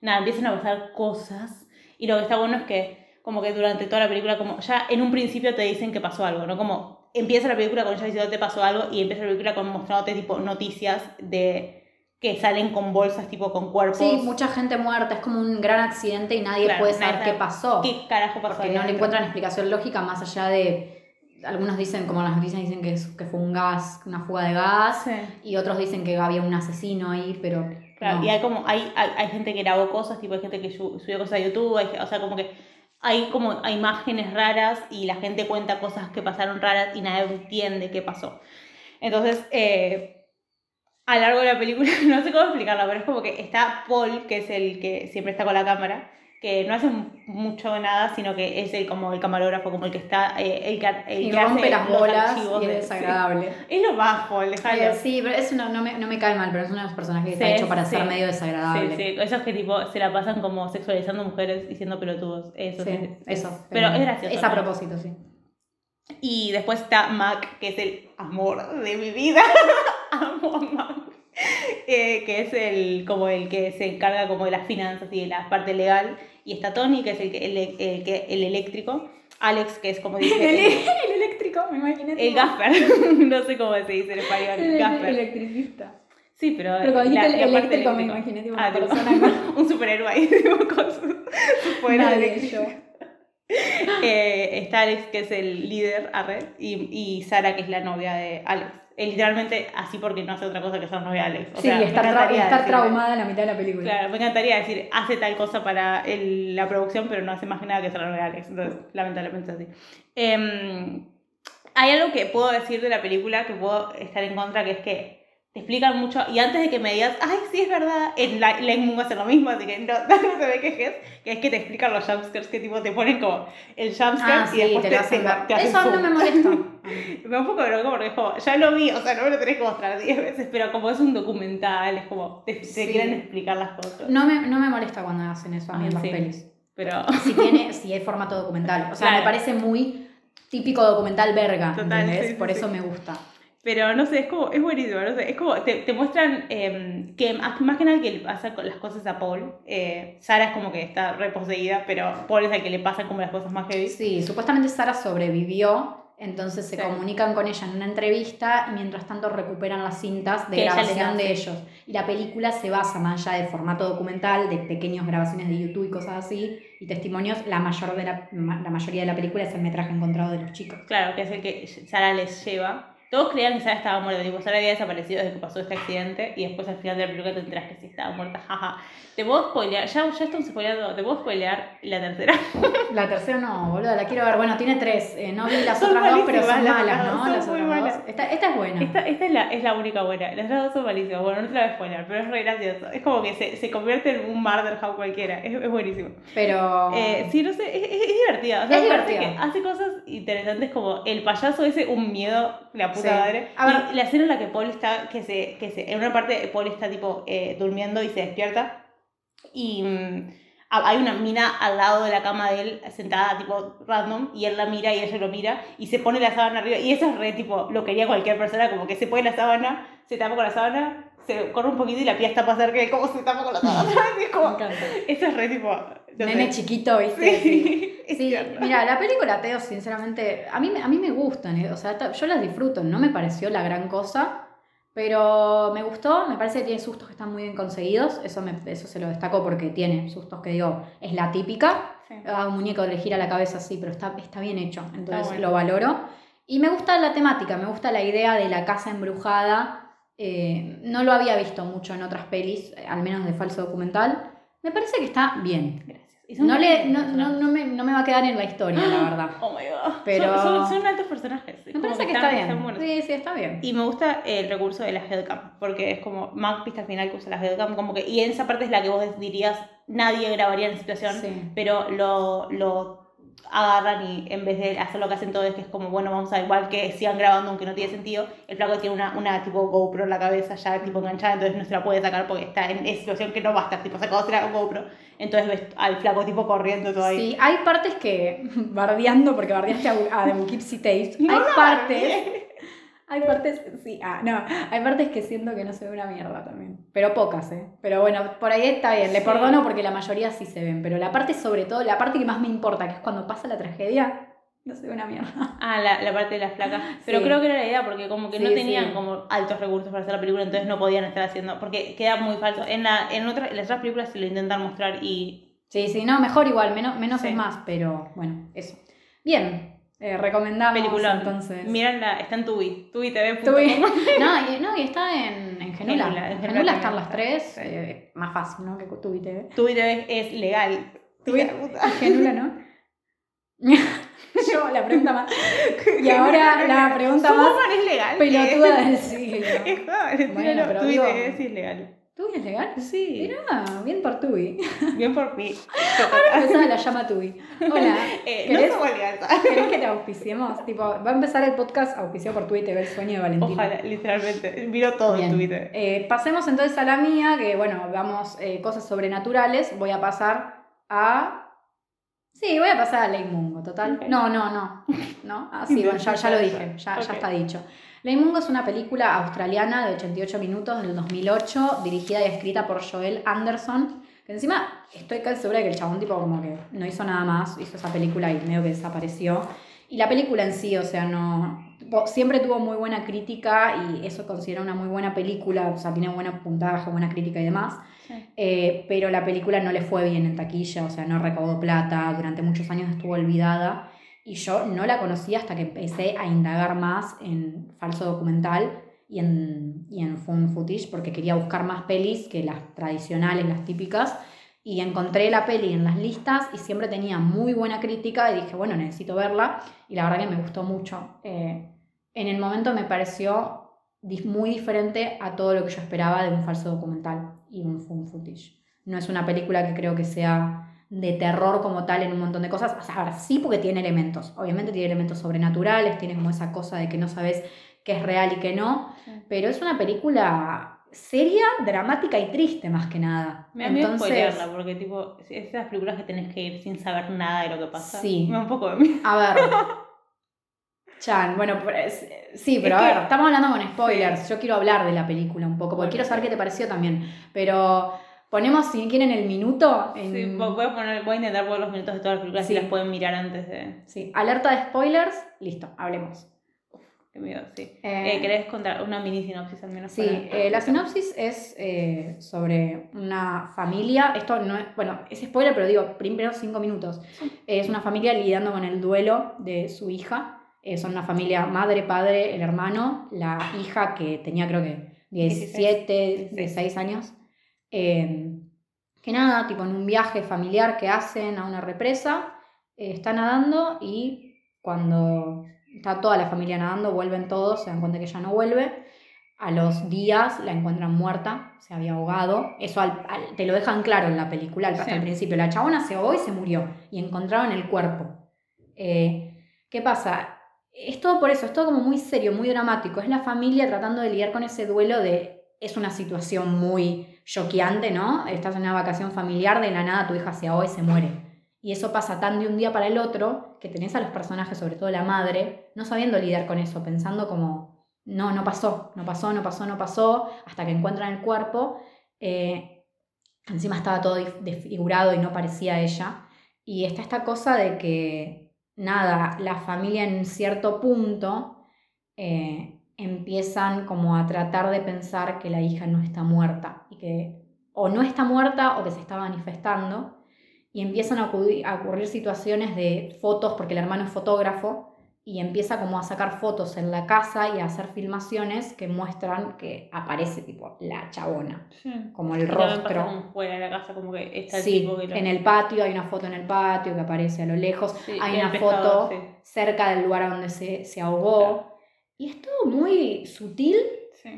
Nada, empiezan a pasar cosas y lo que está bueno es que como que durante toda la película, como ya en un principio te dicen que pasó algo, ¿no? Como empieza la película con ya diciendo te pasó algo y empieza la película con mostrándote tipo noticias de que salen con bolsas tipo con cuerpos. Sí, mucha gente muerta, es como un gran accidente y nadie Claro, puede nadie saber sabe qué pasó. ¿Qué carajo pasó? Porque no le encuentran explicación lógica más allá de. Algunos dicen, como las noticias dicen que, es- que fue un gas, una fuga de gas, Sí. y otros dicen que había un asesino ahí, pero. Claro, no. y hay como, hay, hay, hay gente que grabó cosas, tipo hay gente que su- subió cosas a YouTube, hay, o sea, como que hay como hay imágenes raras y la gente cuenta cosas que pasaron raras y nadie entiende qué pasó. Entonces, eh, a lo largo de la película, no sé cómo explicarlo, pero es como que está Paul, que es el que siempre está con la cámara, que no hace mucho nada, sino que es el como el camarógrafo, como el que está, eh, el que, el y que rompe hace las bolas y es de- desagradable. sí. Es lo Paul, déjalo. Eh, sí, pero es una, no, me, no me cae mal, pero es uno de los personajes que Sí, está hecho para sí. ser medio Sí, desagradable. sí, esos que tipo se la pasan como sexualizando mujeres diciendo pelotudos. Eso, Sí, sí, sí. eso. Pero es gracioso. Es a propósito, sí. Y después está Mac, que es el amor de mi vida. Amo a Mac. Eh, que es el como el que se encarga como de las finanzas y de la parte legal. Y está Tony, que es el, el, el, el eléctrico. Alex, que es como dice. El, el, el eléctrico, me imaginé. el gaffer. no sé cómo se dice en español. El, gaffer. electricista. Sí, pero. Pero cuando dijiste el eléctrico me imaginé tipo Ah, una tipo, persona con un superhéroe ahí, tipo, con sus sus poderes eléctricos. Eh, está Alex, que es el líder, arre, y, y Sara, que es la novia de Alex. Literalmente así porque no hace otra cosa que ser novia de Alex. O Sí, sea, estar, tra- estar traumada en la mitad de la película. Claro, me encantaría decir, hace tal cosa para el- la producción, pero no hace más que nada que ser novia de Alex. Entonces, lamentablemente es así. Em, hay algo que puedo decir de la película que puedo estar en contra, que es que te explican mucho, y antes de que me digas, ay, sí, es verdad, en la Lightning Moon hace lo mismo, así que no, no te me quejes, que es que te explican los jumpscares, que tipo te ponen como el jumpscare Ah, y sí, después te lo hacen te hacen Eso a mí no zoom. me molesta. Me da un poco de bronca porque es como, ya lo vi, o sea, no me lo tenés que mostrar 10 veces, pero como es un documental, es como, te, te Sí. quieren explicar las cosas. No me, no me molesta cuando hacen eso a mí Ah, en las sí. pelis. Pero, Si tiene, si es formato documental. O sea, Claro. me parece muy típico documental verga, Total, ¿entendés? Por eso me gusta. Pero no sé, es como, es buenísimo, no sé, es como, te, te muestran eh, que más, que nada que le pasa las cosas a Paul. Eh, Sara es como que está reposeída, pero Paul es el que le pasan como las cosas más heavy. Sí, supuestamente Sara sobrevivió, entonces se Sí. comunican con ella en una entrevista y mientras tanto recuperan las cintas de Que grabación de ellos. Y la película se basa más allá de formato documental, de pequeñas grabaciones de YouTube y cosas así, y testimonios. La, mayor de la, la mayoría de la película es el metraje encontrado de los chicos. Claro, que es el que Sara les lleva. Todos creían que Sara estaba muerta, tipo, Sara había desaparecido desde que pasó este accidente y después al final de la película te enteras que sí estaba muerta, jaja. Te puedo spoilear, ya, ya estamos spoileando, te puedo spoilear la tercera. La tercera no, boludo, la quiero ver. Bueno, tiene tres. eh, no vi las Son otras dos, pero son las malas, ¿no? son Las muy otras malas. dos. Esta, esta es buena. Esta, esta es, la, es la única buena, las otras dos son malísimas, bueno, no te la voy a spoilear, pero es re gracioso. Es como que se, se convierte en un murder house cualquiera, es, es buenísimo. Pero. Eh, sí, no sé, es, es, es divertida. O sea, Es divertida. hace cosas interesantes como el payaso ese, un miedo, la puta. Madre. A ver. Y la escena en la que Paul está, que se, que se, en una parte Paul está tipo eh, durmiendo y se despierta y mm, ha- hay una mina al lado de la cama de él sentada tipo random y él la mira y ella lo mira y se pone la sábana arriba y eso es re tipo, lo quería cualquier persona, como que se pone la sábana, se tapa con la sábana, se corre un poquito y la pía está para cerca y como se tapa con la sábana. Es como, eso es re tipo... no Nene sé. chiquito, ¿viste? Sí. Mira, la película Teo, sinceramente, a mí, me- a mí me gustan, eh, o sea, yo las disfruto, no me pareció la gran cosa, pero me gustó, me parece que tiene sustos que están muy bien conseguidos, eso, me, eso se lo destaco porque tiene sustos que digo, es la típica, Sí. a un muñeco le gira la cabeza así, pero está, está bien hecho, entonces bueno. lo valoro. Y me gusta la temática, me gusta la idea de la casa embrujada, eh, no lo había visto mucho en otras pelis, eh, al menos de falso documental, me parece que está bien. Gracias. No, le, no, no, no me, no me va a quedar en la historia, la verdad. Oh my god. Pero- Son, son, son altos personajes. Me parece que están- está bien. Sí, sí, está bien. Y me gusta el recurso de la headcam, porque es como Mac viste al final que usa la headcam, como que, y en esa parte es la que vos dirías, nadie grabaría en esa situación, Sí. pero lo, lo agarran y en vez de hacer lo que hacen todos, que es como, bueno, vamos a igual que sigan grabando aunque no tiene sentido, el flaco tiene una, una tipo GoPro en la cabeza ya tipo enganchada, entonces no se la puede sacar porque está en esa situación que no va a estar tipo sacado de la GoPro, entonces ves al flaco tipo corriendo todo ahí. Sí, hay partes que, bardeando, porque bardeaste a, a The Poughkeepsie Tapes, No hay partes. Hay partes, sí, ah, no, hay partes que siento que no se ve una mierda también, pero pocas, ¿eh? Pero bueno, por ahí está bien, le Sí. perdono porque la mayoría sí se ven, pero la parte sobre todo, la parte que más me importa, que es cuando pasa la tragedia, no se ve una mierda. Ah, la, la parte de las placas. Pero Sí. creo que era la idea, porque como que no Sí, tenían sí. como altos recursos para hacer la película, entonces no podían estar haciendo, porque queda muy falso. En, la, en, otras, en las otras películas se lo intentan mostrar y... Sí, sí, no, mejor igual, menos, menos es más, pero bueno, eso. Bien, eh, recomendamos Película. entonces. Mírenla, está en Tubi, tubitv.com. Tuve- no, y, no, y está en, en Genula. Genula, en En Genula Genula están las tres. Eh, más fácil, ¿no? Que Tubi TV. Tubi TV es legal. Tubi-. Genula, ¿no? Yo, la pregunta más. Y ahora la pregunta más es legal. pelotuda del siglo. Es joven, Bueno, pero Tubi TV sí es legal. ¿Tubi es legal? Sí, Mirá, bien por Tubi. bien por mí. Empezaba la llama Tubi. Hola. Eh, no ¿Querés, legal. ¿Querés que te auspiciemos? Tipo, va a empezar el podcast auspiciado por TV, el sueño de Valentina. Ojalá, literalmente. Miro todo Bien. en TV. Eh, pasemos entonces a la mía, que bueno, vamos eh, cosas sobrenaturales. Voy a pasar a. Sí, voy a pasar a Ley Mungo, total. Ok. No, no, no. ¿No? Ah, sí, bueno, ya, ya lo dije, ya, ya Ok. está dicho. Ley Mungo es una película australiana de 88 minutos del 2008, dirigida y escrita por Joel Anderson. Que encima estoy casi segura de que el chabón, tipo, como que no hizo nada más, hizo esa película y medio que desapareció. Y la película en sí, o sea, no. tipo, siempre tuvo muy buena crítica y eso considera una muy buena película, o sea, tiene buena puntaje, buena crítica y demás. Sí. Eh, pero la película no le fue bien en taquilla, o sea, no recaudó plata, durante muchos años estuvo olvidada y yo no la conocí hasta que empecé a indagar más en falso documental y en, y en found footage porque quería buscar más pelis que las tradicionales, las típicas. Y encontré la peli en las listas y siempre tenía muy buena crítica y dije, bueno, necesito verla. Y la verdad que me gustó mucho. Eh, en el momento me pareció muy diferente a todo lo que yo esperaba de un falso documental y un found footage. No es una película que creo que sea de terror como tal en un montón de cosas. O sea, a ver, sí porque tiene elementos. Obviamente tiene elementos sobrenaturales, tiene como esa cosa de que no sabes qué es real y qué no. Sí. Pero es una película seria, dramática y triste más que nada. Me da miedo spoilearla, porque tipo, es esas películas que tenés que ir sin saber nada de lo que pasa. Sí. Me da un poco de miedo. A ver. Chan, bueno, pero es- sí, pero Es a que- ver, estamos hablando con spoilers. Yo quiero hablar de la película un poco, porque Bueno, quiero saber qué te pareció también. Pero ponemos, si quieren, el minuto. En... Sí, vo- voy, a poner, voy a intentar poner los minutos de todas las películas Sí. si las pueden mirar antes de. Sí, alerta de spoilers, listo, hablemos. Qué miedo, sí. Eh, Eh, ¿Querés contar una mini sinopsis al menos? Sí, para- eh, la sinopsis es eh, sobre una familia. Esto no es, bueno, es spoiler, pero digo, primero cinco minutos. Es una familia lidiando con el duelo de su hija. Eh, son una familia madre, padre, el hermano, la hija que tenía creo que 17, 16 años. Eh, que nada, tipo en un viaje familiar que hacen a una represa, eh, está nadando y cuando está toda la familia nadando, vuelven todos, se dan cuenta que ella no vuelve. A los días la encuentran muerta, se había ahogado. Eso te lo dejan claro en la película hasta el principio. La chabona se ahogó y se murió. Y encontraron el cuerpo. Eh, ¿Qué pasa? Es todo por eso, es todo como muy serio, muy dramático. Es la familia tratando de lidiar con ese duelo de. Es una situación muy choqueante, ¿no? Estás en una vacación familiar, de la nada tu hija se ahogó y se muere. Y eso pasa tan de un día para el otro que tenés a los personajes, sobre todo la madre, no sabiendo lidiar con eso, pensando como, no, no pasó, no pasó, no pasó, no pasó, hasta que encuentran el cuerpo. Eh, encima estaba todo desfigurado y no parecía ella. Y está esta cosa de que, nada, la familia en cierto punto eh, empiezan como a tratar de pensar que la hija no está muerta y que o no está muerta o que se está manifestando y empiezan a ocurrir, situaciones de fotos, porque el hermano es fotógrafo, y empieza como a sacar fotos en la casa y a hacer filmaciones que muestran que aparece tipo la chabona, como el rostro. Como fuera de la casa, como que está el tipo que en el patio hay una foto en el patio que aparece a lo lejos, hay una foto cerca del lugar donde se, se ahogó, y es todo muy sutil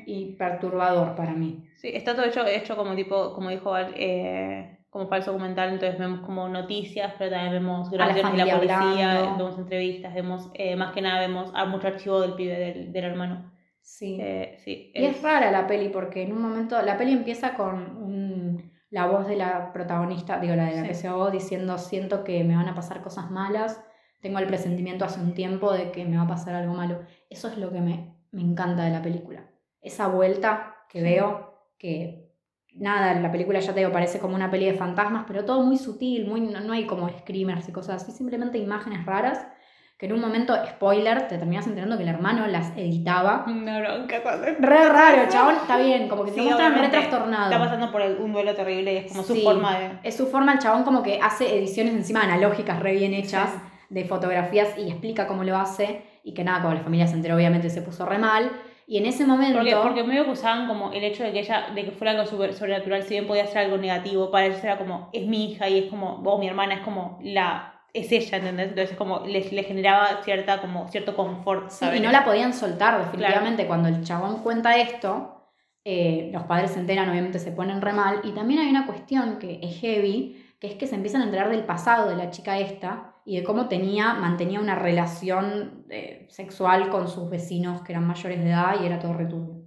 y perturbador para mí. Sí, está todo hecho, hecho como tipo, como dijo eh, como falso documental, entonces vemos como noticias, pero también vemos grabaciones de la policía, vemos entrevistas, vemos, eh, más que nada vemos a mucho archivo del pibe del, del hermano. Sí. Eh, sí y es... rara la peli porque en un momento, la peli empieza con la voz de la protagonista, digo, la de la que se ahogó, diciendo, siento que me van a pasar cosas malas, tengo el presentimiento hace un tiempo de que me va a pasar algo malo. Eso es lo que me, me encanta de la película. Esa vuelta que veo, que nada, la película ya te digo, parece como una peli de fantasmas, pero todo muy sutil, muy, no, hay como screamers y cosas así, simplemente imágenes raras que en un momento, spoiler, te terminas enterando que el hermano las editaba. No, bronca Re raro, chabón, está bien, como que se muestra re trastornado. Está pasando por un duelo terrible y es como su forma de... Es su forma, el chabón como que hace ediciones encima analógicas re bien hechas de fotografías y explica cómo lo hace y que nada, como la familia se enteró obviamente se puso re mal y en ese momento. Porque, porque medio que usaban como el hecho de que ella, de que fuera algo sobrenatural, si bien podía ser algo negativo, para ellos era como, es mi hija y es como, vos, mi hermana, es como la. Es ella, ¿entendés? Entonces como les, les generaba cierta, como, cierto confort. y no la podían soltar, definitivamente. Cuando el chabón cuenta esto, eh, los padres se enteran, obviamente se ponen re mal. Y también hay una cuestión que es heavy, que es que se empiezan a enterar del pasado de la chica esta y de cómo tenía, mantenía una relación eh, sexual con sus vecinos que eran mayores de edad y era todo returbio.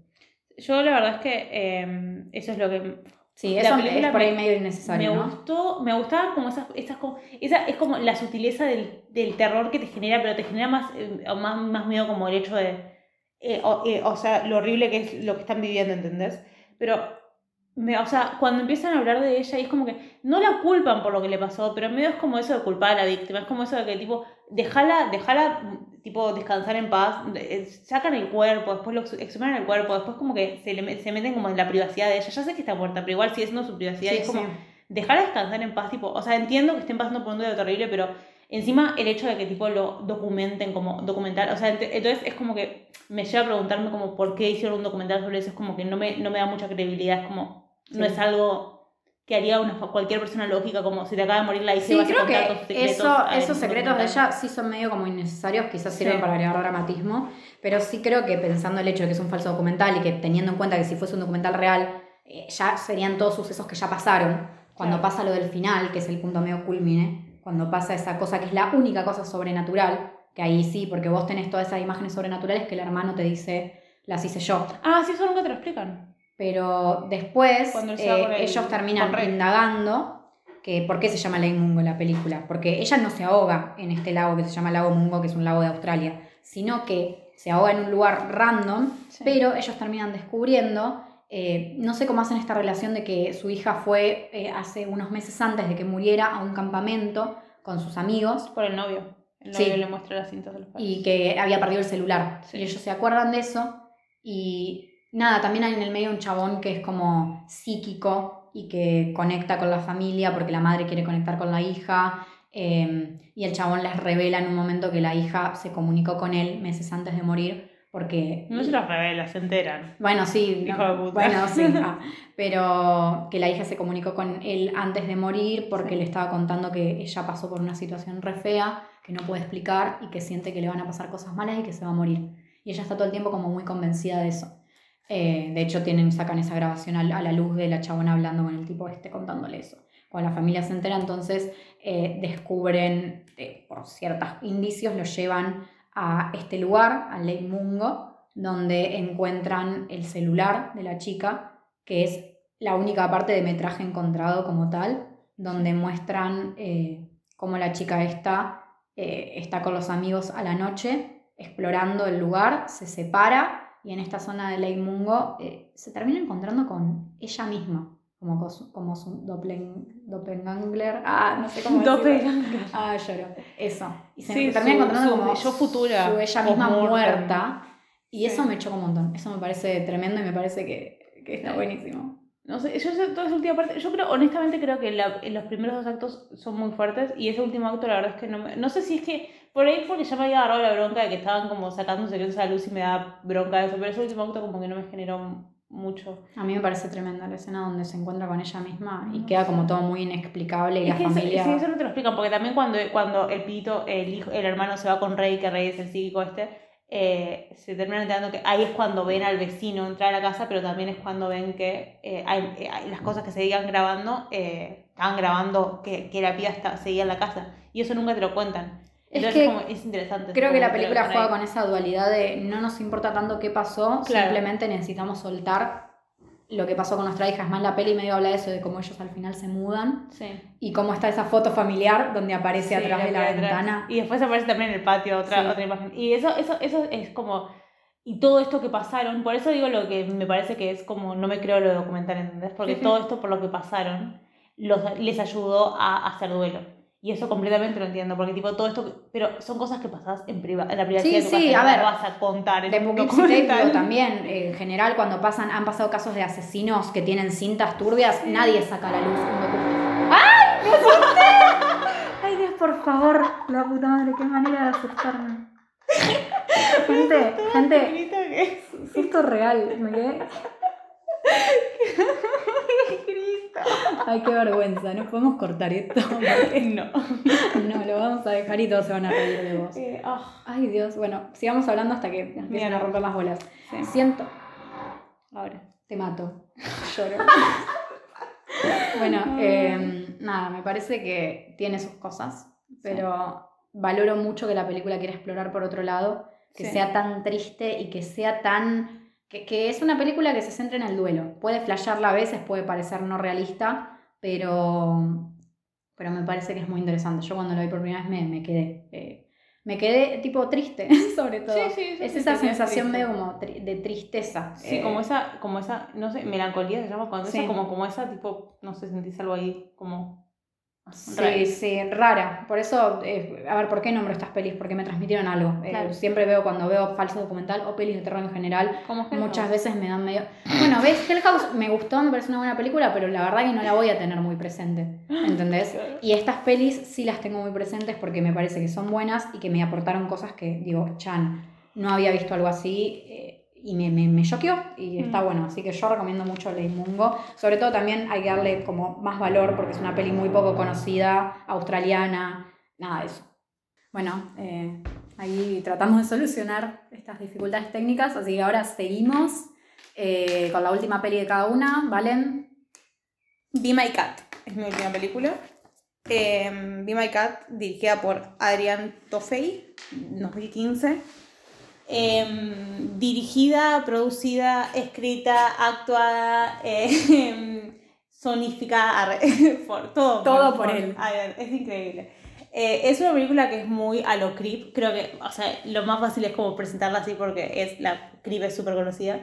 Yo la verdad es que em, eso es lo que... Sí, eso es por ahí medio innecesario. Me gustó, me gustaba como esas, esas esa es como la sutileza del, del, terror que te genera, pero te genera más, eh, más, más miedo como el hecho de, eh, o, o, sea, lo horrible que es lo que están viviendo, ¿entendés? Pero o sea, cuando empiezan a hablar de ella y es como que no la culpan por lo que le pasó, pero medio es como eso de culpar a la víctima, es como eso de que tipo, déjala, déjala tipo descansar en paz, eh, sacan el cuerpo, después lo exhuman el cuerpo, después como que se, le, se meten como en la privacidad de ella, ya sé que está muerta, pero igual sigue siendo su privacidad es como, déjala descansar en paz, tipo, o sea, entiendo que estén pasando por un duelo terrible, pero encima el hecho de que tipo lo documenten como documental, o sea, entonces es como que me lleva a preguntarme como por qué hicieron un documental sobre eso, es como que no me, no me da mucha credibilidad, es como no es algo que haría una, cualquier persona lógica, como si te acaba de morir la hija sí, vas a contar tus secretos. Eso, esos secretos de ella sí son medio como innecesarios, quizás sirven para agregar dramatismo, pero sí creo que pensando el hecho de que es un falso documental y que teniendo en cuenta que si fuese un documental real, eh, ya serían todos sucesos que ya pasaron. Cuando pasa lo del final, que es el punto medio culmine, cuando pasa esa cosa que es la única cosa sobrenatural, que ahí sí, porque vos tenés todas esas imágenes sobrenaturales que el hermano te dice, las hice yo. Ah, sí, eso nunca te lo explican. Pero después eh, ellos terminan indagando que por qué se llama Lake Mungo la película. Porque ella no se ahoga en este lago que se llama Lago Mungo, que es un lago de Australia, sino que se ahoga en un lugar random, pero ellos terminan descubriendo, eh, no sé cómo hacen esta relación de que su hija fue eh, hace unos meses antes de que muriera a un campamento con sus amigos. Por el novio. El novio le muestra las cintas de los padres. Y que había perdido el celular. Y ellos se acuerdan de eso y nada, también hay en el medio un chabón que es como psíquico y que conecta con la familia porque la madre quiere conectar con la hija Eh, y el chabón les revela en un momento que la hija se comunicó con él meses antes de morir porque... No se las revela, se enteran. Bueno, sí. Hijo no, de puta. Bueno, sí. ah, pero que la hija se comunicó con él antes de morir porque le estaba contando que ella pasó por una situación re fea, que no puede explicar y que siente que le van a pasar cosas malas y que se va a morir. Y ella está todo el tiempo como muy convencida de eso. Eh, de hecho, tienen, sacan esa grabación a, la luz de la chabona hablando con el tipo este contándole eso. Cuando la familia se entera, entonces eh, descubren, eh, por ciertos indicios, lo llevan a este lugar, al Lake Mungo, donde encuentran el celular de la chica, que es la única parte de metraje encontrado como tal, donde muestran cómo la chica esta eh, está con los amigos a la noche, explorando el lugar, se separa y en esta zona de Lake Mungo eh, se termina encontrando con ella misma, como, como su doppelganger. Ah, no sé cómo. Doppelganger. Ah, lloro. Eso. Y se Sí, termina su- encontrando su como yo futura, su ella misma post-mortem. muerta. Y Sí. eso me chocó un montón. Eso me parece tremendo y me parece que, que está Sí. buenísimo. No sé, yo sé toda esa última parte, yo creo, honestamente creo que la- los primeros dos actos son muy fuertes y ese último acto la verdad es que no me, no sé si es que, por ahí porque ya me había agarrado la bronca de que estaban como sacando secretos a luz y me da bronca eso, pero ese último acto como que no me generó mucho. A mí me parece tremenda la escena donde se encuentra con ella misma y queda como todo muy inexplicable y la eso, familia... sí, eso no te lo explican, porque también cuando, cuando el pito, el hijo, el hermano se va con Rey, que Rey es el psíquico este, eh, se terminan enterando que ahí es cuando ven al vecino entrar a la casa, pero también es cuando ven que eh, hay, eh, hay las cosas que se iban grabando, eh, estaban grabando que, que la piba está, seguía en la casa. Y eso nunca te lo cuentan. Es Entonces que como, es interesante. Creo que la película juega con esa dualidad de no nos importa tanto qué pasó, Claro. simplemente necesitamos soltar lo que pasó con nuestra hija. Es más, la peli medio habla de eso, de cómo ellos al final se mudan Sí. y cómo está esa foto familiar donde aparece Sí, atrás de la atrás. ventana. Y después aparece también en el patio otra, Sí. otra imagen. Y eso, eso, eso es como. Y todo esto que pasaron, por eso digo lo que me parece que es como. No me creo lo documental, ¿entendés? Porque todo esto por lo que pasaron los, les ayudó a hacer duelo. Y eso completamente lo entiendo, porque tipo todo esto. Pero son cosas que pasas en, priva, en la privacidad Sí, de tu sí, casa, a no ver. vas a contar en De también, eh, en general, cuando pasan, han pasado casos de asesinos que tienen cintas turbias, nadie saca a la luz un documento. ¡Ay! ¡Me asusté! Ay, Dios, por favor. La puta madre, qué manera de asustarme. Gente, gente, susto real. Me quedé. Grito. Ay, qué vergüenza. No podemos cortar esto. No. No, lo vamos a dejar y todos se van a reír de vos. Eh, ah, Ay, Dios. Bueno, sigamos hablando hasta que empiecen Bien. a romper las bolas. sí. Siento. Ahora, te mato. Lloro. bueno, eh, nada, me parece que tiene sus cosas, pero valoro mucho que la película quiera explorar por otro lado, que Sí. sea tan triste y que sea tan... Que, que es una película que se centra en el duelo. Puede flashearla a veces, puede parecer no realista, pero, pero me parece que es muy interesante. Yo cuando lo vi por primera vez me, me quedé... eh, me quedé tipo triste, sobre todo. Sí, sí, sí, es esa sensación medio como tri- de tristeza. Sí, Eh, como esa, como esa, no sé, melancolía se llama cuando esa, como, como esa tipo, no sé, sentís algo ahí, como Sí, sí, rara. Por eso, eh, a ver, ¿por qué nombro estas pelis? Porque me transmitieron algo. Eh, siempre veo cuando veo falso documental o pelis de terror en general, muchas veces me dan medio... Bueno, ves, Hell House me gustó, me parece una buena película, pero la verdad que no la voy a tener muy presente. ¿Entendés? Y estas pelis sí las tengo muy presentes porque me parece que son buenas y que me aportaron cosas que, digo, Chan, no había visto algo así eh, y me, me, me choqueó y está Mm. bueno. Así que yo recomiendo mucho Ley Mungo. Sobre todo también hay que darle como más valor porque es una peli muy poco conocida, australiana, nada de eso. Bueno, eh, ahí tratamos de solucionar estas dificultades técnicas, así que ahora seguimos eh, con la última peli de cada una, ¿valen? Be My Cat es mi última película. Eh, Be My Cat, dirigida por Adrián Toffey, 2015. Eh, dirigida, producida, escrita, actuada, eh, sonificada, arre, por todo. Todo por él. Adrián, es increíble. Eh, es una película que es muy a lo Creep. Creo que, o sea, lo más fácil es como presentarla así porque es la Creep es súper conocida.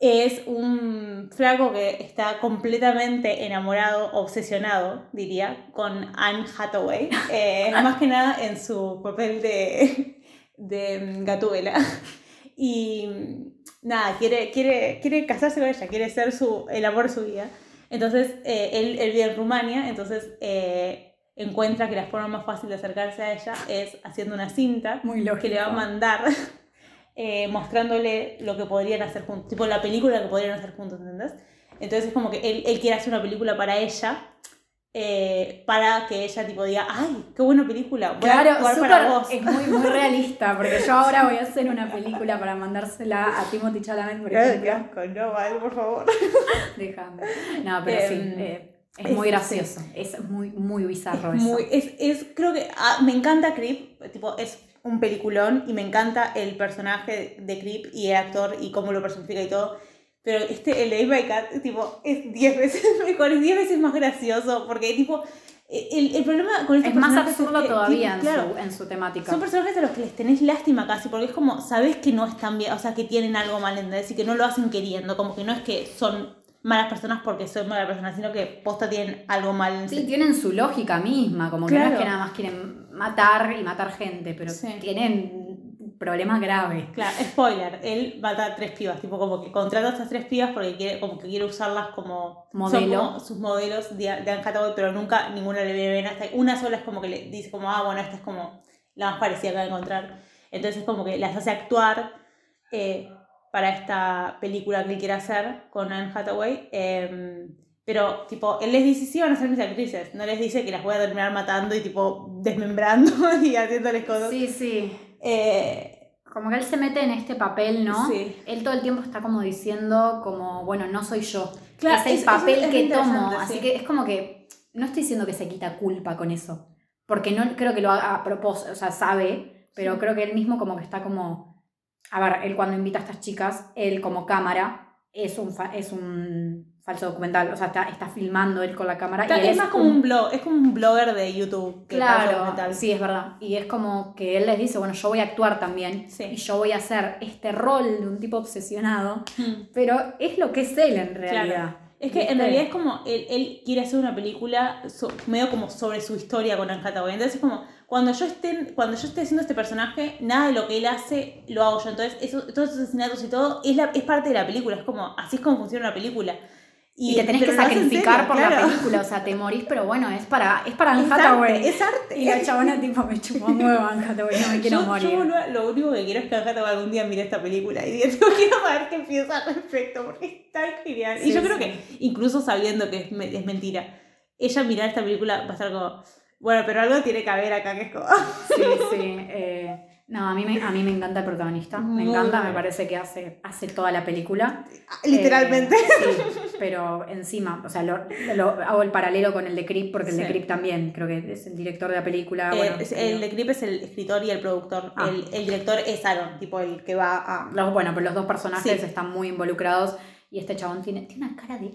Es un flaco que está completamente enamorado, obsesionado, diría, con Anne Hathaway. Eh, más que nada en su papel de, de Gatúbela. Y nada, quiere, quiere, quiere casarse con ella, quiere ser su, el amor de su vida. Entonces, eh, él, él vive en Rumania, entonces eh, encuentra que la forma más fácil de acercarse a ella es haciendo una cinta Muy que le va a mandar eh, mostrándole lo que podrían hacer juntos, tipo la película que podrían hacer juntos, ¿entendés? Entonces es como que él, él quiere hacer una película para ella, eh, para que ella tipo diga, ay, qué buena película, voy a Claro, súper- para vos. es muy, muy realista, porque yo ahora voy a hacer una película para mandársela a Timothy Chalamet, por ejemplo. qué asco, no, vale, por favor. Déjame. No, pero sí, Em, eh, es, es- muy gracioso. Es muy, muy bizarro eso. Muy, es, es, creo que ah, me encanta Creep, tipo, es un peliculón y me encanta el personaje de Creep y el actor y cómo lo personifica y todo. Pero este, el de Ava Cat, tipo, es 10 veces mejor, es 10 veces más gracioso, porque, tipo, el, el problema con estos Es más absurdo que, todavía en, claro, su, en su temática. son personajes a los que les tenés lástima casi, porque es como, sabes que no están bien, o sea, que tienen algo mal, ¿entendés? Y que no lo hacen queriendo, como que no es que son malas personas porque son malas personas, sino que posta tienen algo mal en Sí, tienen su lógica misma, como que no es que nada más quieren matar y matar gente, pero Sí. tienen problemas graves. Claro, spoiler, él mata a tres pibas, tipo como que contrata a estas tres pibas porque quiere, como que quiere usarlas como Modelo. son como sus modelos de, de Anne Hathaway, pero nunca ninguna le viene bien hasta una sola es como que le dice como, ah, bueno, esta es como la más parecida que va a encontrar. Entonces como que las hace actuar eh, para esta película que él quiere hacer con Anne Hathaway. eh, pero, tipo, él les dice, sí, van a ser mis actrices. No les dice que las voy a terminar matando y, tipo, desmembrando y haciéndoles cosas. Sí, sí. Eh, Como que él se mete en este papel, ¿no? Sí. Él todo el tiempo está como diciendo como, bueno, no soy yo. Claro, es el es- papel es- es que tomo. sí. Así que es como que no estoy diciendo que se quita culpa con eso. Porque no creo que lo haga a propósito, o sea, sabe, pero Sí. creo que él mismo como que está como... A ver, él cuando invita a estas chicas, él como cámara es un, fa- es un falso documental, o sea, está, está filmando él con la cámara. Está- y es más como un blog, es como un blogger de YouTube que Claro, sí, es verdad. Y es como que él les dice, bueno, yo voy a actuar también Sí. y yo voy a hacer este rol de un tipo obsesionado, Mm. pero es lo que es él en realidad. Es que ¿Viste? en realidad es como él, él quiere hacer una película so- medio como sobre su historia con Anne Hathaway. Entonces es como, cuando yo, esté, cuando yo esté haciendo este personaje, nada de lo que él hace lo hago yo. Entonces eso, todos esos asesinatos y todo es, la, es parte de la película. Es como, así es como funciona una película. Y, te tenés que sacrificar serio, por la película, o sea, te morís, pero bueno, es para, es para Anne Hathaway. es arte. Y la chabona tipo me chupó un huevo Anne Hathaway, no me quiero yo, morir. yo, lo único que quiero es que Anne Hathaway algún día mire esta película y diga, "Yo quiero saber qué piensa al respecto porque es tan genial. y Sí, yo creo que, incluso sabiendo que es, es mentira, ella mirar esta película va a estar como, bueno, pero algo tiene que haber acá que es como... Sí, sí. eh, no, a mí, me, a mí me encanta el protagonista. Me encanta, me parece que hace, hace toda la película. Literalmente. Eh, sí, pero encima, o sea, lo, lo- hago el paralelo con el de Creep, porque el de. Creep también, creo que es el director de la película. Eh, bueno, es- el de Clip es el escritor y el productor. Ah. El, el director es Aaron, tipo el que va a... los, bueno, pero los dos personajes Sí. están muy involucrados y este chabón tiene, tiene una cara de...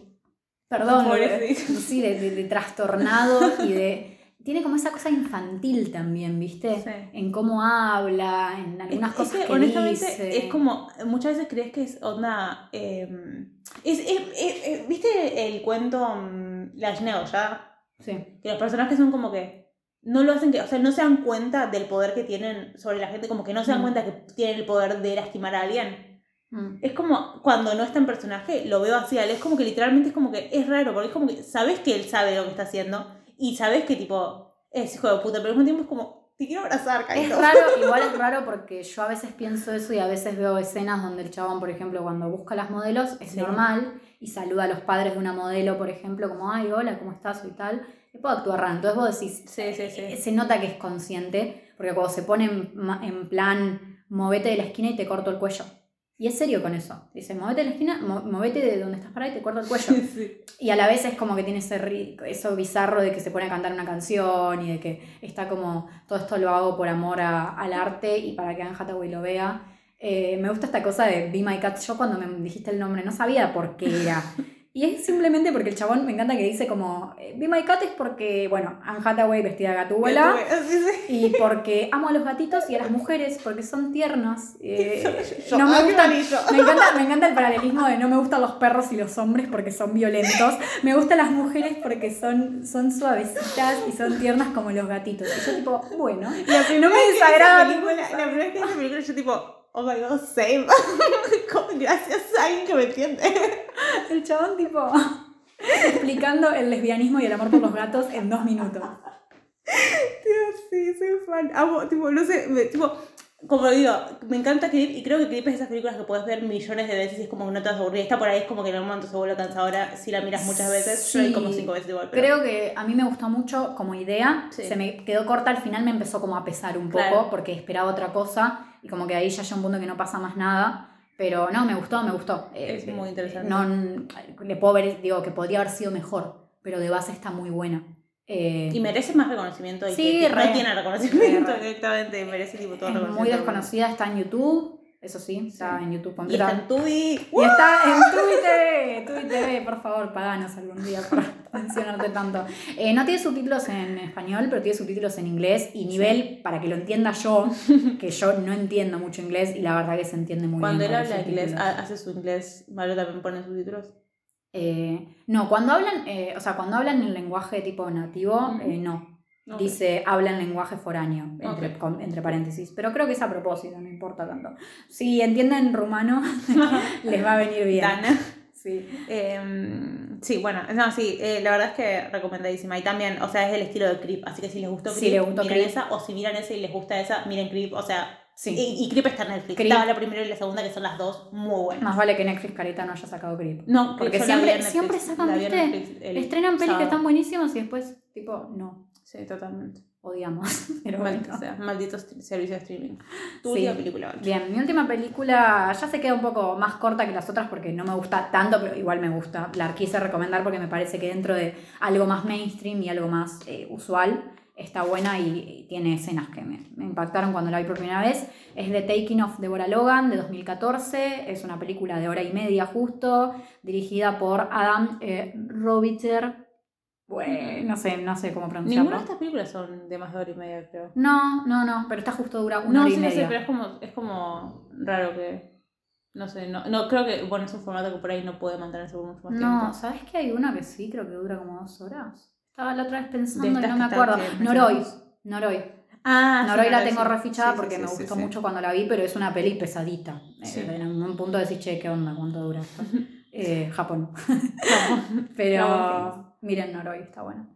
Perdón, de- sí, de, de- de trastornado y de... Tiene como esa cosa infantil también, ¿viste? Sí. En cómo habla, en algunas Es- cosas es que, que, honestamente dice. es como muchas veces crees que es onda eh, es, es- viste el cuento mm, La Schnell, ya Sí. que los personajes son como que no lo hacen que o sea no se dan cuenta del poder que tienen sobre la gente como que no se dan Mm. cuenta que tienen el poder de lastimar a alguien Mm. es como cuando no está en personaje lo veo así es como que literalmente es como que es raro porque es como que sabes que él sabe lo que está haciendo y sabes que tipo es hijo de puta pero al mismo tiempo es como te quiero abrazar Es raro, igual es raro porque yo a veces pienso eso y a veces veo escenas donde el chabón, por ejemplo, cuando busca a las modelos es Sí. normal y saluda a los padres de una modelo, por ejemplo, como, ay, hola, ¿cómo estás? y tal. Y puedo actuar raro. Entonces vos decís, sí eh, se nota que es consciente, porque cuando se pone en, en plan, movete de la esquina y te corto el cuello. Y es serio con eso. Dice, movete de la esquina, mo- movete de donde estás parado y te corto el cuello. Sí. Y a la vez es como que tiene ese eso bizarro de que se pone a cantar una canción y de que está como, todo esto lo hago por amor a- al arte y para que Anne Hathaway lo vea. Eh, me gusta esta cosa de Be My Cat. Yo cuando me dijiste el nombre no sabía por qué era. Y es simplemente porque el chabón me encanta que dice como, eh, Be My Cat es porque, bueno, Anne Hathaway vestida de sí. Y porque amo a los gatitos y a las mujeres porque son tiernos. Eh, Yo- no me, gustan- me, encanta, me encanta el paralelismo de no me gustan los perros y los hombres porque son violentos. Me gustan las mujeres porque son, son suavecitas y son tiernas como los gatitos. Y yo tipo, bueno. Me vez que vi esa desagrada, película- La primera vez que vi esa película, yo tipo, oh my god, same. Gracias a alguien que me entiende. El chabón tipo explicando el lesbianismo y el amor por los gatos en dos minutos. Tío, sí, soy fan. Amo, tipo, no sé, me- tipo, como digo, me encanta Creep y creo que Creep es esas películas que puedes ver millones de veces y es como que no te vas a aburrir. Esta por ahí es como que en algún momento se vuelve cansadora si la miras muchas veces. Yo la vi como Sí. cinco veces igual. Pero... Creo que a mí me gustó mucho como idea. Sí. Se me quedó corta al final, me empezó como a pesar un poco Claro. porque esperaba otra cosa y como que ahí ya llega un punto que no pasa más nada. Pero no, me gustó, me gustó. Eh, Es muy interesante. No, le puedo ver, digo, que podría haber sido mejor, pero de base está muy buena. Eh, Y merece más reconocimiento. Sí, que, re. no tiene reconocimiento Re, re. directamente. Merece tipo todo es reconocimiento. muy desconocida, está en YouTube. Eso sí, está Sí. en YouTube Y completa. está en Tubi. Y está en Twitter, Twitter TV, por favor, paganos algún día por mencionarte tanto. Eh, no tiene subtítulos en español, pero tiene subtítulos en inglés y nivel, para que lo entienda yo, que yo no entiendo mucho inglés y la verdad que se entiende muy Cuando bien. él con los habla inglés, hace su inglés, Mario también pone subtítulos. Eh, no, cuando hablan, eh, o sea, cuando hablan en lenguaje tipo nativo, eh, no. Ok. Dice, habla en lenguaje foráneo, entre, Ok. con- entre paréntesis. Pero creo que es a propósito, no importa tanto. Si entienden rumano, les va a venir bien. Dana. Sí. Eh, sí, bueno, no, sí, eh, la verdad es que recomendadísima. Y también, o sea, es el estilo de Creep, así que si les gustó Si Creep, les gustó miren Creep. esa, o si miran esa y les gusta esa, miren Creep, o sea, Sí. y, y Creep está en Netflix. Creep. Estaba la primera y la segunda, que son las dos muy buenas. Más vale que Netflix Carita no haya sacado Creep. No, Porque siempre- Netflix, siempre sacan. Netflix el Estrenan pelis que están buenísimas y después, tipo, no, Sí, totalmente. odiamos. Pero Maldito bueno. sea, maldito servicio de streaming. Tu Sí. última película. Bien, mi última película ya se queda un poco más corta que las otras porque no me gusta tanto, pero igual me gusta. La quise recomendar porque me parece que dentro de algo más mainstream y algo más eh, usual está buena y, y tiene escenas que me, me impactaron cuando la vi por primera vez. Es The Taking of Deborah Logan de 2014. Es una película de hora y media justo, dirigida por Adam eh, Robiter. Bueno, no sé, no sé cómo pronunciarlo. Ninguna de estas películas son de más de hora y media, creo. No, no, no, pero esta justo dura una No, hora sí, y no media. sé, pero es como, es como raro que. No sé, no, no creo que. Bueno, es un formato que por ahí no puede mantenerse por mucho más No, tiempo. ¿sabes que hay una que sí? Creo que dura como dos horas. Estaba la otra vez pensando y no me acuerdo. Noroy. Noroy. Ah, sí, Noroy la sí, tengo sí. refichada Sí, sí, porque sí, me sí, gustó sí. mucho cuando la vi, pero es una peli pesadita. Eh, Sí. en un punto decís, che, ¿qué onda? ¿Cuánto dura esto? Eh, Japón. Pero miren Noroy, está bueno.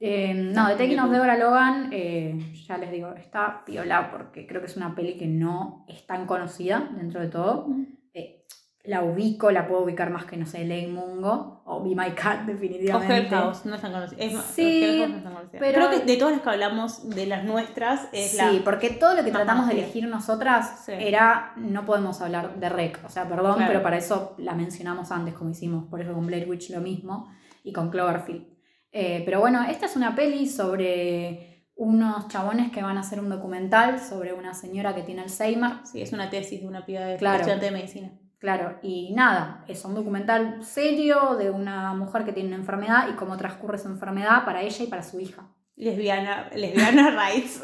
Eh, no, The Taking of Deborah Logan, eh, ya les digo, está piola porque creo que es una peli que no es tan conocida dentro de todo. Eh, la ubico, la puedo ubicar más que, no sé, Ley Mungo o Be My Cat, O definitivamente. Hell House, no. Es más, Sí, Hell House no están conocidas. pero- Creo que de todas las que hablamos, de las nuestras, es Sí, la. porque todo lo que tratamos de conocida. elegir nosotras Sí. era, no podemos hablar de rec, o sea, perdón, Claro. pero para eso la mencionamos antes, como hicimos, por eso con Blair Witch lo mismo y con Cloverfield. Eh, pero bueno, esta es una peli sobre unos chabones que van a hacer un documental sobre una señora que tiene Alzheimer. Sí, es una tesis de una piba de Claro. estudiante de medicina. Claro, y nada, es un documental serio de una mujer que tiene una enfermedad y cómo transcurre esa enfermedad para ella y para su hija. Lesbiana, lesbiana rights.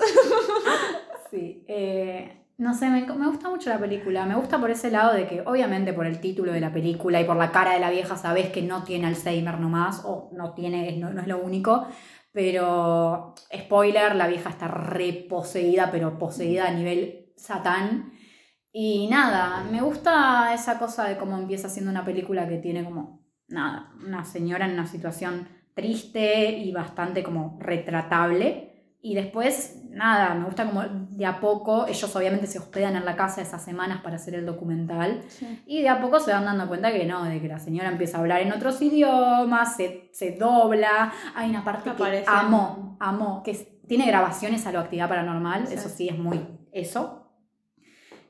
Sí, eh, no sé, me, me gusta mucho la película. Me gusta por ese lado de que, obviamente, por el título de la película y por la cara de la vieja, sabes que no tiene Alzheimer nomás, o no tiene, no, no es lo único. Pero, spoiler, la vieja está reposeída, pero poseída a nivel satán. Y nada, me gusta esa cosa de cómo empieza siendo una película que tiene como, nada, una señora en una situación triste y bastante como retratable. Y después, nada, me gusta como de a poco, ellos obviamente se hospedan en la casa esas semanas para hacer el documental. Y de a poco se van dando cuenta que no, de que la señora empieza a hablar en otros idiomas, se, se dobla. Hay una parte Aparece. que amo, amo, que tiene grabaciones a lo actividad paranormal, Sí. eso sí es muy eso.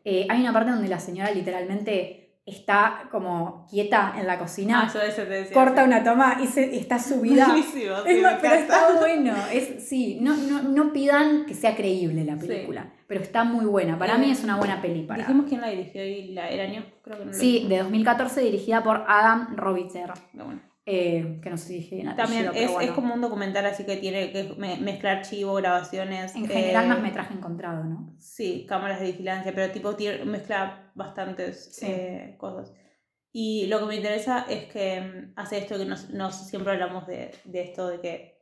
Eh, hay una parte donde la señora literalmente está como quieta en la Ah, cocina, decía. corta una toma y se, está subida. Buenísimo, sí, Es me más, pero está bueno. Es, sí, no, no, no pidan que sea creíble la película, pero está muy buena. Para Eh, mí es una buena peli. Para... Dijimos quién la dirigió y la, el año, creo que no Sí, de 2014, dirigida por Adam Robitzer, bueno. Eh, que no sé si dije También apellido, es, pero es bueno. como un documental, así que tiene que me- mezclar archivo, grabaciones. En general, eh, más metraje encontrado, ¿no? Sí, cámaras de vigilancia, pero tipo tiene, mezcla bastantes Sí. eh, cosas. Y lo que me interesa es que mm, hace esto que nos, nos siempre hablamos de, de esto de que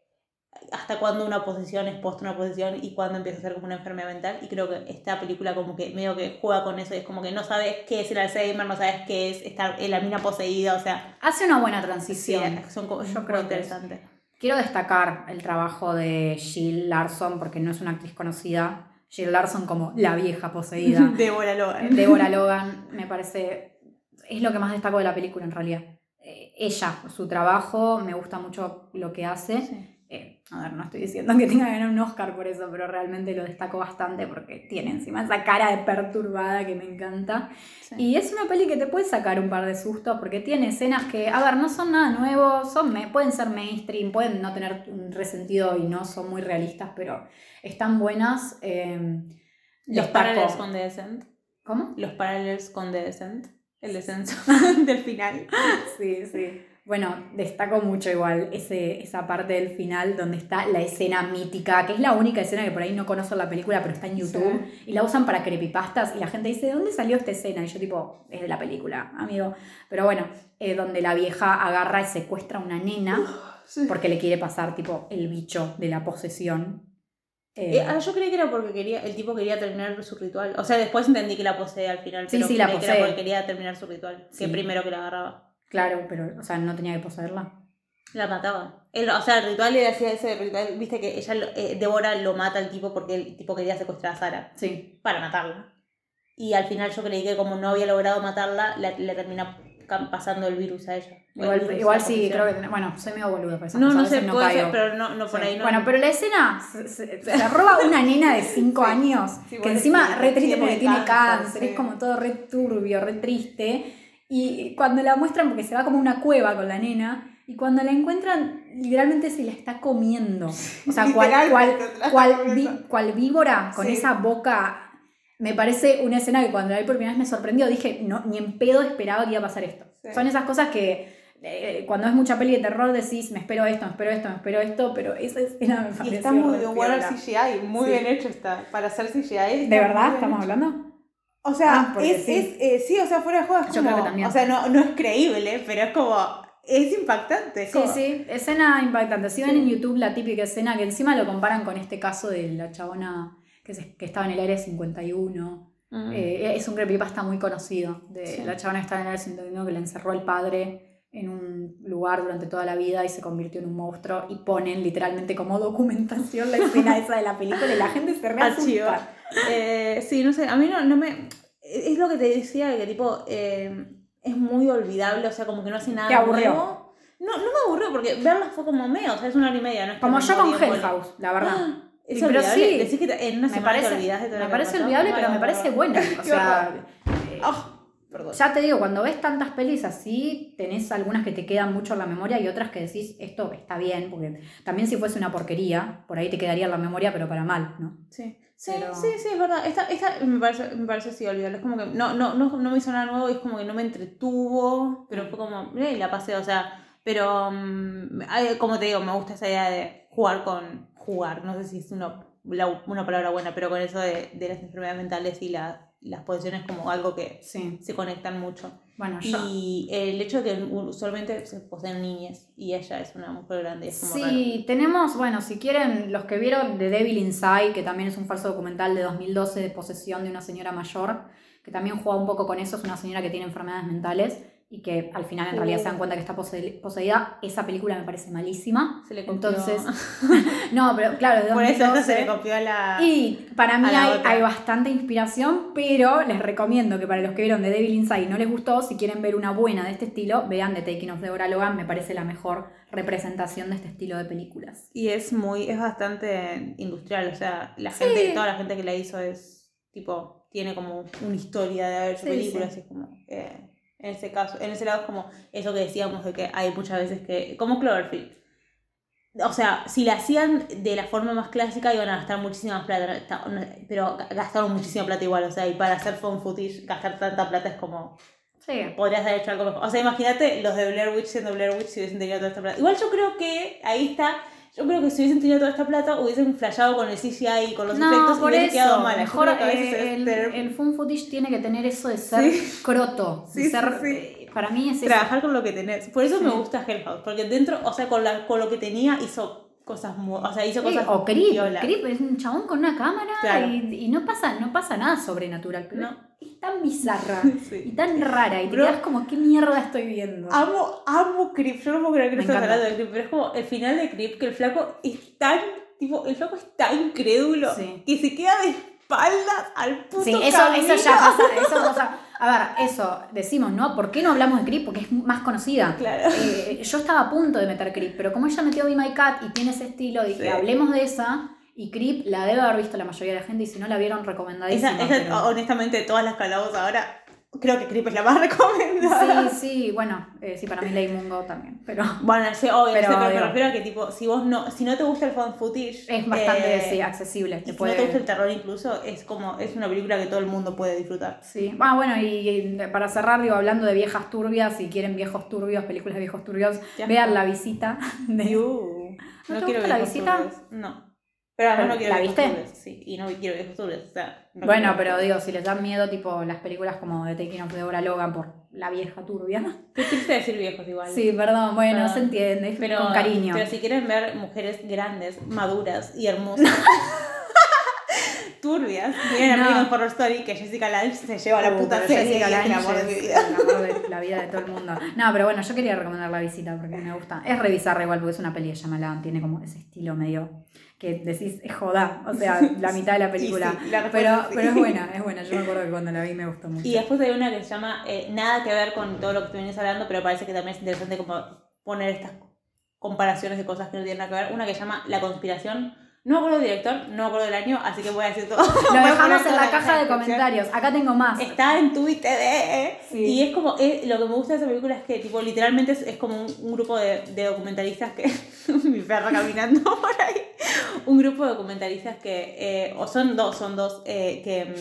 hasta cuándo una posición es post una posición y cuándo empieza a ser como una enfermedad mental. Y creo que esta película como que medio que juega con eso. y Es como que no sabes qué es el Alzheimer, no sabes qué es estar en la mina poseída. O sea, Hace una buena sí, transición. son Yo muy creo que interesantes. Quiero destacar el trabajo de Jill Larson, porque no es una actriz conocida. Jill Larson como la vieja poseída. Débora Logan. Deborah Logan, me parece, es lo que más destaco de la película en realidad. Eh, ella, su trabajo, me gusta mucho lo que hace. Sí. A ver, no estoy diciendo que tenga que ganar un Oscar por eso, pero realmente lo destaco bastante porque tiene encima esa cara de perturbada que me encanta. Sí. Y es una peli que te puede sacar un par de sustos porque tiene escenas que, a ver, no son nada nuevo, son, pueden ser mainstream, pueden no tener un resentido y no son muy realistas, pero están buenas. eh, Los parallels con The Descent. ¿Cómo? Los parallels con The Descent. El descenso del final. Sí, sí. Bueno, destaco mucho igual ese, esa parte del final donde está la escena mítica, que es la única escena que por ahí no conozco la película, pero está en YouTube, y la usan para creepypastas, y la gente dice, ¿de dónde salió esta escena? Y yo tipo, es de la película, amigo. Pero bueno, eh, donde la vieja agarra y secuestra a una nena, porque le quiere pasar tipo el bicho de la posesión. Eh, Eh, ah, yo creí que era porque quería, el tipo quería terminar su ritual. O sea, después entendí que la posee al final. Sí, pero sí, la creí que posee. era porque quería terminar su ritual. Que primero que la agarraba. Claro, pero, o sea, no tenía que poseerla. La mataba. Él, o sea, el ritual le hacía ese ritual. Viste que ella, eh, Débora lo mata al tipo porque el tipo quería secuestrar a Sara. Sí, Para matarla. Y al final yo creí que como no había logrado matarla, la- le termina pasando el virus a ella. El igual, igual sí, creo que, bueno, soy medio boludo para No, no sé, no puede ser, pero no, no por Sí. ahí no. Bueno, pero la escena se, se- se la roba una nena de 5 años, Sí, que encima sí, re triste porque tiene cáncer, sí. es como todo re turbio, re triste. Y cuando la muestran, porque se va como a una cueva con la nena, y cuando la encuentran, literalmente se la está comiendo. O sea, cual, cual, cual, vi- cual víbora, con Sí. esa boca. Me parece una escena que cuando la vi por primera vez me sorprendió. Dije, no, ni en pedo esperaba que iba a pasar esto. Sí. Son esas cosas que eh, cuando es mucha peli de terror decís, me espero esto, me espero esto, me espero esto, pero esa escena me Y pareció está muy bien bueno el. CGI, muy Sí. bien hecho está. Para hacer CGI. está ¿De verdad estamos hecho. hablando? O sea, Ah, es, sí. es, eh, sí, o sea, fuera de juego es Yo como, creo que también. o sea, no, no es creíble, pero es como, es impactante. es Sí, como- sí, escena impactante. Si ven en YouTube la típica escena que encima lo comparan con este caso de la chabona que, se- que estaba en el área 51. Mm. Eh, es un creepypasta muy conocido de Sí. la chabona que estaba en el área 51 que le encerró el padre en un lugar durante toda la vida y se convirtió en un monstruo y ponen literalmente como documentación la escena esa de la película y la gente se reasusta. Eh, sí, no sé, a mí no, no me... Es lo que te decía, que tipo, eh, es muy olvidable, o sea, como que no hace nada ¿Te aburrió? nuevo. No, no me aburrió, porque verla fue como medio, o sea, es una hora y media, no es Como yo con morí en Hell bola. House, la verdad. Es Pero olvidable. sí. Decís que en una Me semana te parece, olvidás de todo me parece olvidable, pero me parece buena. O sea, horror. Perdón. ya te digo, cuando ves tantas pelis así, tenés algunas que te quedan mucho en la memoria y otras que decís, esto está bien, porque también si fuese una porquería, por ahí te quedaría en la memoria, pero para mal, ¿no? Sí, sí, Pero- sí, sí, es verdad. Esta, esta me parece, me parece así olvidable. Es como que no, no, no, no me hizo nada nuevo y es como que no me entretuvo, pero fue como, eh, la pasé, o sea, pero mm, como te digo, me gusta esa idea de jugar con, jugar, no sé si es una, la- una palabra buena, pero con eso de, de las enfermedades mentales y la- las posesiones como algo que Sí. se conectan mucho. Bueno, yo. Y el hecho de que usualmente se poseen niñas y ella es una mujer grande. y Es como raro. Sí, tenemos, bueno, si quieren, los que vieron The Devil Inside, que también es un falso documental de 2012 de posesión de una señora mayor, que también juega un poco con eso, es una señora que tiene enfermedades mentales y que al final en realidad se dan cuenta que está pose- poseída. Esa película me parece malísima. Se le copió. Entonces, no, pero claro, de Por eso se 2012. le copió a la... Y para mí hay, hay bastante inspiración, pero les recomiendo que para los que vieron The Devil Inside y no les gustó, si quieren ver una buena de este estilo, vean The Taking of Deborah Logan, me parece la mejor representación de este estilo de películas. Y es muy, es bastante industrial, o sea, la gente, toda la gente que la hizo es, tipo, tiene como una historia de haber hecho Sí, películas, es como, eh, en ese caso, en ese lado es como eso que decíamos de que hay muchas veces que, como Cloverfield, o sea, si la hacían de la forma más clásica iban a gastar muchísima plata, pero gastaron muchísima plata igual, o sea, y para hacer phone footage, gastar tanta plata es como, Sí. podrías haber hecho algo mejor. O sea, imagínate los de Blair Witch siendo Blair Witch si hubiesen tenido toda esta plata. Igual yo creo que ahí está. Yo creo que si hubiesen tenido toda esta plata, hubiesen flashado con el CGI y con los No, efectos y por hubiese eso. quedado mal. Mejor que a veces eh, el, tener- el fun footage tiene que tener eso de ser croto. de Sí, sí, ser, sí. eh, Para mí es eso. trabajar con lo que tenés. Por eso Sí. me gusta Hell House, porque dentro, o sea, con, la, con lo que tenía hizo cosas. O sea, hizo Sí, cosas. o Creep. Creep es un chabón con una cámara Claro. y, y no, pasa, no pasa nada sobrenatural. Pero No. es tan bizarra Sí. y tan rara. Y te quedas como, ¿qué mierda estoy viendo? Amo, amo Creep. Yo no puedo creer que Me no estás hablando de Creep, pero es como el final de Creep, que el flaco es tan. Tipo, el flaco es tan incrédulo Sí. que se queda de espaldas al puto Sí, eso, camino. eso ya pasa. Eso pasa. A ver, eso decimos, ¿no? ¿Por qué no hablamos de Creep? Porque es más conocida. Claro. Eh, yo estaba a punto de meter Creep, pero como ella metió Be My Cat y tiene ese estilo, dije, Sí. hablemos de esa. Y Creep la debe haber visto la mayoría de la gente y si no la vieron, recomendadísima. Esa, esa, pero- honestamente, todas las que hablamos ahora, creo que Creep es la más recomendada. Sí, sí, bueno, eh, sí, para mí Lady Mungo también, pero Bueno, sí, obvio, Pero, pero me refiero a que, tipo, si vos no, si no te gusta el fan footage, es bastante eh, sí, accesible. y si no te gusta el terror incluso, es como, es una película que todo el mundo puede disfrutar. Sí. Ah, bueno, y, y para cerrar, digo, hablando de viejas turbias, si quieren viejos turbios, películas de viejos turbios, Ya. vean La Visita. De... Iu. ¿No te gusta La Visita? turbios. No. Pero además no ¿La quiero viejos viste? turbios, Sí, y no quiero viejos turbios, o sea. No Bueno, pero digo, si les dan miedo, tipo las películas como The Taking of Deborah Logan por la vieja turbia. Qué triste decir viejos igual. Sí, perdón, bueno, Perdón. se entiende, Pero, con cariño. pero si quieren ver mujeres grandes, maduras y hermosas, turbias, miren No. American Horror Story que Jessica Lange se lleva la Uh, puta pero serie Jessica es el Lange amor de mi vida. el amor de la vida de todo el mundo. No, pero bueno, yo quería recomendar La Visita porque me gusta. Es revisarla igual porque es una peli de Shyamalan, tiene como ese estilo medio que decís, es joda, o sea, la mitad de la película. Y sí, la pero, pero es buena, es buena. Yo me acuerdo que cuando la vi me gustó mucho. Y después hay una que se llama eh, Nada que ver con todo lo que tú vienes hablando, pero parece que también es interesante como poner estas comparaciones de cosas que no tienen nada que ver. Una que se llama La Conspiración. No me acuerdo del director, no me acuerdo del año, así que voy a decir todo. Lo dejamos en la caja de comentarios. Acá tengo más. Está en Twitter, eh, Sí. y es como, es- lo que me gusta de esa película es que, tipo, literalmente es, es como un, un grupo de, de documentalistas que, mi perra caminando por ahí, un grupo de documentalistas que, eh, o son dos, son dos, eh, que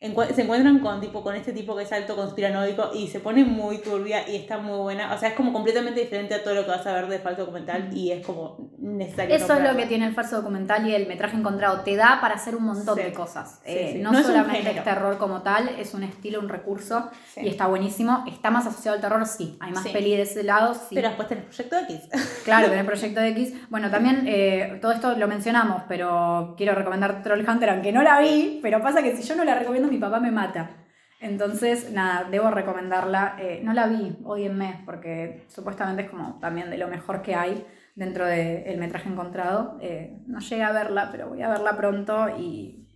se encuentran con, tipo, con este tipo que es alto conspiranoico y se pone muy turbia y está muy buena, o sea, es como completamente diferente a todo lo que vas a ver de falso documental y es como necesario. Eso es lo que tiene el falso documental y el metraje encontrado. Te da para hacer un montón Sí. de cosas. Sí, Eh, sí. No, No es un solamente es terror como tal, es un estilo, un recurso y está buenísimo. ¿Está más asociado al terror? Sí. Hay más peli de ese lado, sí. Pero después tenés Proyecto X. Claro, en el Proyecto X. Bueno, también eh, todo esto lo mencionamos, pero quiero recomendar Trollhunter, aunque no la vi, pero pasa que si yo no la recomiendo, mi papá me mata. Entonces, nada, debo recomendarla. Eh, no la vi, odienme, porque supuestamente es como también de lo mejor que hay dentro del metraje encontrado. Eh, no llegué a verla, pero voy a verla pronto y,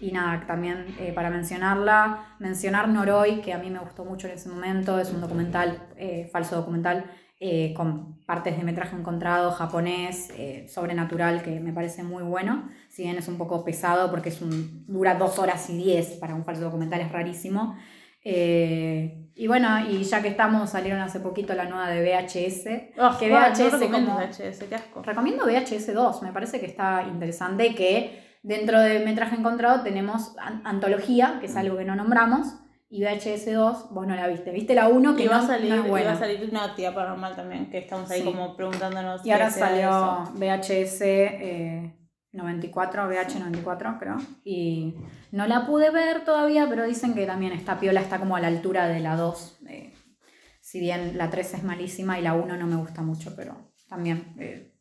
y nada, también eh, para mencionarla, mencionar Noroi, que a mí me gustó mucho en ese momento, es un documental, falso documental, eh, con partes de metraje encontrado japonés, eh, sobrenatural, que me parece muy bueno. Si bien es un poco pesado porque es un, dura dos horas y diez para un falso documental, es rarísimo. Eh, y bueno, y ya que estamos, salieron hace poquito la nueva de VHS. Oh, que ah, VHS no recomiendo como- VHS, qué asco. Recomiendo VHS 2, me parece que está interesante que dentro de Metraje Encontrado tenemos an- antología, que es algo que no nombramos, y VHS 2, vos no la viste, viste la 1 que Y va no, a salir, no es y buena. va a salir una actividad paranormal también, que estamos ahí Sí. como preguntándonos. Y ahora salió. VHS eh, 94, VH 94 creo, y no la pude ver todavía, pero dicen que también está piola, está como a la altura de la 2, eh, si bien la 3 es malísima y la 1 no me gusta mucho, pero también... eh,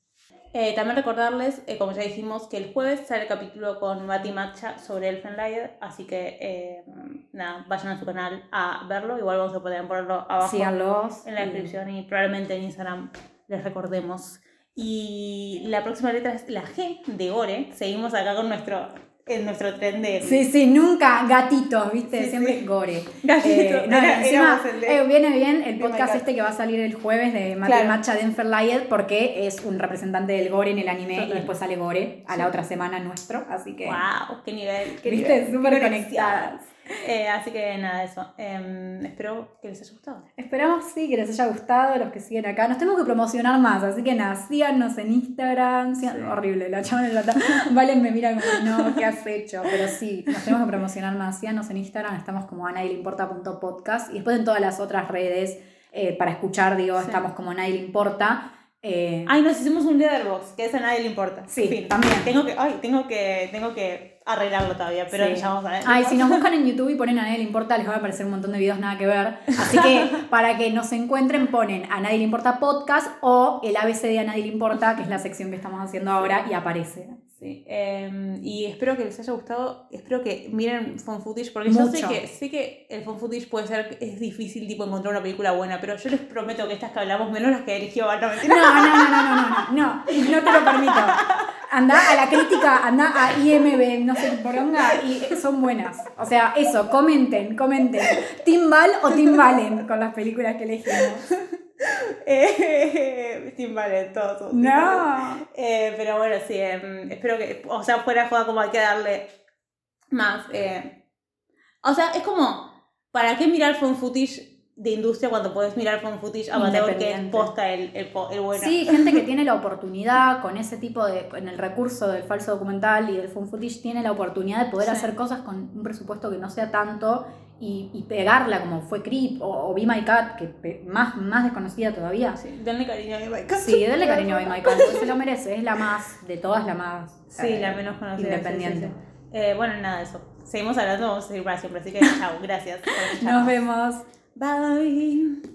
Eh, también recordarles, eh, como ya dijimos, que el jueves sale el capítulo con Mati Matcha sobre Elfenlight, así que eh, nada, vayan a su canal a verlo. Igual vamos a poder ponerlo abajo síganlos. en la descripción y probablemente en Instagram les recordemos. Y la próxima letra es la G de Ore. Seguimos acá con nuestro, en nuestro tren de Sí, sí, nunca gatitos, ¿viste? Sí, Siempre sí. gore. Gatito. Eh, no, Era- encima, de- eh, viene bien el de podcast este que va a salir el jueves de Mati Claro. Matcha Denver Lion porque es un representante del gore en el anime Total. y después sale gore a la otra semana nuestro, así que... ¡Wow! ¡Qué nivel! Qué ¿Viste? Súper conectadas. Eh, así que nada, eso. Em, espero que les haya gustado. Esperamos sí que les haya gustado los que siguen acá. Nos tenemos que promocionar más, así que nada, síganos en Instagram. Sí. Horrible, la chava en la Valen me mira como, no, ¿qué has hecho? Pero sí, nos tenemos que promocionar más. Síganos en Instagram, estamos como a nadie le importa.podcast y después en todas las otras redes eh, para escuchar, digo, Sí. estamos como a nadie le importa. Eh, Ay, nos hicimos un Letterboxd, que eso a nadie le importa. Sí, Fin. también. Tengo que, ay, tengo que, tengo que arreglarlo todavía, pero Sí. ya vamos a ver. Ay, si nos buscan en YouTube y ponen a nadie le importa, les va a aparecer un montón de videos nada que ver. Así que para que nos encuentren, ponen a nadie le importa podcast o el ABC de a nadie le importa, que es la sección que estamos haciendo ahora, y aparece. Sí, em, y espero que les haya gustado, espero que miren Phone Footage, porque yo sé que, sé que el Phone Footage puede ser, es difícil tipo encontrar una película buena, pero yo les prometo que estas que hablamos, menos las que eligió no No, no, no, no, no, no, no, te lo permito. Anda a la crítica, anda a IMB, no sé poronga, y son buenas. O sea, eso, comenten, comenten. ¿Team Val o Team Valen con las películas que elegimos? Eh, todo. Steam Valley. No. Eh, pero bueno, sí, em, espero que, o sea, fuera joda como hay que darle más. eh, o sea, es como, ¿para qué mirar phone footage de industria cuando puedes mirar phone footage amateur que posta el, el, el bueno? Sí, gente que tiene la oportunidad con ese tipo de, con el recurso del falso documental y del phone footage, tiene la oportunidad de poder Sí. hacer cosas con un presupuesto que no sea tanto y, y pegarla como fue Creep o, o Be My Cat, que más, más desconocida todavía. Sí, denle cariño a mi Michael. Sí, denle cariño a Be My Cat, porque se lo merece, es la más, de todas, la más Sí, eh, la menos conocida. independiente. sí, sí, sí. Eh, bueno, nada, eso. Seguimos hablando, vamos a seguir para siempre. Así que chao, gracias. Nos vemos. Bye.